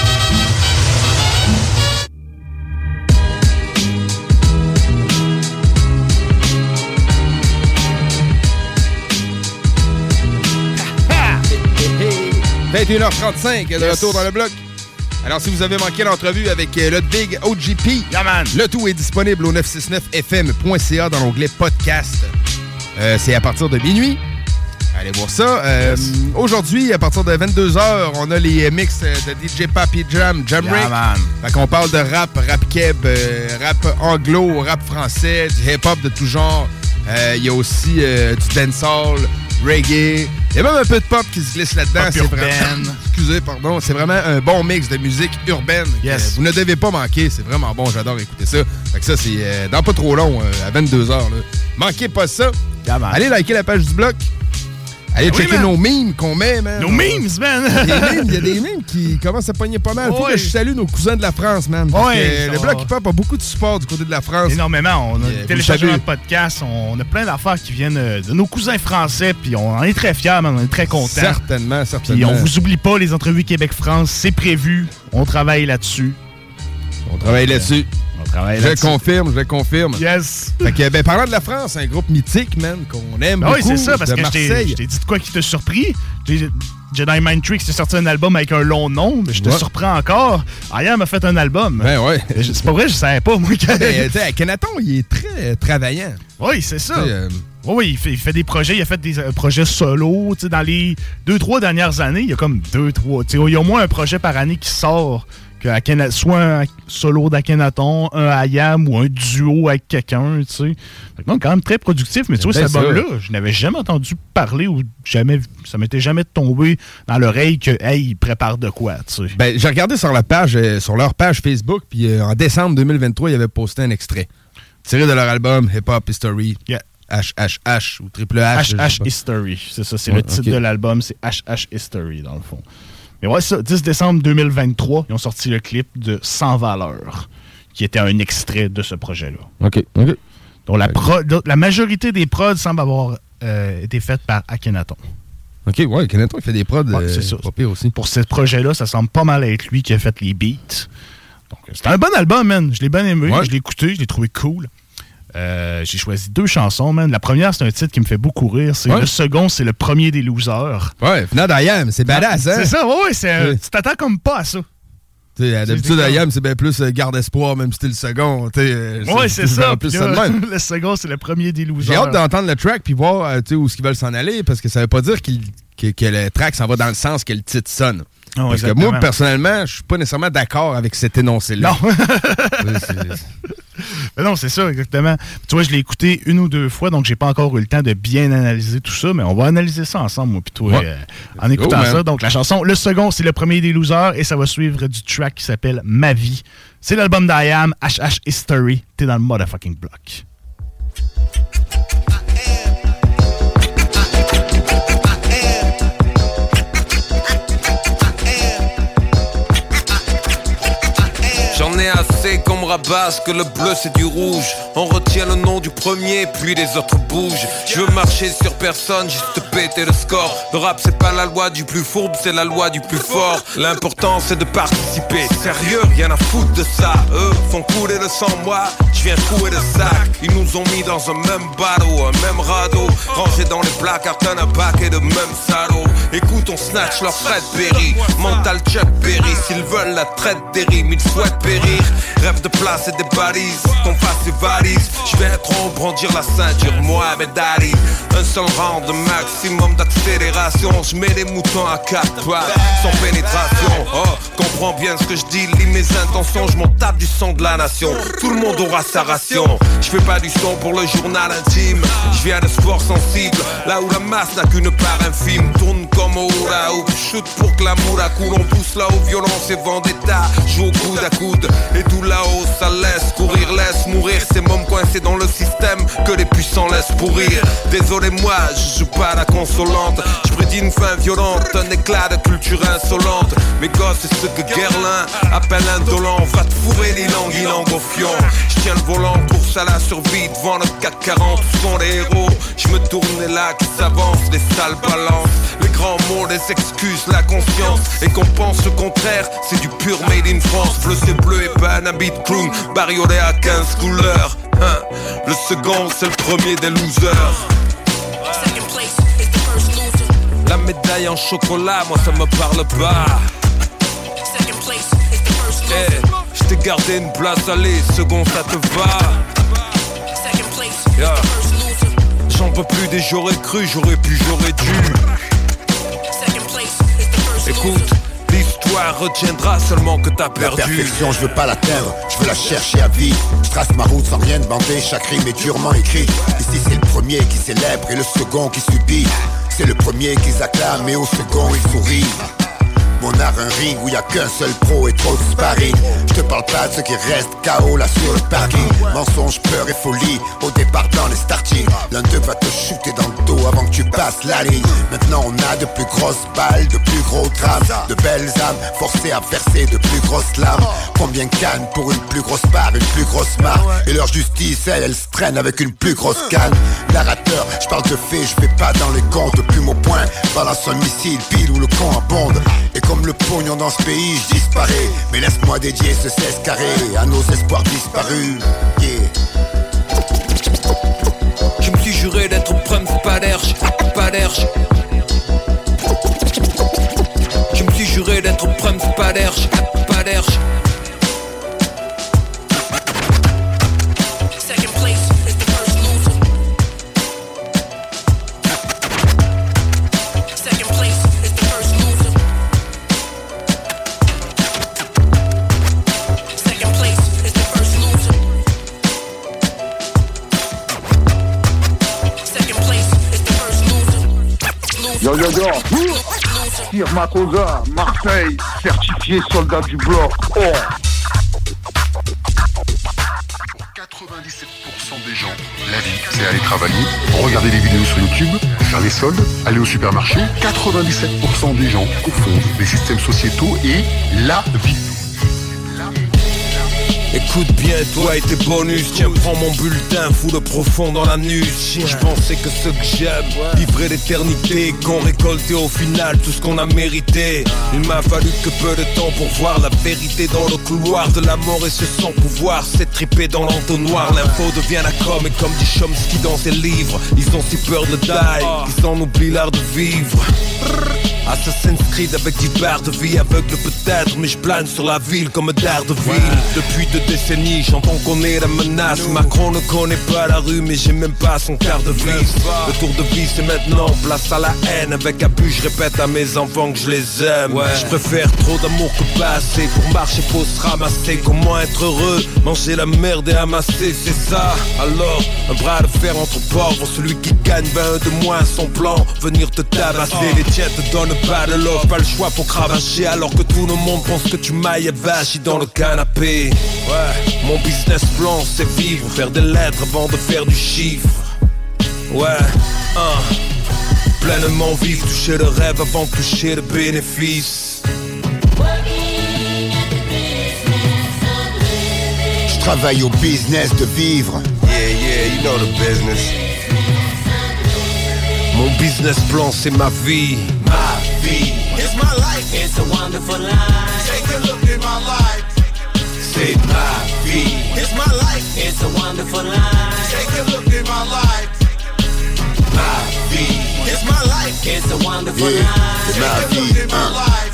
Speaker 7: 21h35 de retour dans le bloc. Alors, si vous avez manqué l'entrevue avec euh, le Big OGP, le tout est disponible au 969fm.ca dans l'onglet podcast. Euh, c'est à partir de minuit. Allez voir ça. Euh, Aujourd'hui, à partir de 22h, on a les mix de DJ Papi Jam, Jam
Speaker 8: Yeah, man.
Speaker 7: Fait qu'on parle de rap, rap keb, rap anglo, rap français, du hip-hop de tout genre. Euh, Il y a aussi du dancehall, reggae. Il y a même un peu de pop qui se glisse là-dedans. C'est vraiment- Excusez, pardon. C'est vraiment un bon mix de musique urbaine.
Speaker 8: Yes.
Speaker 7: vous ne devez pas manquer. C'est vraiment bon. J'adore écouter ça. Fait que ça, c'est euh, dans pas trop long, euh, à 22h. Manquez pas ça. Allez liker la page du bloc. Allez
Speaker 8: Ah oui,
Speaker 7: checker
Speaker 8: man.
Speaker 7: nos memes qu'on met, man.
Speaker 8: Nos memes, man.
Speaker 7: Il y a des memes qui commencent à pogner pas mal. Je salue nos cousins de la France, man. Parce
Speaker 8: Ouais,
Speaker 7: que
Speaker 8: ils
Speaker 7: le bloc hip-hop a beaucoup de support du côté de la France.
Speaker 8: Énormément. On a
Speaker 7: Yeah,
Speaker 8: téléchargé un podcast. On a plein d'affaires qui viennent euh, de nos cousins français. Puis on en est très fiers, man. On est très contents.
Speaker 7: Certainement,
Speaker 8: Puis
Speaker 7: certainement.
Speaker 8: on vous oublie pas, les entrevues Québec-France, c'est prévu. On travaille là-dessus.
Speaker 7: On travaille là-dessus.
Speaker 8: On travaille
Speaker 7: Je confirme, je confirme.
Speaker 8: Yes.
Speaker 7: Fait que, ben, parlant de la France, un groupe mythique, man, qu'on aime
Speaker 8: Ben oui, c'est ça, parce que je t'ai dit de quoi qui t'a surpris? J'ai- Jedi Mind Tricks a sorti un album avec un long nom, mais je te
Speaker 7: Ouais.
Speaker 8: surprends encore. Ayam a fait un album.
Speaker 7: Ben ouais.
Speaker 8: C'est pas vrai, je savais pas, moi.
Speaker 7: Ben, Akhenaton, il est très euh, travaillant.
Speaker 8: Oui, c'est ça.
Speaker 7: Euh,
Speaker 8: Oui, oui, il fait, il fait des projets, il a fait des euh, projets solo. Tu sais, dans les deux, trois dernières années, il y a comme deux, trois. tu sais, Il y a au moins un projet par année qui sort, que soit un solo d'Akhenaton, un Ayam ou un duo avec quelqu'un. tu sais. Non, quand même très productif, mais tu vois, cet album-là, je n'avais jamais entendu parler ou jamais, vu- ça m'était jamais tombé dans l'oreille que, hey, il prépare de quoi, tu sais.
Speaker 7: Ben, j'ai regardé sur la page, euh, sur leur page Facebook, puis euh, en décembre 2023, ils avaient posté un extrait tiré de leur album Hip Hop History. HHH ou Triple H.
Speaker 8: HH. History. C'est ça, c'est
Speaker 7: Ouais,
Speaker 8: le titre de l'album, c'est HH History dans le fond. Mais ouais, ça, 10 décembre 2023, ils ont sorti le clip de Sans valeur, qui était un extrait de ce projet-là.
Speaker 7: OK, OK.
Speaker 8: Donc la, pro- la majorité des prods semble avoir euh, été faites par Akhenaton.
Speaker 7: OK, ouais, Akhenaton, il fait des prods
Speaker 8: Ouais,
Speaker 7: euh, pas pire aussi.
Speaker 8: Pour ce projet-là, ça semble pas mal être lui qui a fait les beats. Donc c'est un bon album, man. Je l'ai bien aimé,
Speaker 7: Ouais.
Speaker 8: je l'ai écouté, je l'ai trouvé cool. Euh, j'ai choisi deux chansons, man. La première, c'est un titre qui me fait beaucoup rire. C'est
Speaker 7: Ouais.
Speaker 8: Le second, c'est le premier des losers.
Speaker 7: Ouais, Finad Ayam, c'est badass, hein?
Speaker 8: C'est ça, ouais, ouais, c'est, euh, tu t'attends comme pas à ça.
Speaker 7: D'habitude, Ayam, c'est bien plus euh, garde espoir, même si c'était le second.
Speaker 8: Ouais, c'est ça.
Speaker 7: plus ça même. *laughs*
Speaker 8: le second, c'est le premier des losers.
Speaker 7: J'ai hâte d'entendre le track puis voir où qu'ils veulent s'en aller parce que ça veut pas dire que le track s'en va dans le sens que le titre sonne.
Speaker 8: Non,
Speaker 7: parce que moi, personnellement, je suis pas nécessairement d'accord avec cet énoncé-là.
Speaker 8: Non. *laughs* Mais non, c'est ça, exactement. Tu vois, je l'ai écouté une ou deux fois, donc j'ai pas encore eu le temps de bien analyser tout ça, mais on va analyser ça ensemble, moi, puis toi,
Speaker 7: Ouais.
Speaker 8: euh, en écoutant ça. Donc, la chanson, le second, c'est le premier des losers, et ça va suivre du track qui s'appelle Ma vie. C'est l'album d'IAM, HH History. T'es dans le motherfucking block.
Speaker 27: J'en ai assez qu'on me rabasse que le bleu c'est du rouge. On retient le nom du premier puis les autres bougent. Je veux marcher sur personne, juste péter le score. Le rap c'est pas la loi du plus fourbe, c'est la loi du plus fort. L'important c'est de participer. Sérieux, rien à foutre de ça. Eux font couler le sang, moi je viens couer le sac. Ils nous ont mis dans un même bateau, un même radeau. Rangés dans les placards d'un un paquet de mêmes salauds Écoute on snatch leur Fred Berry Mental Chuck Berry S'ils veulent la traite des ils souhaitent périr Rêve de place et des balises Qu'on fasse des valises. Je vais trop brandir la ceinture Mohamed Ali Un seul round de maximum d'accélération. Je mets les moutons à quatre pattes Sans pénétration. Oh, comprends bien ce que je dis Lis mes intentions, je m'en tape du son de la nation. Tout le monde aura sa ration. Je fais pas du son pour le journal intime. Je viens de sport sensible Là où la masse n'a qu'une part infime. Tourne comme au hoop Shoot pour que l'amour à coule On pousse là-haut violence et vendetta. Joue au coude à coude Et tout là-haut ça laisse courir, laisse mourir ces mômes coincés dans le système que les puissants laissent pourrir. Désolé moi, je joue pas la consolante, je prédis une fin violente, un éclat de culture insolente. Mes gosses, ce que Guerlain appelle indolent, va te fourrer les langues, il au fion. Je tiens le volant, course à la survie devant le CAC 40, tous sont les héros? Je me tourne et là qui s'avance, les sales balances, les grands mots, les excuses, la conscience. Et qu'on pense le contraire, c'est du pur made in France. Bleu c'est bleu et pas un habit de clown, bariolé à 15 couleurs. Hein. Le second, c'est le premier des losers. La médaille en chocolat, moi ça me parle pas. Eh, je t'ai gardé une place, allez, second ça te va. J'en peux plus des j'aurais cru, j'aurais pu, j'aurais dû. Écoute, retiendra seulement que t'as
Speaker 28: La
Speaker 27: perdu.
Speaker 28: perfection, je veux pas l'atteindre, je veux la chercher à vie. Je trace ma route sans rien demander, chaque rime est durement écrit. Ici c'est le premier qui célèbre et le second qui subit. C'est le premier qu'ils acclament et au second ils sourient. Mon art un ring où y a qu'un seul pro et trop de sparring. Je te parle pas de ceux qui restent KO là sur le parking. Mensonge, peur et folie au départ dans les starting L'un d'eux va te shooter dans le dos avant que tu passes la ligne. Maintenant on a de plus grosses balles, de plus gros drames. De belles âmes forcées à verser de plus grosses larmes. Combien cannes pour une plus grosse part, une plus grosse marque? Et leur justice, elle, elle se traîne avec une plus grosse canne. Narrateur, je parle de faits, je fais pas dans les comptes. Plume au point, balance un missile, pile où le con abonde comme le pognon dans ce pays, je disparais Mais laisse-moi dédier ce 16 carré à nos espoirs disparus
Speaker 27: Je me suis juré d'être preuve pas d'erge, pas d'erge. Je me suis juré d'être preuve pas d'erge,
Speaker 23: Yo yo Marseille, certifié soldat du bloc. Oh
Speaker 29: 97% des gens, la vie, c'est aller travailler, regarder des vidéos sur YouTube, faire les soldes, aller au supermarché. 97% des gens confondent les systèmes sociétaux et la vie.
Speaker 27: Écoute bien, toi et tes bonus. Tiens, prends mon bulletin, fous le profond dans la nuit. Je pensais que ce que j'aime, vivrait l'éternité, qu'on récoltait au final tout ce qu'on a mérité. Il m'a fallu que peu de temps pour voir la vérité dans le couloir de la mort et ce sans pouvoir s'est trippé dans l'entonnoir. L'info devient la com et comme dit Chomsky dans ses livres, ils ont si peur de die qu'ils en oublient l'art de vivre. Assassin's Creed avec dix barres de vie aveugle peut-être Mais je plane sur la ville comme Daredevil. Depuis deux décennies j'entends qu'on est la menace. Macron ne connaît pas la rue mais j'ai même pas son quart de vis. Le tour de vie c'est maintenant. Place à la haine Avec abus. Je répète à mes enfants que je les aime. Je préfère trop d'amour que pas assez Pour marcher faut se ramasser. Comment être heureux? Manger la merde et amasser c'est ça. Alors un bras de fer entre pauvres. Celui qui gagne ben un de moins. Son plan Venir te tabasser. Les tiens te donnent pas de love Pas le choix pour cravacher Alors que tout le monde pense que tu mailles vachis dans le canapé Ouais Mon business plan c'est vivre Faire des lettres avant de faire du chiffre Ouais hein. Pleinement vivre Toucher le rêve avant de toucher le bénéfice
Speaker 28: Je travaille au business de vivre
Speaker 27: Yeah, yeah, you know the business. Mon business plan, c'est ma vie. Ma vie.
Speaker 24: It's my life. It's a wonderful life. Take a look at my life.
Speaker 27: C'est ma vie.
Speaker 24: It's my life. It's a wonderful life. Take a look at my life.
Speaker 27: Ma vie.
Speaker 24: It's my life. It's a wonderful
Speaker 28: Yeah,
Speaker 24: life. Take a look at my life.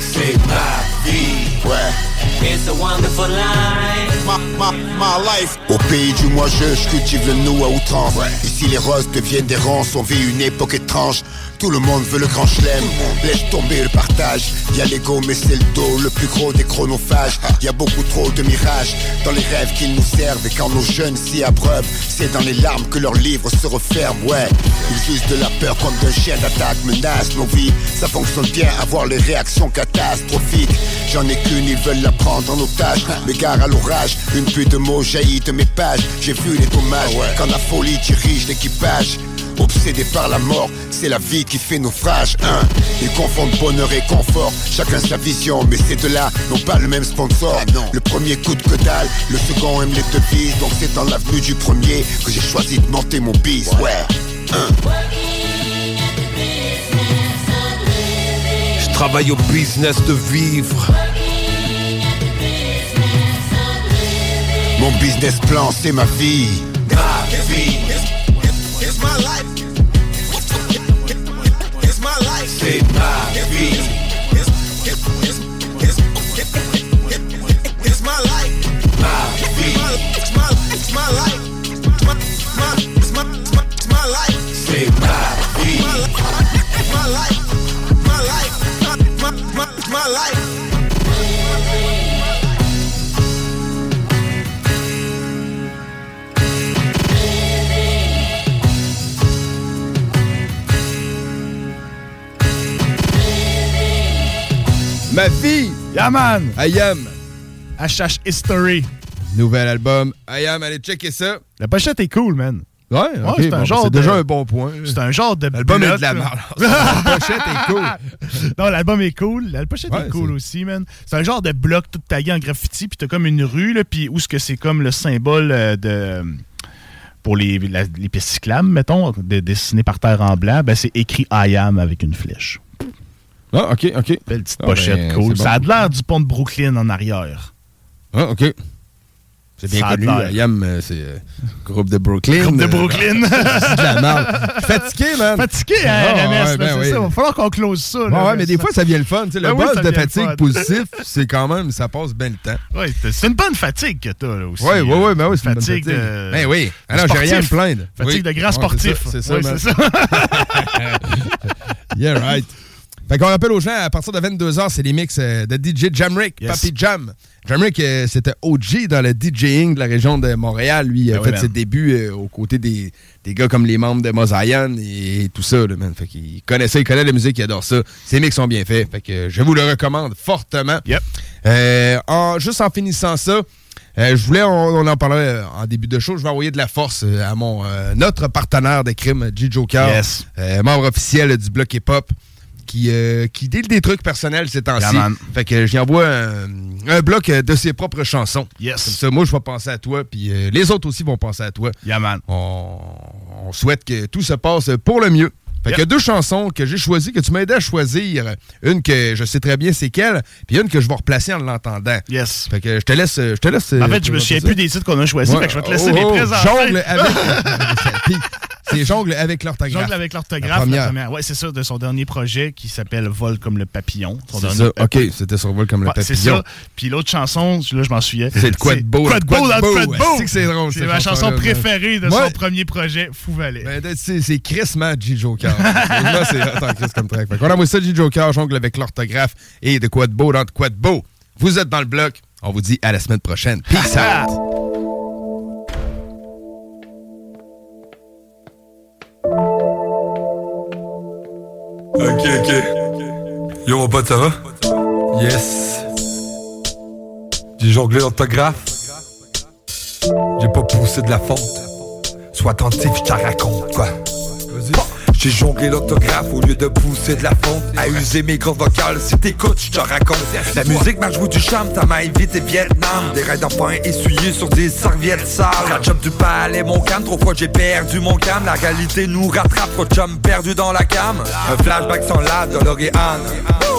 Speaker 27: C'est ma vie.
Speaker 28: Ouais
Speaker 24: It's a wonderful life.
Speaker 28: My life. Au pays du moi je, cultive le nous à outrance. Ici les roses deviennent des ronces, on vit une époque étrange. Tout le monde veut le grand chelem, laisse tomber le partage. Y a l'ego mais c'est le dos, le plus gros des chronophages. Y a beaucoup trop de mirages dans les rêves qu'ils nous servent. Et quand nos jeunes s'y abreuvent, c'est dans les larmes que leurs livres se referment. Ouais, ils usent de la peur comme d'un chien d'attaque, menacent nos vies. Ça fonctionne bien, avoir les réactions catastrophiques. J'en ai qu'une, ils veulent la prendre en otage. M'égare à l'orage, une pluie de mots jaillit de mes pages. J'ai vu les dommages quand la folie dirige l'équipage. Obsédé par la mort, c'est la vie qui fait naufrage. Hein. Ils confondent bonheur et confort, chacun sa vision, mais ces deux-là n'ont pas le même sponsor. Le premier coûte que dalle, le second aime les devises, donc c'est dans l'avenue du premier que j'ai choisi de monter mon bis. Ouais. Hein.
Speaker 27: Je travaille au business de vivre.
Speaker 28: Mon business plan, c'est ma vie.
Speaker 24: It's, it's,
Speaker 28: Ma vie!
Speaker 8: Yaman!
Speaker 7: I am!
Speaker 8: HH History.
Speaker 7: Nouvel album. I am, allez checker ça.
Speaker 8: La pochette est cool, man.
Speaker 7: Ouais, ok,
Speaker 8: c'est
Speaker 7: bon,
Speaker 8: un genre
Speaker 7: c'est
Speaker 8: de-
Speaker 7: déjà un bon point.
Speaker 8: C'est un genre de.
Speaker 7: L'album est de la merde. *laughs* La pochette est cool.
Speaker 8: Non, l'album est cool. La pochette
Speaker 7: Ouais,
Speaker 8: est cool aussi, man. C'est un genre de bloc tout tagué en graffiti, puis t'as comme une rue, là, puis où ce que c'est comme le symbole euh, de. Pour les, la- les pistes cyclables, mettons, de, dessiné par terre en blanc, ben c'est écrit I am avec une flèche.
Speaker 7: Ah, ok, ok.
Speaker 8: Belle petite
Speaker 7: Ah,
Speaker 8: pochette
Speaker 7: ben,
Speaker 8: cool. Ça a
Speaker 7: bon.
Speaker 8: l'air du pont de Brooklyn en arrière.
Speaker 7: Ah, ok. C'est bien
Speaker 8: Ça a
Speaker 7: connu.
Speaker 8: l'air.
Speaker 7: I am, euh, c'est euh, groupe de Brooklyn.
Speaker 8: Groupe de
Speaker 7: Euh,
Speaker 8: Brooklyn. *laughs*
Speaker 7: c'est de la merde. Fatigué, man.
Speaker 8: Fatigué, hein,
Speaker 7: Ah, ouais, ben
Speaker 8: là, c'est
Speaker 7: oui.
Speaker 8: ça. Va falloir qu'on close ça.
Speaker 7: Ouais, mais des fois, ça vient le fun. tu sais, le
Speaker 8: Ben
Speaker 7: buzz de fatigue positif, c'est quand même, ça passe bien le temps.
Speaker 8: C'est- une bonne fatigue que t'as, là, aussi.
Speaker 7: Oui, oui, oui, ben oui, c'est une bonne
Speaker 8: Fatigue
Speaker 7: fatigue.
Speaker 8: de-
Speaker 7: Ben oui. Ah non, j'ai rien à me plaindre.
Speaker 8: Fatigue
Speaker 7: Oui.
Speaker 8: de grand sportif.
Speaker 7: c'est ça, c'est ça. *laughs* Yeah, right. Fait qu'on rappelle aux gens, à partir de 22h, c'est les mix euh, de DJ Jamrick,
Speaker 8: Yes.
Speaker 7: Papi Jam. Jamrick, euh, c'était OG dans le DJing de la région de Montréal. Lui, il a
Speaker 8: Ben
Speaker 7: fait
Speaker 8: man.
Speaker 7: ses débuts euh, aux côtés des, des gars comme les membres de Mosaïan et, tout ça. Là, man. Fait qu'il connaît ça, il connaît la musique, il adore ça. Ses mix sont bien faits. Fait que je vous le recommande fortement. Euh, en- juste en finissant ça, euh, je voulais, on, on en parlait en début de show, je vais envoyer de la force à mon euh, notre partenaire de crime, G Joker,
Speaker 8: Yes.
Speaker 7: membre officiel du bloc hip-hop, qui, euh, qui deal des trucs personnels ces temps-ci.
Speaker 8: Yeah,
Speaker 7: fait que j'y envoie un, un bloc euh, de ses propres chansons.
Speaker 8: Yes.
Speaker 7: Comme ça, moi, je vais penser à toi, puis euh, les autres aussi vont penser à toi.
Speaker 8: Yeah, man.
Speaker 7: On, on souhaite que tout se passe pour le mieux. Fait
Speaker 8: Yep.
Speaker 7: qu'il y a deux chansons que j'ai choisies, que tu m'as aidé à choisir. Une que je sais très bien c'est quelle, puis une que je vais replacer en l'entendant.
Speaker 8: Yes.
Speaker 7: Fait que je te laisse. Je te laisse
Speaker 8: En fait, je me souviens plus des titres qu'on a choisis, fait que je vais te laisser les présenter.
Speaker 7: Jongle avec. *laughs* *laughs* C'est jongle avec l'orthographe.
Speaker 8: Jongle avec l'orthographe,
Speaker 7: La première.
Speaker 8: première. Ouais, c'est ça, de son dernier projet qui s'appelle Vol comme le papillon.
Speaker 7: C'est ça. OK, c'était sur vol comme le
Speaker 8: Ouais, c'est
Speaker 7: papillon.
Speaker 8: ça. Puis l'autre chanson, là, je m'en souviens.
Speaker 7: C'est Quoi de beau,
Speaker 8: Quoi de beau. Quoi de beau.
Speaker 7: C'est que c'est drôle,
Speaker 8: C'est
Speaker 7: cette
Speaker 8: ma chanson préférée de son premier projet, Fou Valet.
Speaker 7: Ben, c'est c'est Chris Matt G. Joker. Là, c'est en Chris comme track. Fait qu'on envoie ça, G. Joker, jongle avec l'orthographe et de quoi de beau dans de quoi de beau. Vous êtes dans le bloc. On vous dit à la semaine prochaine. Peace out.
Speaker 30: Ok, ok. Yo, mon pote, ça va? Yes. J'ai jonglé l'orthographe. J'ai pas poussé de la fonte. Sois attentif, je t'en raconte, quoi. J'ai jonglé l'autographe au lieu de pousser de la fonte. À user mes cordes vocales, si t'écoutes, je te raconte La musique m'a joué du charme, ta main vite et Vietnam. Des raids d'enfants essuyés sur des serviettes sales. La du palais, mon calme, trop fois j'ai perdu mon calme. La réalité nous rattrape, trop de perdu dans la cam. Un flashback sans la DeLorean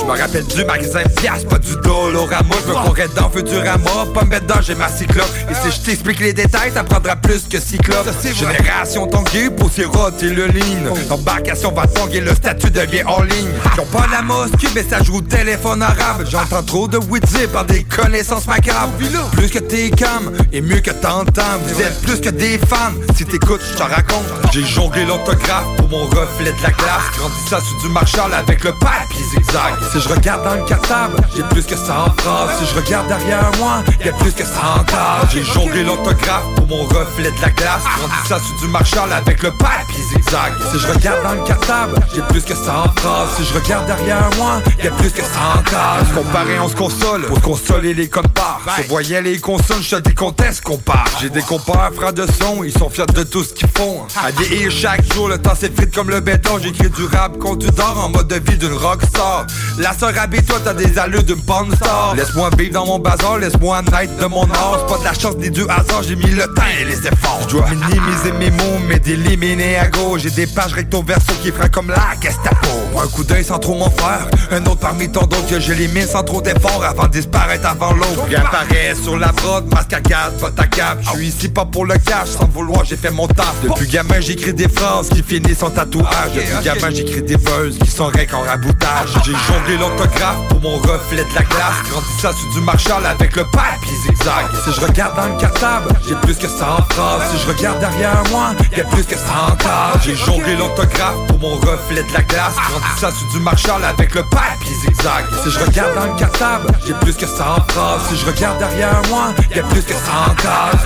Speaker 30: Je me rappelle du magasin Pias, pas du Dolorama. Je me croirais dans Futurama, pas me mettre dans j'ai ma cyclope. Et si je t'explique les détails, ça prendra plus que cyclope Génération tanguée pour siroter le lean L'embarcation va tanguer, le statut devient en ligne. Ont pas la mosquée, mais ça joue téléphone arabe. J'entends trop de dire par des connaissances macabres. Plus que t'es cam, et mieux que t'entends Vous êtes plus que des fans, si t'écoutes, je te raconte. J'ai jonglé l'autographe pour mon reflet de la glace. Grandi ça sur du Marshall avec le papier zigzag Si je regarde dans le cartable, j'ai plus que 100 phrases Si je regarde derrière moi, y'a plus que 100 cases J'ai jonglé l'autographe pour mon reflet de la glace Grandi ça sur du Marshall avec le papier zigzag Si je regarde dans le cartable, j'ai plus que 100 phrases. Si je regarde derrière moi, y a plus que 100 cases. Comparé, on se console, pour se consoler les codes parts. Sur voyelles et consoles, je te déconteste qu'on part. J'ai des compères, frères de son, ils sont fiers de tout ce qu'ils font. À des chaque jour, le temps s'effrite comme le béton. J'écris du rap quand tu dors en mode de vie d'une rockstar. La sœur habille-toi, t'as des allures d'une porn star. Laisse-moi vivre dans mon bazar, laisse-moi naître de mon art. C'est pas de la chance ni du hasard, j'ai mis le temps et les efforts. Je dois minimiser mes mots, mais d'éliminer à gauche. J'ai des pages recto verso qui feraient comme la Gestapo. Un coup d'œil sans trop m'en faire, un autre parmi tant d'autres que j'élimine sans trop d'efforts avant de disparaître avant l'autre. Réapparaît sur la prod, masque à garde, pas ta cap. Je suis ici pas pour le cash, sans vouloir, j'ai fait mon taf. Depuis gamin, j'écris des phrases qui finissent en tatouage. Depuis gamin, j'écris des buzz qui sont rec en raboutage. J'ai jonglé l'autographe pour mon reflet de la glace. Grandissant sur du Marshall avec le papier zigzag. Si je regarde dans le cartable, j'ai plus que 100 phrases. Si je regarde derrière moi, y a plus que 100 cases. J'ai jonglé l'autographe pour mon reflet de la glace. Grandissant sur du Marshall avec le papier zigzag. Si je regarde dans le cartable, j'ai plus que 100 phrases. Si je regarde derrière moi, y a plus que 100 cases.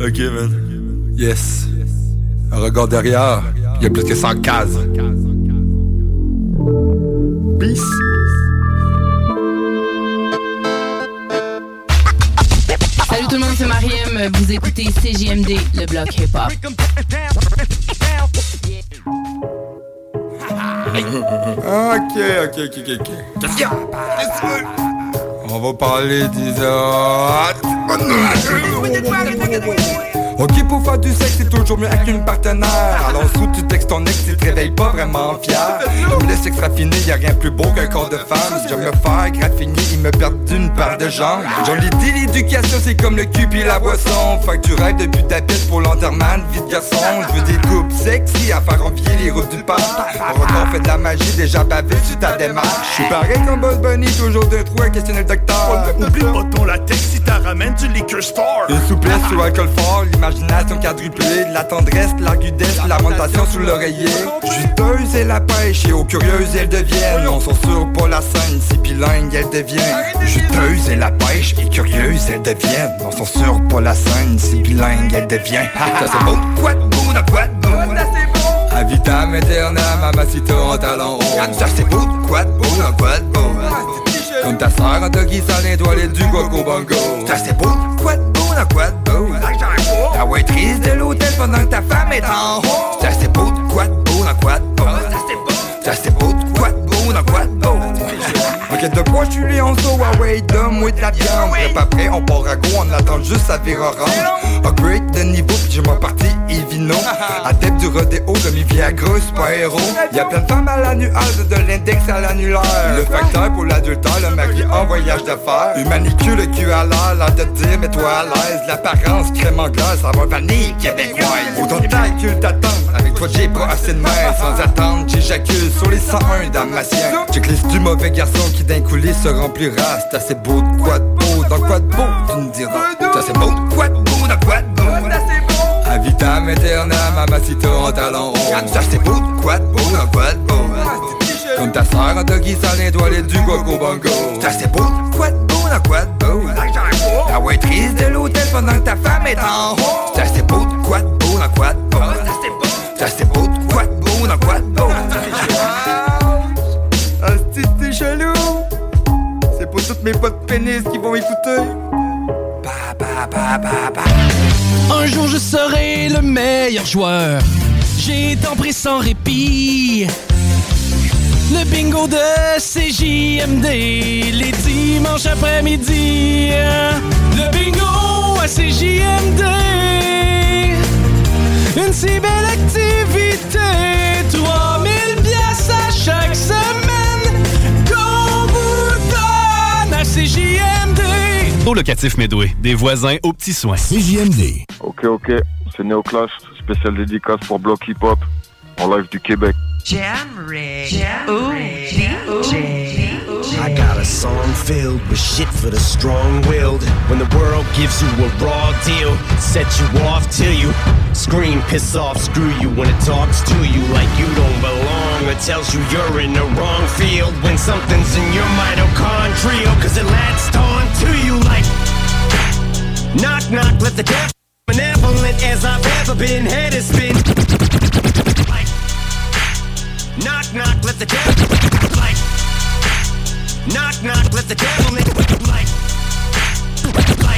Speaker 30: *laughs* ok, man. Yes. Un regard derrière, y a plus que 100 cases. Peace.
Speaker 31: Salut tout le monde, c'est Mariem. Vous écoutez CJMD, le bloc hip-hop. *laughs*
Speaker 30: Ok, ok, ok, ok, ok. Qu'est-ce qu'il y a On va parler des Ok pour faire du sexe c'est toujours mieux avec une partenaire. *laughs* Alors sous tu textes ton ex tu te réveilles pas vraiment fier. Il me laisse sexe raffiné, y a rien plus beau qu'un corps de femme. Je me faire graffiner, il me perd d'une paire de jambes. J'en ai dit l'éducation c'est comme le cul puis la boisson. Fait que tu rêves depuis ta piste pour l'enterrement de vie de garçon. Je veux des coupes sexy à faire envier les routes du parc. On encore fait de la magie déjà bavé sur ta démarche. Je suis pareil comme Boss Bunny, toujours de trous à questionner le docteur.
Speaker 24: Oublie pas ton latex si t'as ramène du liquor store.
Speaker 30: Une souplesse sur alcool fort, l'imagination quadruplée, de la tendresse, de l'argudesse, de l'amentation sous l'oreiller. Juteuse et la pêche, et aux curieuses elles deviennent. On s'en sur pas la scène, si bilingue elles deviennent. Juteuse et la pêche, et curieuse elles deviennent. On s'en sur pas la scène, si bilingue elles deviennent. Ça c'est beau, quoi de dans quoi de beau. A vitam aeternam, mamacita en talent haut. Ça c'est beau, quoi de dans quoi de beau. Comme ta sœur en doggy sans étoilé du coco bongo Ça c'est beau, quoi de dans quoi de beau La waitress de l'hôtel pendant que ta femme est en haut. Ça c'est beau, quoi de beau, dans quoi de beau. Ça c'est beau, quoi de beau, Ok de quoi je suis les ah ouais, donne-moi de la viande Prêt pas prêt, on part à go, on attend juste à virer orange Upgrade de niveau, puis j'ai ma partie Evino Adepte du rodéo, de mi Viagra, super héros. Y'a plein de femmes à la nuage, de l'index à l'annulaire. Le facteur pour l'adultère, le mari en voyage d'affaires. Une manicure, le cul à l'air, l'air de dire, mets-toi à l'aise. L'apparence crème anglaise, ça va vanille québécoise. Faut ton calcul t'attendre, avec toi j'ai pas assez de main Sans attendre, j'éjacule sur les 101 damasien Checklist du mauvais garçon qui d'un coulis se remplira C'est assez beau de quoi de beau, dans quoi de beau, tu me diras C'est assez beau de quoi de beau, dans quoi de beau A vitam aeternam, mamacita en talent haut Ça c'est beau de quoi de beau, dans quoi de beau Comme ta sœur en doggy sans étoilé du coco bongo Ça c'est beau de quoi de beau, dans quoi de beau La waitress de l'hôtel pendant que ta femme est en haut Ça c'est beau de quoi de beau, dans quoi de beau Ça c'est beau de quoi de beau, dans quoi de beau chelou C'est pour toutes mes potes pénis qui vont écouter Ba, ba, ba, ba, ba.
Speaker 32: Un jour je serai le meilleur joueur. J'ai tant pris sans répit. Le bingo de CJMD, les dimanches après-midi. Le bingo à CJMD. Une si belle activité. 3000
Speaker 33: Au locatif Medway, des voisins aux petits soins.
Speaker 34: CJMD. Ok, ok. C'est Neoclash, spécial dédicace pour Block Hip Hop, en live du Québec.
Speaker 35: I got a song filled with shit for the strong-willed. When the world gives you a raw deal, set you off till you scream, piss off, screw you. When it talks to you like you don't belong, or tells you you're in the wrong field. When something's in your mitochondrial, cause it latched on to you Knock, knock, let the death benevolent as I've ever been. Head is spin. Knock, knock, let the devil. Like, knock, knock, let the devil in. Like, like.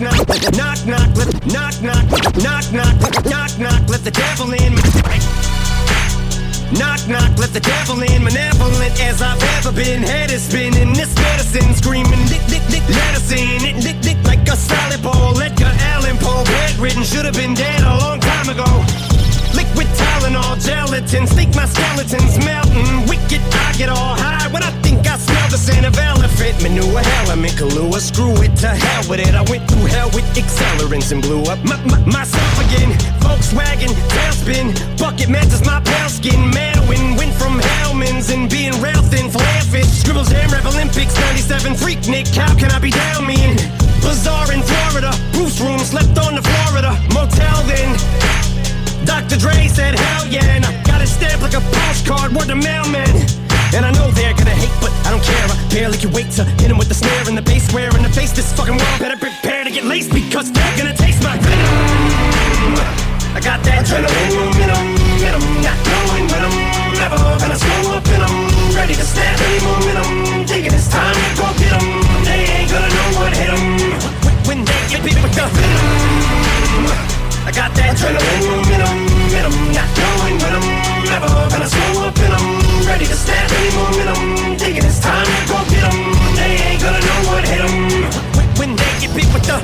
Speaker 35: Knock, knock, knock, let, knock, knock, knock, knock, knock, knock, let the devil in. Knock, knock, let the devil in. Malevolent as I've ever been. Head is spinning. This medicine screaming. Dick, dick, dick, let us in. It, dick, dick, like a salad bowl. Edgar Allan Poe. Bedridden, should have been dead a long time ago. Liquid Tylenol, gelatin, think my skeleton's melting. Wicked, I get all high when I think I smell the scent of elephant manure. Element Kahlua, screw it to hell with it. I went through hell with accelerants and blew up my, my, myself again. Volkswagen, tailspin, bucket matches my pale skin. Madwin, went from Hellman's and being rail thin, flare. Scribbles, Jam, Rap Olympics, 97, Freak Nick. How can I be down me in? Bazaar in Florida, Bruce room, slept on the Florida motel then. Dr. Dre said, hell yeah, and I got it stamped like a postcard, word to mailman. And I know they're gonna hate, but I don't care. I barely can wait to hit 'em with the snare and the bass square in the face. This fucking world better prepare to get laced because they're gonna taste my venom. I got that adrenaline momentum, momentum, not knowing when I'm never gonna slow up and I'm ready to snap any momentum. Thinking it's time to go get. They ain't gonna know what hit when they get beat with the venom. I got that adrenaline momentum, momentum, not knowing when I'm never gonna slow up and I'm ready to snap any momentum. Thinking it's time to go get 'em. They ain't gonna know what hit 'em when they get beat with the.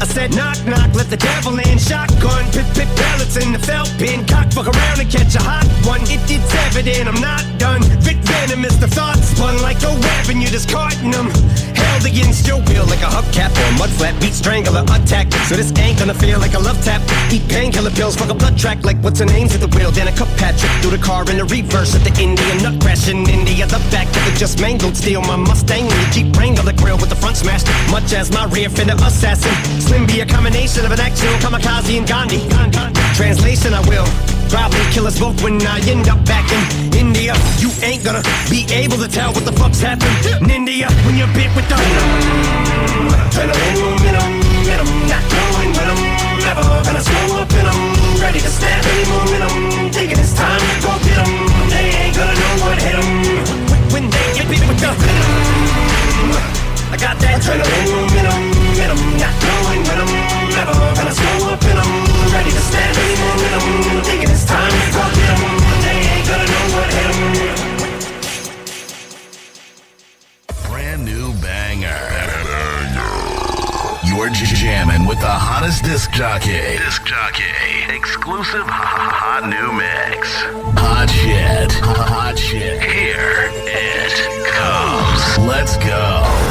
Speaker 35: I said knock knock, let the devil in. Shotgun, pit pit pellets in the felt pin. Cock fuck around and catch a hot one. It, it's evident I'm not done. Venom is the thought spun like a and you're discarding them. Against your will like a hubcap or a mud. Beat strangler attack. So this ain't gonna feel like a love tap. Eat painkiller pills, fuck a blood track like what's her name's at the wheel. Then a cup Patrick through the car in the reverse at the Indian nut crash in India. The back of it just mangled. Steal my Mustang and the Jeep Wrangler the grill with the front smashed. Much as my rear fender assassin. Slim be a combination of an actual kamikaze and Gandhi. Translation, I will probably kill us both when I end up back in India. You ain't gonna be able to tell what the fuck's happened in India when you're bit with the momentum, momentum, not knowing when I'm never gonna slow up and I'm ready to snap any momentum. Thinking it's time to go get 'em. They ain't gonna know what hit 'em when they get bit with the I got that adrenaline momentum, momentum, not knowing when I'm never gonna slow up and I'm ready to stand any momentum. Thinking it's time to go get 'em.
Speaker 36: Brand new banger. You're jamming with the hottest disc jockey. Disc jockey. Exclusive hot new mix. Hot shit. Hot shit. Here it comes. Let's. Go.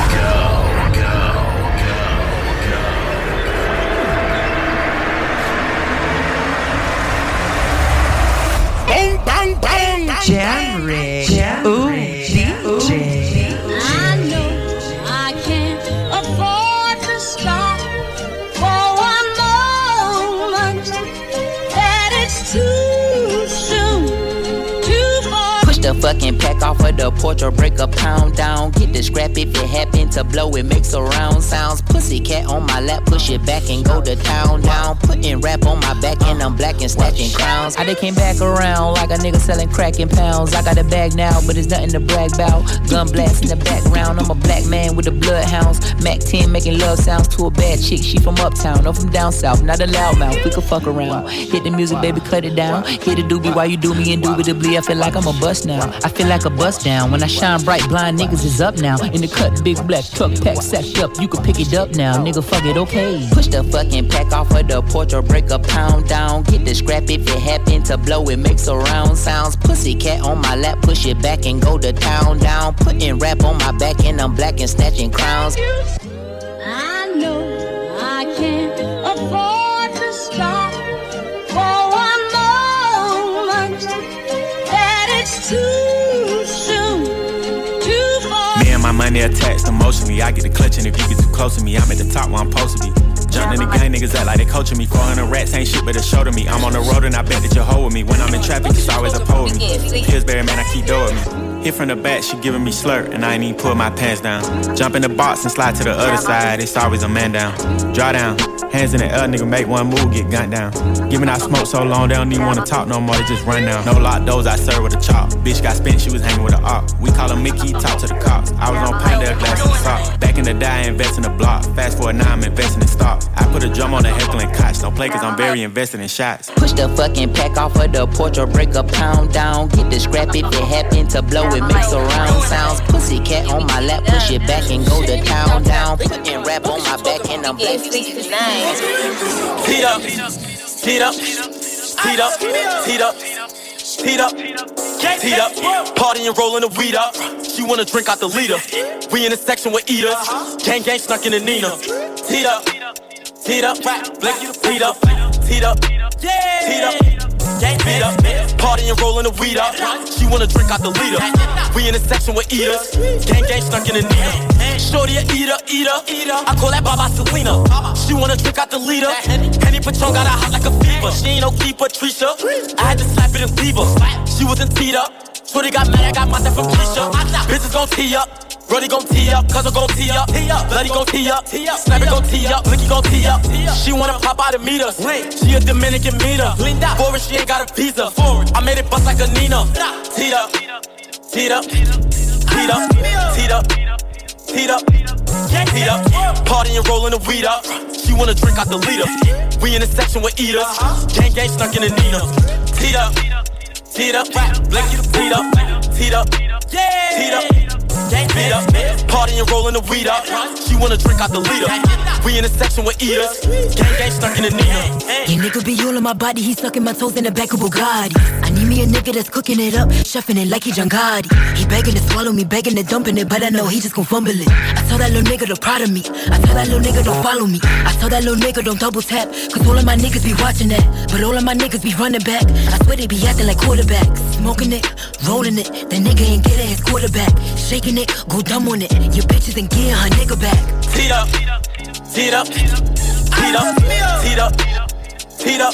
Speaker 37: Bang. Jam Rick. Ooh, DJ.
Speaker 38: I
Speaker 39: fucking pack off of the porch or break a pound down. Get the scrap if it happen to blow, it makes a round sounds. Pussy cat on my lap, push it back and go to town down. Putting rap on my back and I'm black and snatching crowns. I they came back around like a nigga selling crack in pounds. I got a bag now, but it's nothing to brag about. Gun blast in the background, I'm a black man with the bloodhounds. Mac 10 making love sounds to a bad chick. She from uptown, or from down south, not a loudmouth. We could fuck around. Hit the music, baby, cut it down. Hit the doobie while you do me indubitably. I feel like I'm a bust now. I feel like a bust down. When I shine bright, blind niggas is up now. In the cut, big black truck pack sacked up. You can pick it up now, nigga. Fuck it, okay. Push the fucking pack off of the porch or break a pound down. Get the scrap if it happen to blow. It makes a round sounds. Pussy cat on my lap, push it back and go to town down. Putting rap on my back and I'm black and snatching crowns.
Speaker 38: I know too soon, too far. Me and my
Speaker 40: money attached emotionally. I get a clutch, and if you get too close to me, I'm at the top where I'm supposed to be. Jumping in the game, niggas act like they coaching me. 400 rats ain't shit, but they show to me. I'm on the road and I bet that you're holding me. When I'm in traffic, it's always a pole with me. Pillsbury, man, I keep doing me. Hit from the back, she giving me slurp, and I ain't even pull my pants down. Jump in the box and slide to the other side, it's always a man down. Draw down, hands in the air, nigga, make one move, get gunned down. Giving out smoke so long, they don't even wanna talk no more, they just run down. No lock doors, I serve with a chop. Bitch got spent, she was hanging with a op. We call her Mickey, talk to the cops. I was on Pandale glass and sock. Back in the day, invest in the block. Fast forward now, I'm investing in stock. I put a drum on the heckling cots. Don't play cause I'm very invested in shots.
Speaker 39: Push the fucking pack off of the porch or break a pound down. Get the scrap if it happen to blow, it makes a round sounds. Pussy cat on my lap, push it back and go to town down. Putting rap on my back and I'm black 69.
Speaker 41: Heat up, heat up, heat up, heat up, heat up, heat up. Party and rolling the weed up. She wanna drink out the leader. We in the section with eaters. Gang gang snuck in the Nina. Heat up, heat up, black heat up, heat up, heat up. Beat up, party and rolling the weed up. She wanna drink out the leader. We in the section with eaters. Gang gang stuck in the Nina. Shorty a eater, eater, eater. I call that Baba Selena. She wanna drink out the leader. Henny Patron got her hot like a fever. She ain't no keeper, Trisha. I had to slap it and leave her. She wasn't teed up. Shorty got mad, I got my from Keisha. Bitches gon' tee up. Brody gon' tee up, cuz gon' tee up, Bloody gon' tee up, Snap it gon' tee up, Blicky gon' tee up. She wanna pop out and meet us. She a Dominican meter. Foreign, she ain't got a visa. I made it bust like a Nina. Teed up, teed up, teed up, teed up, teed up, teed up. Party and rolling the weed up. She wanna drink out the leader. We in the section with eaters. Gang gang stuck in the Nina. Teed up, teed up, Blicky teed up, teed up, teed up. Beat up, party and rolling the weed up. She wanna drink out the leader. We in the section with eaters. Gang gang stuck in the Nina.
Speaker 42: Your nigga be all on my body, he sucking my toes in the back of Bugatti. I need me a nigga that's cooking it up, chefing it like he John Gotti. He begging to swallow me, begging to dumping it, but I know he just gon' fumble it. I tell that little nigga to proud of me. I tell that little nigga don't follow me. I tell that little nigga don't double tap, cause all of my niggas be watching that. But all of my niggas be running back. I swear they be acting like quarterbacks. Smoking it, rolling it, the nigga ain't getting his quarterback. Shaking it, go dumb on it. Your bitches ain't getting her nigga back.
Speaker 41: Teed up, teed up, teed up, teed up, teed up.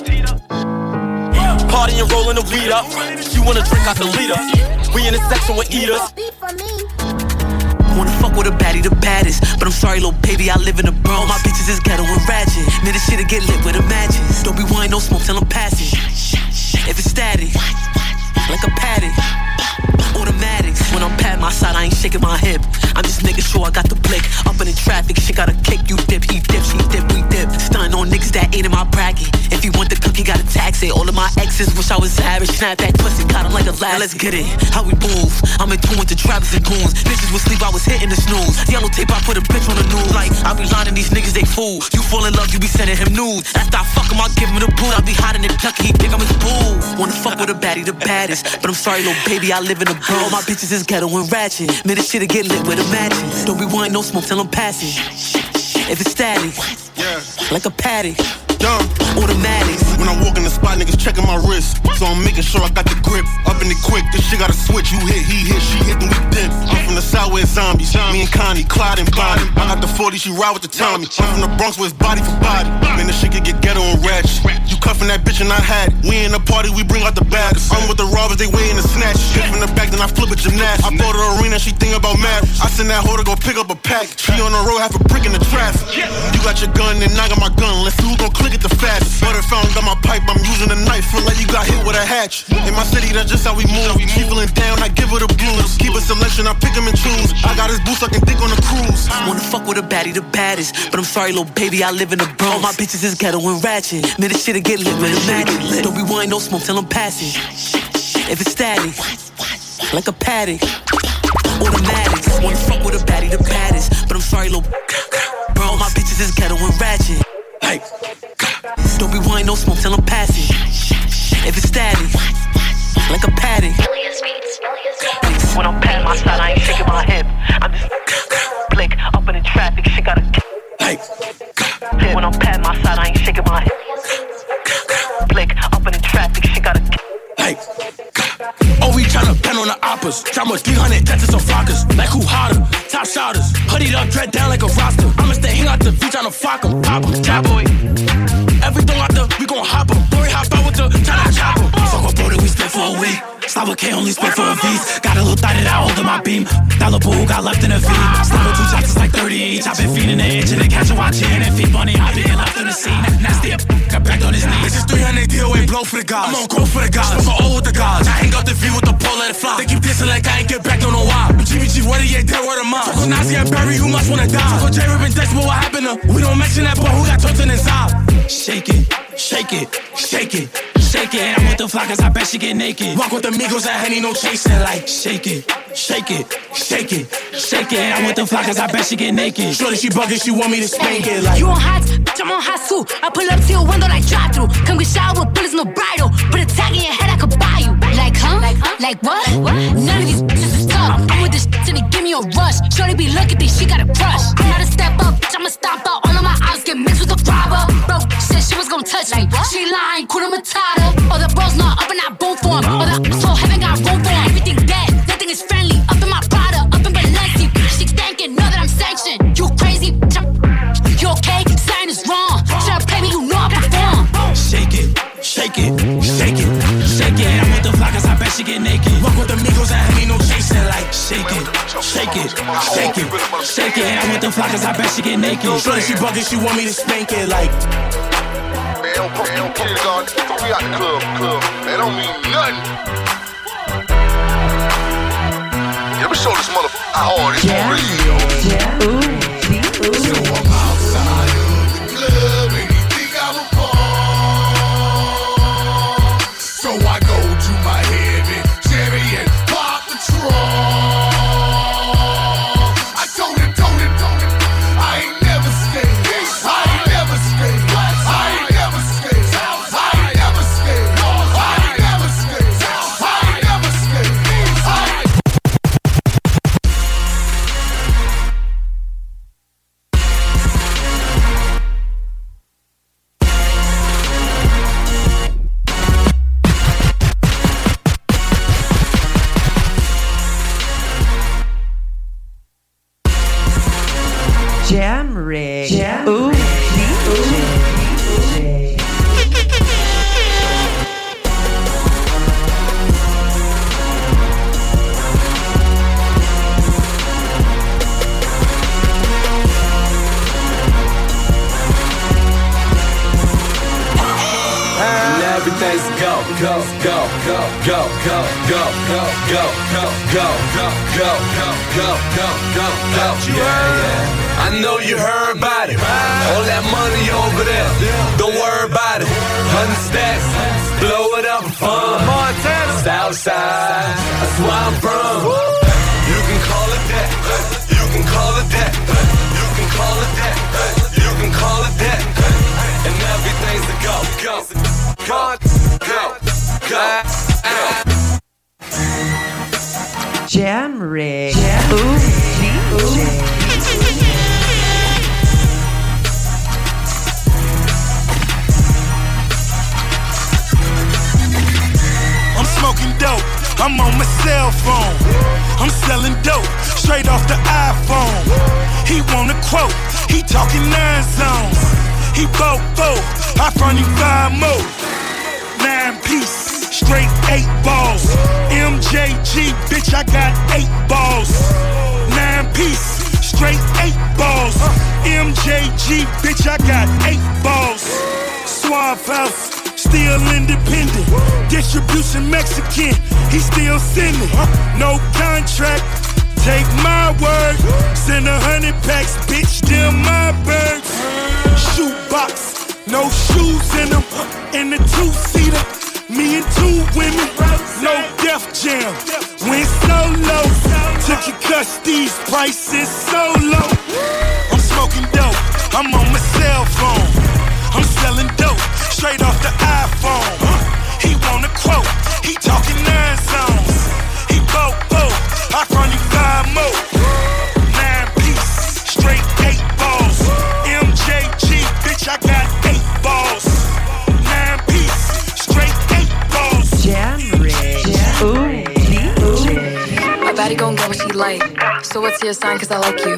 Speaker 41: Party and rolling the weed up. She wanna drink out the leader. We in the section with eaters.
Speaker 43: Wanna fuck with a baddie, the baddest. But I'm sorry, little baby, I live in the Bronx. My bitches is ghetto and ratchet. Man, this shit'll get lit with a matches. Don't be wine, no smoke till I'm passing. If it's static, like a patty. When I'm pat my side, I ain't shaking my hip. I'm just making sure I got the blick. Up in the traffic, she got a kick. You dip, he dip, she dip, we dip. Stunning on niggas that ain't in my bracket. If you want the cookie, gotta tax it. All of my exes wish I was average. Snap that pussy, got him like a last. Let's get it. How we move. I'm in tune with the and goons. Bitches would sleep, I was hitting the snooze. Yellow tape, I put a bitch on the news. Like, I be lining these niggas, they fool. You fall in love, you be sending him nudes. After I fuck him, I give him the boot. I be hiding in the ducky, he think I'm his boo. Wanna fuck with a baddie, the baddest. But I'm sorry, little baby, I live in a bro. All my bitches is ghetto and ratchet. Man, this shit'll get lit with a matches. Don't be wine, no smoke till I'm passing. If it's static, like a patty.
Speaker 44: Dumb.
Speaker 43: Automatics.
Speaker 44: When I walk in the spot, niggas checking my wrist. So I'm making sure I got the grip. Up in it quick, this shit got a switch. You hit, he hit, she hit, then we dip. I'm from the south where zombies. Me and Connie, Clyde and Bonnie. I got the 40, she ride with the Tommy. I'm from the Bronx where it's body for body. Man, this shit can get ghetto and ratchet. You cuffing that bitch and I had it. We in the party, we bring out the baddest. I'm with the robbers, they waiting to snatch. Hit from the back, then I flip a gymnast. I bought her arena, she think about marriage. I send that hoe to go pick up a pack. She on the road, half a brick in the traffic. You got your gun, and I got my gun. Let's see who gon' click it the fastest. Butter found got my pipe, I'm using a knife. Feel like you got hit with a hatch. In my city, that's just how we move. She feeling down, I give her the blues. Keep a selection, I pick pick 'em and choose. I got his boots, I can think on the cruise.
Speaker 43: Wanna fuck with a baddie, the baddest. But I'm sorry, little baby, I live in the Bronx. All my bitches is ghetto and ratchet. Man, this shit'll get lit with a matches. Don't be wine, no smoke till I'm passing. If it's static, like a patty. automatic. Wanna fuck with a baddie, the baddest. But I'm sorry, little bro, all my bitches is ghetto and ratchet. Hey, don't be wine, no smoke till I'm passing. If it's static, like a patty. When I'm patting my side, I ain't shaking my hip. I'm just blick up in the traffic, shit got a Hey, when I'm patting my side, I ain't shaking my hip. Blick up in the traffic, shit got a
Speaker 41: Hey. Oh, we tryna pen on the op
Speaker 11: choppers. Drop more 300 dentists on flockers. Like who hotter? Top shotters. Hoodied up, dread down like a roster. I'ma stay hang out the beach on a flock 'em. Pop 'em. Cowboy. Gon' hop 'em. Dory hop out with the China chopper. Fuck with brother, we spent for a week. Slava K only spent for a V's. Got a little thigh that I hold in my beam. Little boo got left in a V. Slava two shots it's like 30 each. I've been feeding the itch and the catch and watching and feed bunny. I've been left in the scene. Nasty up, *laughs* got back on his knees. This is 300 DOA blow for the gods. I'm on go for the gods. Smoke all with the gods. I hang out the V with the pole, let it fly. They keep dissing like I ain't get back, don't know why. GBG, what are you dead, word of mine? With Nazi and Barry, who must wanna die. Fuck with J Rip and Dex, but what happened to? We don't mention that, but who got turned inside? Shake it, shake it, shake it. Shake it, And I'm with the fly cause I bet she get naked. Walk with the Migos and Henny, no chasing. Like, shake it, shake it, shake it, shake it. And I'm with the fly cause I bet she get naked. Shorty, she bugging, she want me to spank it. Like,
Speaker 45: You on hot, bitch, I'm on hot too. I pull up to your window like drive through. Come get showered with bullets, no bridle. Put a tag in your head, I could buy you. Like, huh? Like, what? None of these bitches is. I'm with this shit and they give me a rush. Shorty be looking, think she got a crush. I'm not a step up, bitch, I'ma stop out. All of my eyes get mixed with the robber. Bro, said she was gonna touch me. She lying, Kuna Matata. All the bros not up and I boom for 'em. All the so heaven got room for 'em. Everything dead, nothing is friendly. Up in my Prada, up in Balenci. She thinking, know that I'm sanctioned. You crazy, bitch, I'm you okay? Sign is wrong. Try to play me, you know I perform.
Speaker 11: shake it, shake it, shake it, she get naked. Walk with the Migos and Henny, no chasing. Like, shake it, shake it, shake it, shake it. And I'm with the fly cause I bet she get naked. Shorty, she bugging, she want me to spank it. Like,
Speaker 14: Man, don't put, don't put it on. We out the club, club. Man, don't mean nothing. Let me show this motherfucker how hard it's for real. So go,
Speaker 30: go, go, go, go, go, go, go. Yeah, yeah. I know you heard about it. All that money over there. Don't worry about it. Hundred stacks, blow it up for fun. Southside, that's where I'm from. You can call it that. You can call it that. You can call it that. You can call it that. And everything's a go, go, go, go, go.
Speaker 46: Jam rig. Ooh, DJ.
Speaker 11: I'm smoking dope. I'm on my cell phone. I'm selling dope straight off the iPhone. He want a quote. He talking nine zones. He bought four. I front him five more. Nine piece, straight eight balls. MJG, bitch, I got eight balls. Nine piece, straight eight balls. MJG, bitch, I got eight balls. Suave House, still independent. Distribution Mexican, he still sending. No contract, take my word. Send a hundred packs, bitch, them my birds. Shoebox, no shoes in them. In the two-seater, me and two women. No death Jam, went solo. Took your cuss, prices so low. I'm smoking dope, I'm on my cell phone. I'm selling dope, straight off the iPhone. He want a quote, he talking nine zones. He bought four, I front him five more.
Speaker 47: Baddie gon' get what she like. So what's your sign? Cause I like you.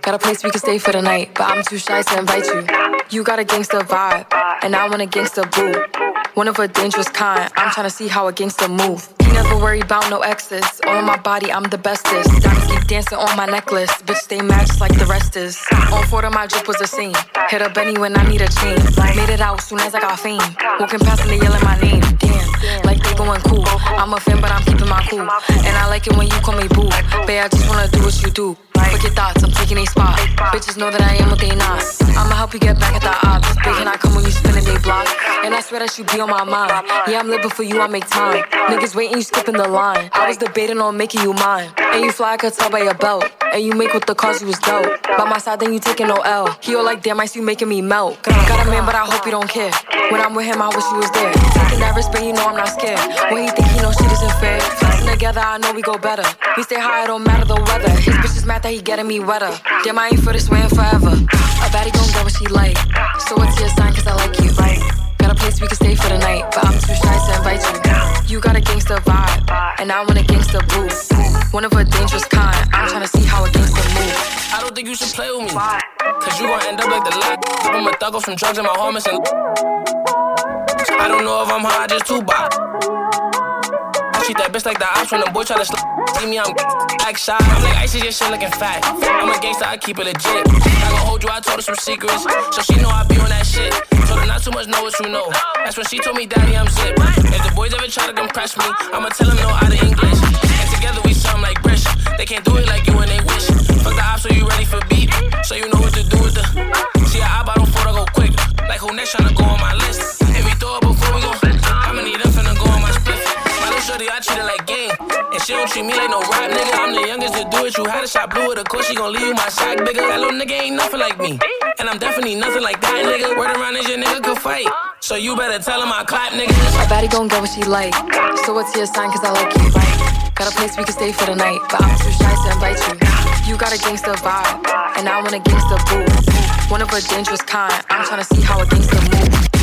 Speaker 47: Got a place we can stay for the night, but I'm too shy to invite you. You got a gangster vibe, and I want a gangster boo. One of a dangerous kind. I'm tryna see how a gangster move. He never worry about no exes. All on my body, I'm the bestest. Diamonds keep dancing on my necklace. Bitch, mad just like the rest is. On four of my drip was a scene. Hit up Benny when I need a chain. Made it out soon as I got fame. Walking past and they yelling my name. Damn, like they going cool. I'm a fan, but I'm keeping my cool. And I like it when you call me boo. Babe, I just wanna do what you do. Fuck your thoughts, I'm taking a spot. Bitches know that I am what they not. I'ma help you get back at the ops. Big can I come when you spinning they block? And I swear that you be on my mind. Yeah, I'm living for you, I make time. Niggas waiting, you skipping the line. I was debating on making you mine. And you fly, I could tell by your belt. And you make with the cause you was dope. By my side, then you taking no L. He all like, damn, I see you making me melt. Got a man, but I hope you don't care. When I'm with him, I wish you was there. Taking that risk, but you know I'm not scared. When he think he know shit isn't fair. Flexing together, I know we go better. We stay high, it don't matter the weather. His bitch is mad that he getting me wetter. Damn, I ain't for this way forever. A baddie gon' get what she like. So what's your sign? Cause I like you. A place we can stay for the night, but I'm too shy to invite you. You got a gangster vibe, and I want a gangster boo. One of a dangerous kind. I'm tryna see how a gangster move.
Speaker 40: I don't think you should play with me. Cause you gon' end up like the last. I'm a thug off from drugs and my homies and. I don't know if I'm high, just too bad. Treat that bitch like the ops when the boy tryna slip. See me, I'm act shy. I'm like I ice, your shit looking fat. I'm a gangster, I keep it legit. I gon' hold you, I told her some secrets. So she know I be on that shit. Told her not too much, know what you know. That's when she told me, Daddy, I'm zip. If the boys ever try to come press me, I'ma tell them no out of English. And together we sound like British. They can't do it like you and they wish. Fuck the ops, so you ready for beat. So you know what to do with the. See, I bottle to go quick. Like who next tryna go on my list? Treat her like game. And she don't treat me like no rap nigga. I'm the youngest to do it. You had a shot blue with a course, she gon' leave you my shot bigger. That little nigga ain't nothing like me. And I'm definitely nothing like that nigga. Word around is your nigga could fight. So you better tell him I clap niggas.
Speaker 47: A baddie gon' get what she like. So what's your sign? Cause I like you. Got a place we can stay for the night, but I'm too shy to invite you. You got a gangster vibe, and I want a gangster boo. One of a dangerous kind. I'm tryna see how a gangster move.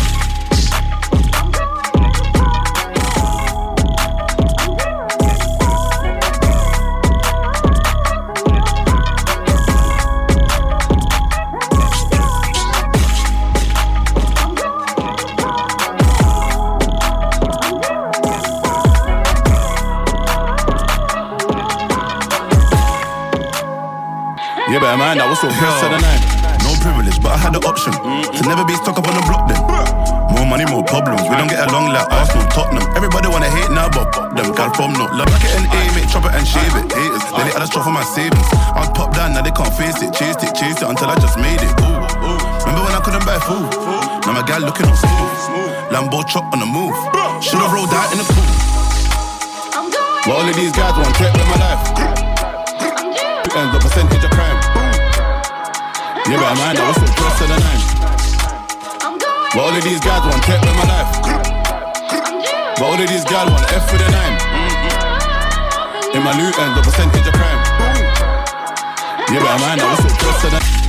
Speaker 48: Yeah, better man, that was so first of the night. No privilege, but I had the option to never be stuck up on the block then. More money, more problems. We don't get along like Arsenal, Tottenham. Everybody wanna hate now, but fuck them. Gal from no love. Like it and aim it, chop it and shave it. Haters, then they had a straw for my savings. I was popped down, now they can't face it. Chased it, chased it until I just made it. Ooh, ooh. Remember when I couldn't buy food? Now my gal looking all smooth. Lambo chop on the move. Should've rolled out in the pool. But all of these guys want to with my life. And the percentage of crime. Yeah, but that was so close to the nine. But all of these guys want to with my life. But all of these guys want F with the nine. In my loot and the percentage of crime. Yeah, but that was so close to the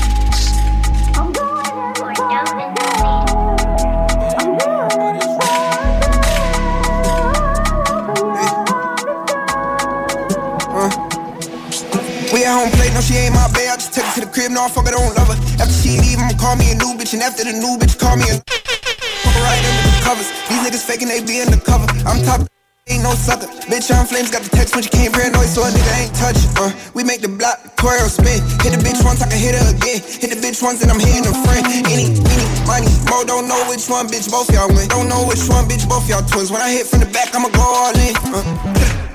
Speaker 49: at home plate, no, she ain't my bae. I just take her to the crib, no, I fuck her, don't love her. After she leave, I'ma call me a new bitch, and after the new bitch, call me a. Fuck right under the covers. These niggas faking, they be in the cover. I'm top. Ain't no sucker. Bitch on flames, got the text when she came paranoid, so a nigga ain't touch. Uh, we make the block, choreo spin. Hit the bitch once, I can hit her again. Hit the bitch once, and I'm hitting a friend. Any, any, money, mo, don't know which one, bitch, both y'all win. Don't know which one, bitch, both y'all twins. When I hit from the back, I'ma go all in. Uh,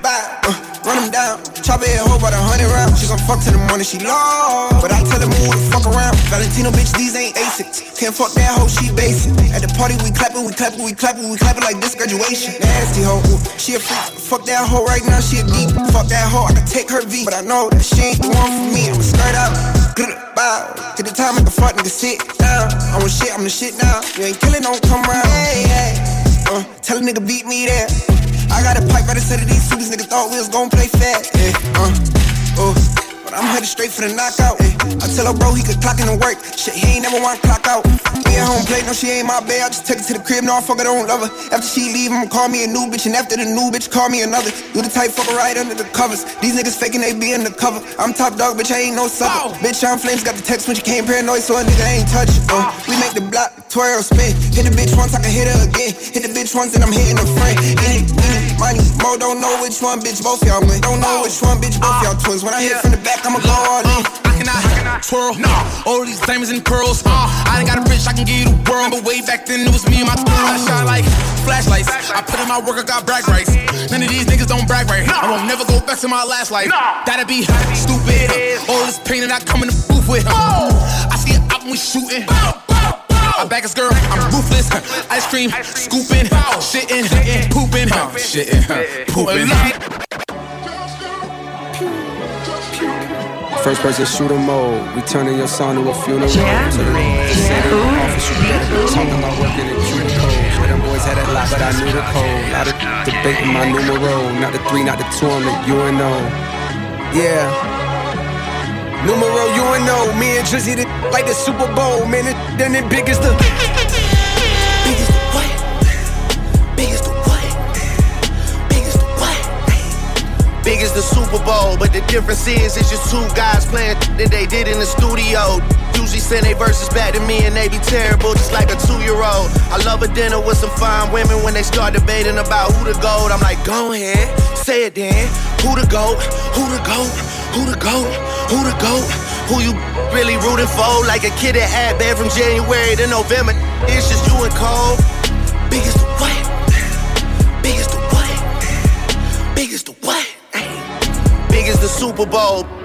Speaker 49: bye, uh, run them down. Chop it, hoe about a hundred rounds. She gon' fuck till the morning, she lost. But I tell her move the fuck around. Valentino, bitch, these ain't Asics. Can't fuck that hoe, she basic. At the party, we clapping, we clapping, we clapping, we clapping like this graduation. Nasty hoe, she a freak. Fuck that hoe right now, she a geek. Fuck that hoe, I can take her V. But I know that she ain't the one for me. I'ma skirt out, bow. The time, make the fuck nigga sit down. I'm the shit, I'm the shit now. You ain't killing, don't come round. Hey, hey. Uh, tell a nigga beat me there. I got a pipe right instead of these suiters, niggas thought we was gon' play fat. Yeah, uh, oh, but I'm headed straight for the knockout. Eh, I tell her bro he could clock in and work. Shit, he ain't never want to clock out. Me at home play, no she ain't my bae. I just take her to the crib, no I fuck her, don't love her. After she leave, I'ma call me a new bitch, and after the new bitch, call me another. You the type fucker right under the covers. These niggas faking they be in the cover. I'm top dog, bitch, I ain't no sucker. Bitch, I'm flames, got the text when she came paranoid, so a nigga ain't touch it. We make the block twirl spin. Hit the bitch once, I can hit her again. Hit the bitch once, and I'm hitting the frame. In it, money, mo don't know which one, bitch, both y'all win. Don't know which one, bitch, both y'all twins. When I hit from the back, I'ma go all in.
Speaker 10: I cannot twirl. Nah, all these diamonds and pearls. Uh, I ain't got a bitch, I can give you the world. But way back then, it was me and my girl. I shine like flashlights. I put in my work, I got brag rights. None of these niggas don't brag right. I won't never go back to my last life. That'd be stupid. All this pain that I come in the booth with. I see it out when we shooting. I back his girl, I'm ruthless. Ice cream, scooping, shitting, pooping, shitting, pooping.
Speaker 11: First person shooter mode. We turning your son to a funeral.
Speaker 50: Jam
Speaker 11: To the-
Speaker 50: ring.
Speaker 11: to say the
Speaker 50: Ooh.
Speaker 11: office, you better Talking about working in cuticles. Where them boys had a lot, but I knew the code. Lot of debating my numero. Not the three, not the two, I'm the UNO. Yeah. Numero UNO. Me and Drizzy like the Super Bowl. Man, it, then it big as the.
Speaker 51: Big as the Super Bowl, but the difference is it's just two guys playing that they did in the studio. Usually send they verses back to me and they be terrible, just like a two-year-old. I love a dinner with some fine women when they start debating about who the goat. I'm like, go ahead, say it then. Who the goat? Who the goat? Who the goat? Who the goat? Who you really rooting for? Like a kid that had bad from January to November. It's just you and Cole. Biggest the what? Big as the Super Bowl.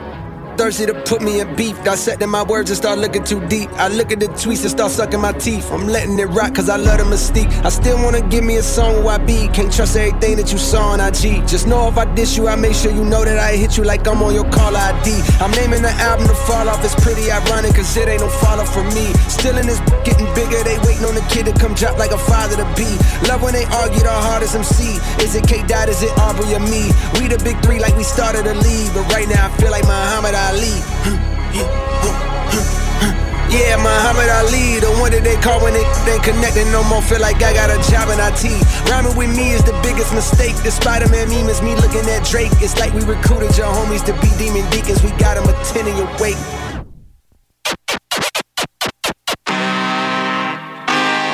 Speaker 11: Thirsty to put me in beef. Dissecting my words and start looking too deep. I look at the tweets and start sucking my teeth. I'm letting it rock cause I love the mystique. I still wanna give me a song where I be. Can't trust everything that you saw on IG. Just know if I diss you, I make sure you know that I hit you like I'm on your call ID. I'm naming the album to fall off. It's pretty ironic cause it ain't no fall off for me. Still in this getting bigger. They waiting on the kid to come drop like a father to be. Love when they argue the hardest MC. Is it K Dot? Is it Aubrey or me? We the big three like we started a league. But right now I feel like Muhammad Ali. Yeah, Muhammad Ali, the one that they call when they ain't connected no more. Feel like I got a job in IT. Rhyming with me is the biggest mistake. The Spider Man meme is me looking at Drake. It's like we recruited your homies to be demon deacons. We got them attending your wake.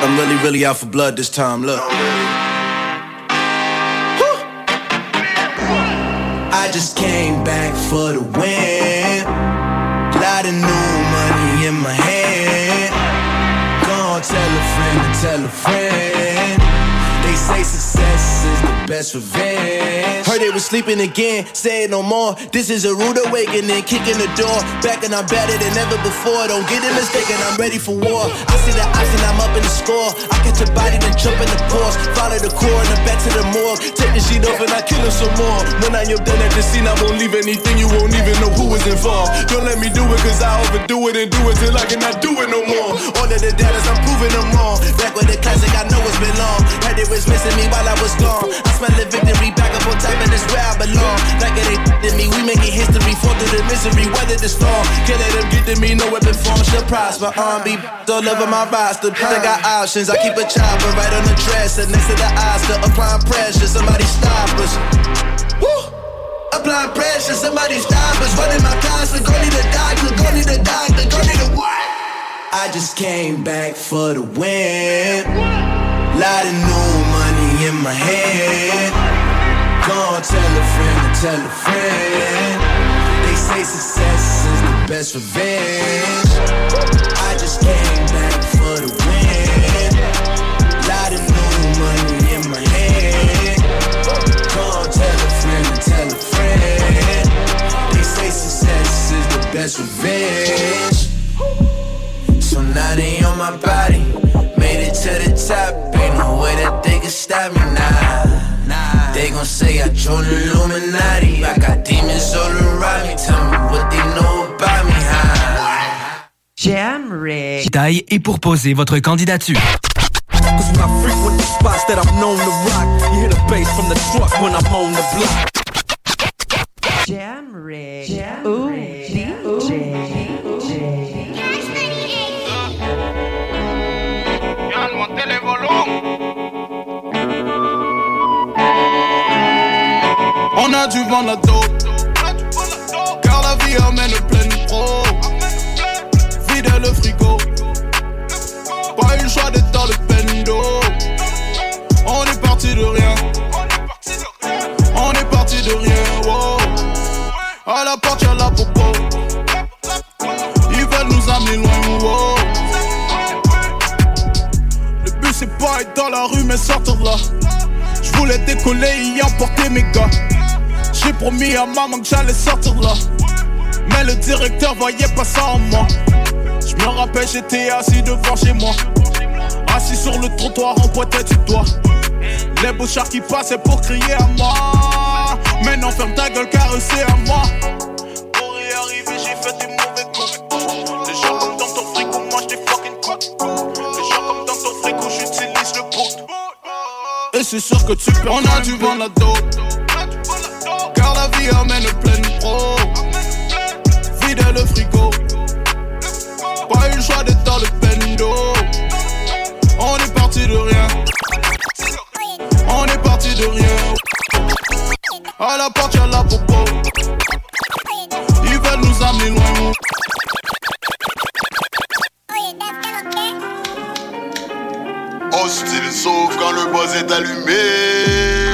Speaker 51: I'm really, really out for blood this time. Look. I just came back for the win. Lot of new money in my hand. Gonna tell a friend to tell a friend. They say success is the best revenge. Heard they was sleeping again, say it no more. This is a rude awakening, kicking the door. Back and I'm better than ever before. Don't get it mistaken, I'm ready for war. I see the option, I'm up in the score. I catch a body, then jump in the pause. Follow the core and back to the morgue. Take the sheet off and I kill him some more. When I am done at the scene, I won't leave anything. You won't even know who is involved. Don't let me do it, cause I overdo it and do it till I cannot do it no more. All of the data's, I'm proving them wrong. Back with the classic, I know it's been long. Heard it was missing me while I was gone. I smell the victory back up on top, and it's where I belong. Like it ain't to me, we making history. Fall through the misery, weather the storm. Can't let them get to me, no weapon form shall prosper. R&B all over my roster. I got options, I keep a chopper right on the dresser next to the Oscar. Applying pressure, somebody stop us. Applying pressure, somebody stop us. Running my constant, go need a doctor, go need a doctor, go need a what? I just came back for the win. Lot of new money in my hand. Gonna tell a friend tell a friend. They say success is the best revenge. I just came back for the win. Lot of new money in my hand. Gonna tell a friend tell a friend. They say success is the best revenge. So now they on my body. Made it to the top. way that they can stop me now. Nah. They gon' say I joined Illuminati. I got demons all around me. Tell me what they know about me, huh?
Speaker 50: Jamrick.
Speaker 52: Taille et pour poser votre candidature.
Speaker 53: Cause when I frequent the spots that I'm known to rock, you hear the bass from the truck when I'm on the block.
Speaker 50: Jam Ooh, DJ. Ooh, DJ. Ooh, DJ. Cash Money X. Monté le volumen.
Speaker 54: On a dû vendre la dope. Car la vie amène plein de pro. Vide le frigo. Pas eu le choix d'être dans le pendo. On est parti de rien. On est parti de rien. Wow. À la porte, y'a la popo. Ils veulent nous amener loin. Wow. Le but, c'est pas être dans la rue, mais sortir de là. Je voulais décoller et emporter mes gars. J'ai promis à maman que j'allais sortir là. Mais le directeur voyait pas ça en moi. Je me rappelle, j'étais assis devant chez moi. Assis sur le trottoir, on pointait du doigt. Les bouchards qui passaient pour crier à moi. Maintenant, ferme ta gueule, car c'est à moi. Pour y arriver, j'ai fait des mauvais coups. Les gens comme dans ton frigo, moi j'étais fucking cook. Les gens comme dans ton frigo, j'utilise le boot. Et c'est sûr que tu peux. On a du vent la dope. Vie amène plein de pro. Vide le frigo. Pas eu le choix d'être dans le pendo. On est parti de rien. On est parti de rien. À la porte, y'a la popo. Ils veulent nous amener loin.
Speaker 55: Hostile sauf quand le buzz est allumé.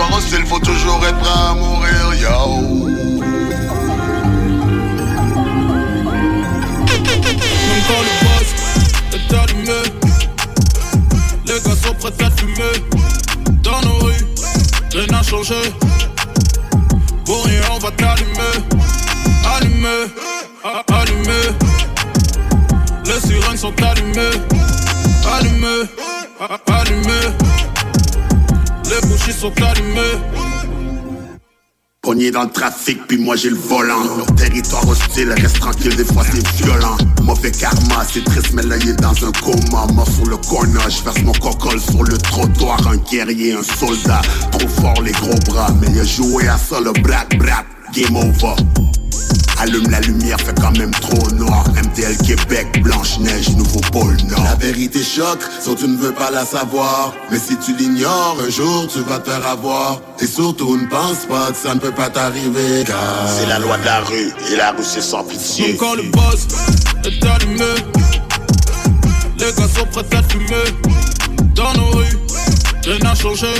Speaker 55: Territoire hostile, faut toujours être prêt à mourir, yo.
Speaker 54: Même quand le boss est allumé, les gars sont prêts à fumer. Dans nos rues, rien n'a changé. Pour rien, on va t'allumer. Allumer, allumer. Les sirènes sont allumées. Allumées, Bougies sont.
Speaker 55: Pogné dans le trafic, puis moi j'ai le volant. Territoire hostile, reste tranquille, des fois c'est violent. Mauvais karma, c'est triste, mais là il est dans un coma. Mort sur le corner, je mon cocol sur le trottoir. Un guerrier, un soldat, trop fort les gros bras. Mais il a joué à ça, le brat brat, game over. Allume la lumière, fait quand même trop noir. MTL Québec, Blanche-Neige, nouveau pôle Nord. La vérité choque, sauf tu ne veux pas la savoir. Mais si tu l'ignores, un jour tu vas te faire avoir. Et surtout ne pense pas que ça ne peut pas t'arriver. Car c'est la loi de la rue, et la rue c'est sans pitié.
Speaker 54: Même quand le boss est allumé, les gars sont prêts à fumer. Dans nos rues, rien n'a changé.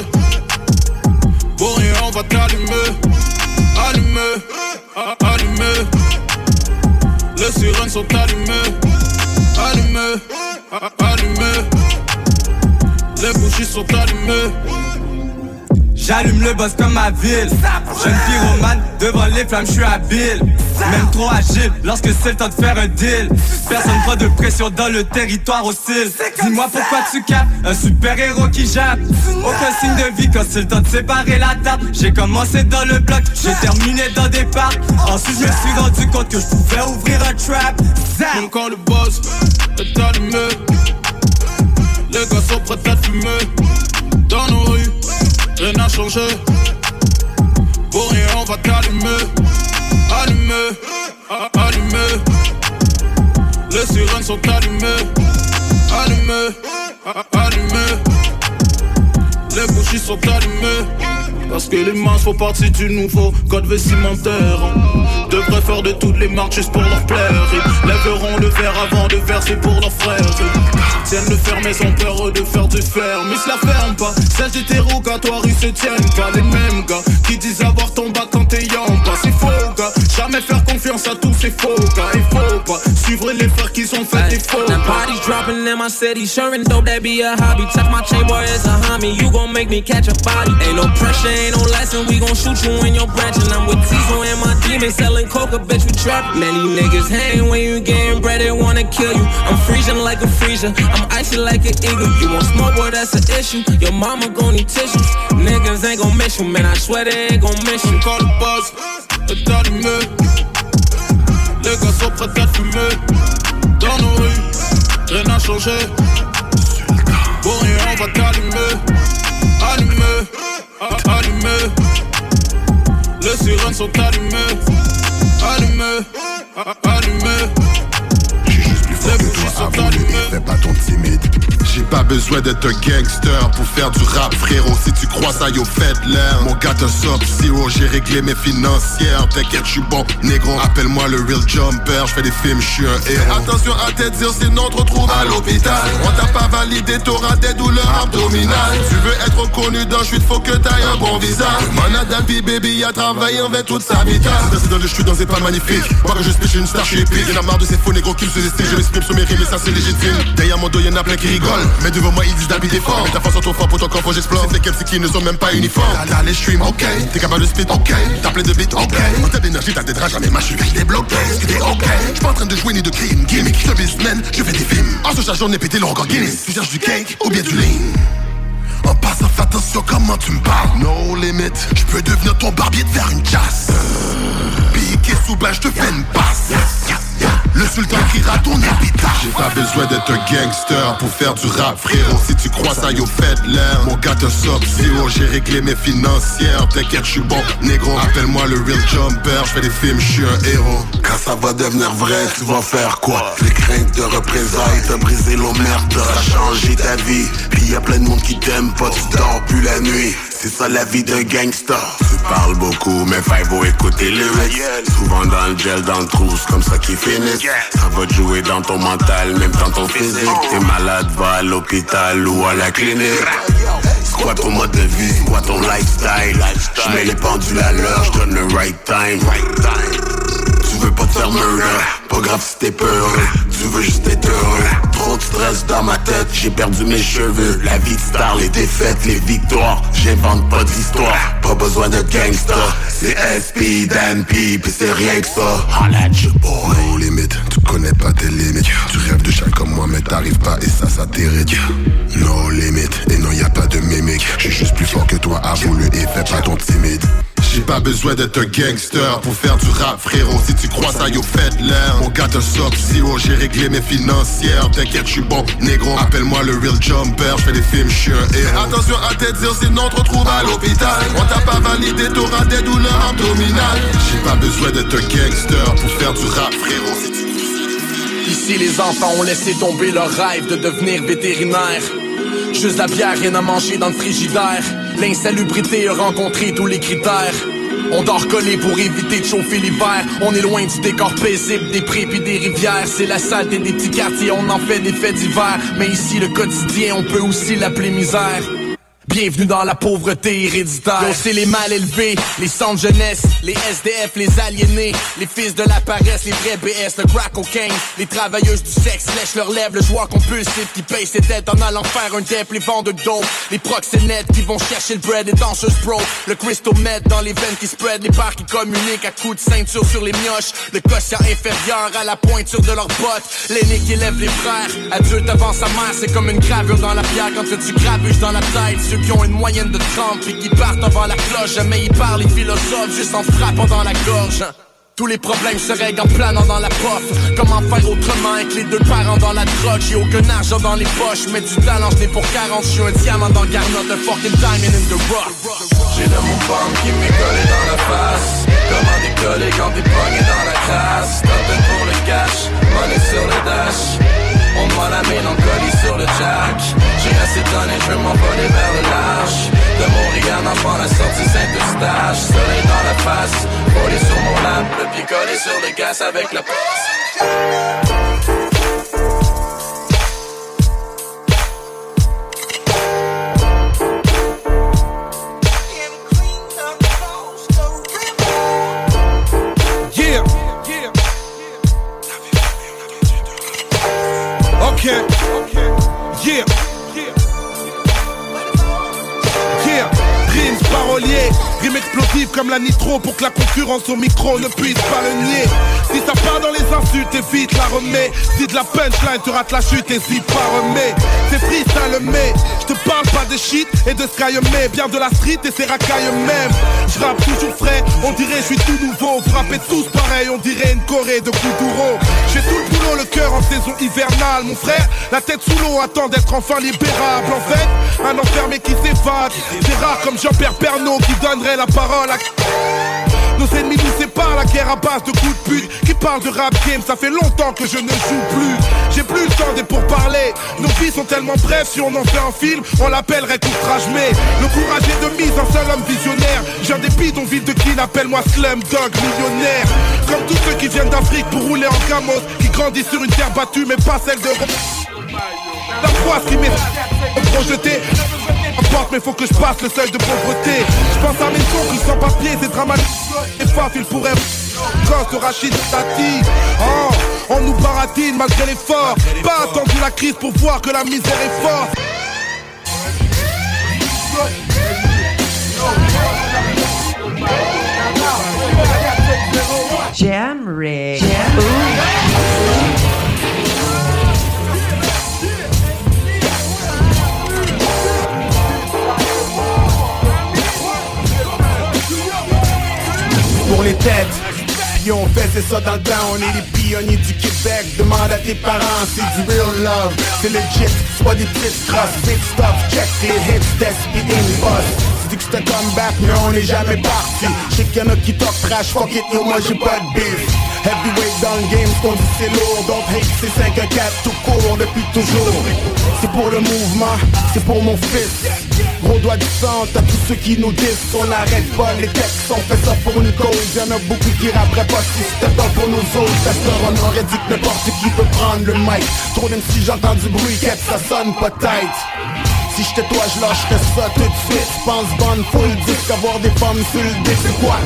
Speaker 54: Pour rien, on va t'allumer. Allumer, a- allumer. Les sirènes sont allumées. Allumées, allumées. Les bougies sont allumées.
Speaker 56: J'allume le boss comme ma ville. Jeune pyromane, devant les flammes je suis habile. Même trop agile, lorsque c'est le temps de faire un deal. Personne pas de pression dans le territoire hostile. Dis-moi pourquoi tu capes, un super héros qui jappe. Aucun signe de vie quand c'est le temps de séparer la table. J'ai commencé dans le bloc, j'ai terminé dans des parcs. Ensuite je me suis rendu compte que je pouvais ouvrir un trap.
Speaker 54: Même quand le boss est allumé, les gars sont prêts à fumer. Dans nos rues, rien n'a changé. Pour rien, on va t'allumer. Allumer, allumer. Les sirènes sont allumées. Allumées, a- allumées. Les bougies sont allumées. Parce que les mains font partie du nouveau code vestimentaire. Devraient faire de toutes les marques juste pour leur plaire. Ils lèveront le verre avant de verser pour leurs frères. Tiennent le fer mais ont peur de faire du fer. Mais la ferme pas. Celles hétérogatoires ils se tiennent pas. Les mêmes gars qui disent avoir ton bac quand t'es young pas. C'est faux gars. Jamais faire confiance à tous ces faux gars. Il faut pas suivre les frères qui ont fait des faux
Speaker 40: Now parties dropping in my city, sure and dope, that be a hobby. Touch my chain, boy, it's a homie. You gon' make me catch a body. Ain't no pressure, ain't no lesson. We gon' shoot you in your branch. And I'm with Tizo and my demon selling coca, bitch, we trap. Man, these niggas hang when you getting bread, they wanna kill you. I'm freezing like a freezer, I'm icy like an eagle. You want smoke, boy, that's an issue. Your mama gon' need tissues. Niggas ain't gon' miss you, man, I swear they ain't gon' miss you.
Speaker 54: Call the boss, est allumé. Les gars sont prêts à fumer. Dans nos rues, rien n'a changé. Pour rien, on va t'allumer. Allumer, allumer. Les sirènes sont allumées. Allumées, a-
Speaker 55: J'ai pas
Speaker 28: besoin d'être un gangster pour faire du rap, frérot. Si tu crois ça, yo, faites l'air. Mon gars, t'as sub zero, j'ai réglé mes financières. T'inquiète, je suis bon, négro. Appelle-moi le real jumper, je fais des films, je suis un héros. Attention à tête dire, sinon on te retrouve à l'hôpital. On t'a pas validé, t'auras des douleurs abdominales. Tu veux être reconnu dans chute, faut que t'ailles un bon visage. Manada, puis baby, a travaillé envers toute sa vie. C'est dans le chute dans des pas magnifiques. Moi, que je suis une star, je suis épique. Y'en a marre de ces faux négros qui me sous-estiment. Je m'exprime sur mes rimes et ça, c'est légitime. Derrière mon dos, y'en a plein qui rigolent. Mais devant moi, ils disent d'habiter fort. Mais ta face en trop fort pour ton corps, faut que j'explose. C'est des qui ne sont même pas uniformes. T'as les streams, ok. T'es capable de spit, ok. T'as plein de beats, ok. T'as d'énergie, t'as des draps, jamais ma cheville débloquée. T'es ok. J'suis pas en train de jouer ni de créer une gimmick. Je businessman, je fais des films. En ce chargeant, est pété le record Guinness. Tu cherches du cake ou bien du lean? En passant, fais attention comment tu me parles. No limit, je peux devenir ton barbier de faire une chasse. Piqué sous bas, je te fais une passe. Le sultan criera ton épitaphe J'ai pas besoin d'être un gangster pour faire du rap frérot. Si tu crois ça yo faites l'air. Mon gars te sub zero J'ai réglé mes financières. T'inquiète je suis bon négro. Appelle-moi le real jumper. Je fais des films, je suis un héros.
Speaker 57: Quand ça va devenir vrai tu vas faire quoi? Les craintes de représailles T'as brisé l'omerta T'as changé ta vie. Puis y a plein de monde qui t'aime pas Tu dors plus la nuit. C'est ça la vie d'un gangster. Tu parles beaucoup mais faut écouter les lyrics Souvent dans le gel, dans le trou, c'est comme ça qu'ils Ça va te jouer dans ton mental, même dans ton physique. T'es malade, va à l'hôpital ou à la clinique. Quoi ton mode de vie, quoi ton lifestyle? Je mets les pendules à l'heure, je donne le right time veux pas te faire Pas grave si t'es peur Tu veux juste être heureux. Trop de stress dans ma tête J'ai perdu mes cheveux. La vie de star, les défaites, les victoires. J'invente pas d'histoire Pas besoin de gangster. C'est SP, Dan P Pis c'est rien que ça. Holla boy. No limit, tu connais pas tes limites. Tu rêves de chat comme moi mais t'arrives pas et ça ça t'hérite No limit, et non y a pas de mimique. J'suis juste plus fort que toi, avoue-le et fais pas ton timide
Speaker 28: j'ai pas besoin d'être un gangster pour faire du rap frérot. Si tu crois ça yo faites l'air. Mon gars te sub zero J'ai réglé mes financières. T'inquiète je suis bon négro. Appelle-moi le real jumper Je fais des films je suis un héros. Attention à tête dire sinon on te retrouve à l'hôpital. On t'a pas validé t'auras des douleurs abdominales. J'ai pas besoin d'être un gangster pour faire du rap frérot. Si tu...
Speaker 16: Ici les enfants ont laissé tomber leur rêve de devenir vétérinaire Juste la bière, rien à manger dans le frigidaire L'insalubrité a rencontré tous les critères. On dort collé pour éviter de chauffer l'hiver. On est loin du décor paisible des prés puis des rivières. C'est la saleté des petits quartiers, on en fait des faits d'hiver. Mais ici, le quotidien, on peut aussi l'appeler misère. Bienvenue dans la pauvreté héréditaire. c'est les mal élevés, les sans jeunesse, les SDF, les aliénés, les fils de la paresse, les vrais BS, le crack cocaine, les travailleuses du sexe lèchent leurs lèvres, le joueur compulsif qui paye ses dettes en allant faire un dep, les vendeurs de dope, les proxénètes qui vont chercher le bread et danseuses bro, le crystal met dans les veines qui spread, les parts qui communiquent à coups de ceinture sur les mioches, le quotient inférieur à la pointure de leurs bottes, l'aîné qui lève les frères, adulte avant sa mère, c'est comme une gravure dans la pierre. Quand tu grabuches dans la tête, qui ont une moyenne de 30 et qui partent avant la cloche. Jamais ils parlent, les philosophes, juste en frappant dans la gorge. Tous les problèmes se règlent en planant dans la pof Comment faire autrement avec les deux parents dans la drogue? J'ai aucun argent dans les poches Mais du talent je pour 40 Je suis un diamant dans Garnotte Un fucking diamond in the rough. J'ai le mon femme qui m'est collé dans la face. Comment décoller quand t'es pogné dans la crasse? T'as pour le cash Money sur le dash on voit la mélancolie sur le jack. J'ai assez donné, je veux m'envoler vers le large. De Montréal, enfant, la sortie Saint-Eustache Soleil dans la face, volé sur mon lap Le pied collé sur le gaz avec la
Speaker 7: Okay. Parolier Rime explosive comme la nitro pour que la concurrence au micro ne puisse pas le nier. Si ça part dans les insultes, évite la remets. Si de la punchline, tu rates la chute, hésite pas remets. C'est freestyle mais je te parle pas de shit et de sky mais bien de la street et ses racailles même. Je rappe toujours frais, on dirait je suis tout nouveau. Frappez tous pareil, on dirait une Corée de Kuduro. J'ai tout le boulot, le cœur en saison hivernale, mon frère. La tête sous l'eau attend d'être enfin libérable. En fait, un enfermé qui s'évade. C'est rare comme Jean-Pierre Pernaud qui donnerait la parole à... Nos ennemis nous séparent, la guerre à base de coups de pute Qui parle de rap game, ça fait longtemps que je ne joue plus
Speaker 14: J'ai plus le temps des pourparlers. Nos vies sont tellement brèves, si on en fait un film, on l'appellerait outrage. Mais le courage est de mise, un seul homme visionnaire. J'ai des bidonvilles de qui appelle-moi Slum Dog millionnaire. Comme tous ceux qui viennent d'Afrique pour rouler en camos, qui grandissent sur une terre battue, mais pas celle de. La froisse qui m'est projeté Importe mais faut que je passe le seuil de pauvreté. Je pense à mes sons qui sans papier c'est dramatique. Et faf il pourrait Quand Rachid Tati oh, On nous baratine malgré l'effort. Pas attendu la crise pour voir que la misère est forte.
Speaker 58: Jam Rig.
Speaker 14: Pour les têtes. Puis on faisait ça dans le temps, on est les pionniers du Québec. Demande à tes parents, c'est du real love. C'est legit, pas des petites crosses Big stuff, check tes hits, test et Tu dis que un comeback, mais on n'est jamais parti. J'sais qu'il y en a qui talk trash, fuck it, yo moi j'ai pas de beef. Heavyweight dans le game, qu'on dit c'est lourd. Don't hate, c'est 5 à 4 tout court depuis toujours. C'est pour le mouvement, c'est pour mon fils Gros doigt du sang, à tous ceux qui nous disent On n'arrête pas les textes, on fait ça pour une cause. Y'en a beaucoup qui rapperaient pas si c'était pas pour nous autres. Pasteur, on aurait dit que n'importe qui peut prendre le mic. Trop même si j'entends du bruit, quête ça sonne pas tight si j'étais toi, je lâcherais ça tout de suite. Pense bonne full disque, avoir des femmes sur le disque C'est quoi,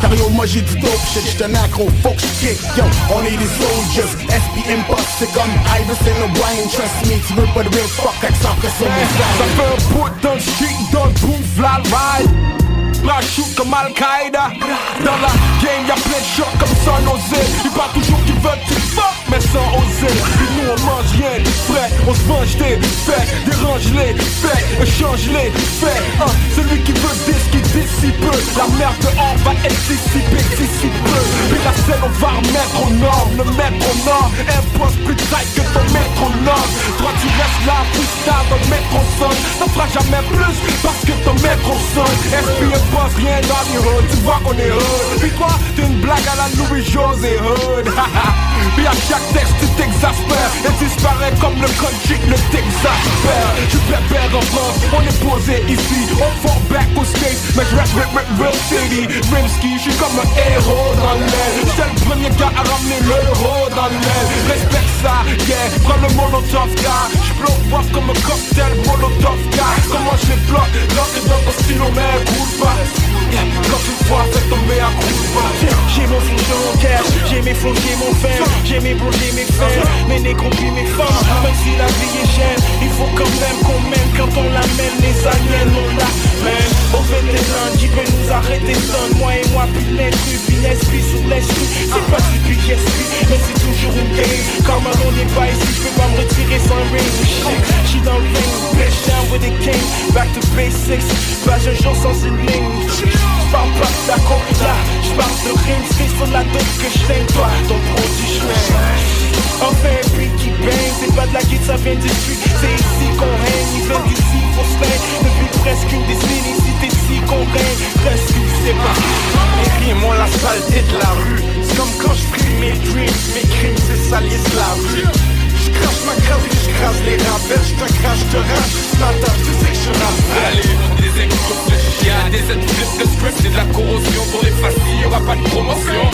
Speaker 14: car yo, moi j'ai du dope shit, un accro, faut que Yo, on est des soldiers, SPM boss, c'est comme Iverson O'Brien. Trust me, tu veux pas de real fuck, accent que sur mon
Speaker 59: Ça fait un bout dans le street, dans le boom, flat ride Comme Al-Qaïda. Dans la game y'a plein de chocs comme ça osé Ils pas toujours qu'ils veulent tu fuck mais sans oser. Et nous on mange rien de frais. On se venge des faits. Dérange les faits. Change les faits. Hein, Celui qui veut dire qui dissipe La merde dehors va être dissipée d'ici peu. Mais la scène on va remettre au nord Le mettre au nord Impose plus de taille que ton nord Toi tu restes là freestyle le métro sonne T'en feras jamais plus parce que ton au sonne boss, rien dans les tu vois qu'on est hood. Puis toi, t'es une blague à la Louis-José Hood. *laughs* À chaque texte, tu t'exaspères et disparais comme le country, le t'exaspère. Je père en France, on est posé ici. On fall back au skate, mais je rap rip rip real city. Rimsky, je suis comme un héros dans l'aile. J'étais le premier gars à ramener l'euro dans l'aile. Respecte ça, yeah, prends le molotov car J'bloque bois comme un cocktail molotov Comment je les bloque, lock dans ton stylo mais coule pas quand une fois fait tomber à coup J'ai mon flow, j'ai J'ai mes flots, j'ai mon fer J'ai mes j'ai mes fers Mes négros, puis mes femmes. Même si la vie est chère Il faut quand même qu'on mène Quand on l'amène, les aliens on la mène. Au vétéran qui peut nous arrêter Sonne moi et moi, puis l'instru Puis l'esprit sous l'esprit C'est pas du puis esprit Mais c'est toujours une game. Comme on n'est pas ici, je peux pas me retirer sans ring J'suis dans le ring, bitch down with the king Back to basics, pas un jour sans une ligne. J'parle pas ta là J'parle de rimes, c'est sur la dope que j't'aime toi Ton produit j'm'aime Un beat qui bang C'est pas de la guide, ça vient du street C'est ici qu'on règne, ils viennent d'ici pour se Depuis presque une décennie, t'es ici qu'on règne. Presque sais pas Et rien moi la saleté de la rue. C'est comme quand j'prime mes dreams Mes crimes c'est salier de la rue. J'crache ma crasse et j'crase les rappels J'te crache, j'te rage, t'entends, tu sais que je rappelle
Speaker 27: Allez, des exemples Y'a des aides plus de script, c'est de la corrosion Pour les faciles, y'aura pas de promotion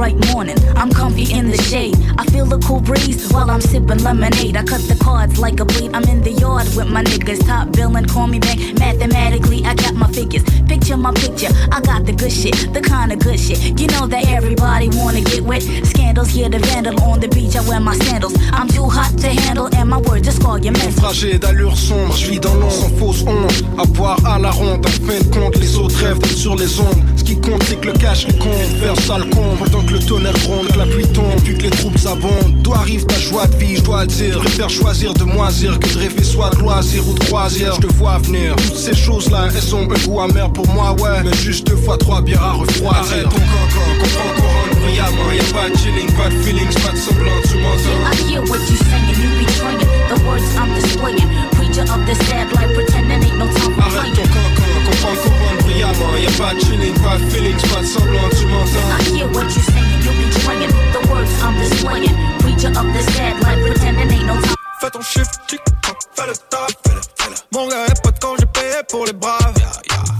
Speaker 45: bright morning. I'm comfy in the shade. I feel the cool breeze while I'm sipping lemonade. I cut the cards like a bleed. I'm in the yard with my niggas. Top billing, call me bank. Mathematically, I got my figures. Picture my picture. I got the good shit, the kind of good shit. You know that everybody wanna get wet. Scandals, yeah, the vandal on the beach. I wear my sandals. I'm too hot to handle, and my words just call you mental.
Speaker 54: Naufragé d'allure sombre, je vis dans l'ombre sans fausse honte. À boire à la ronde, en fin de compte, les autres rêvent sur les ondes. Ce qui compte, c'est que le cash compte, que le tonnerre gronde, que la pluie tombe, puis que les groupe s'abonde. D'où arrive ta joie de vie, je dois le dire. Je préfère choisir de moisir que de rêver soit de loisir ou de croisière. Je te vois venir. Toutes ces choses-là, elles sont un goût amer pour moi, ouais. Mais juste deux fois trois bières à refroidir. Arrête ton coco, comprends couronne brillamment. Y'a pas de chilling, pas de feelings, pas de semblant, tu m'entends.
Speaker 45: I hear what you saying, you betraying the words I'm displaying. Preacher of this sad life, pretending ain't no time for
Speaker 54: Arrête ton
Speaker 45: playing.
Speaker 54: Coco, comprends couronne brillamment. Y'a pas de chilling, pas de feelings, pas de semblant, tu m'entends.
Speaker 45: I hear what you saying, you betraying the words I'm displaying. Preacher of this sad life, pretending ain't no time.
Speaker 54: Fais ton chiffre, tic toc, fais le taf, fais le, fais le. Mon gars est pas de quand j'ai payé pour les braves.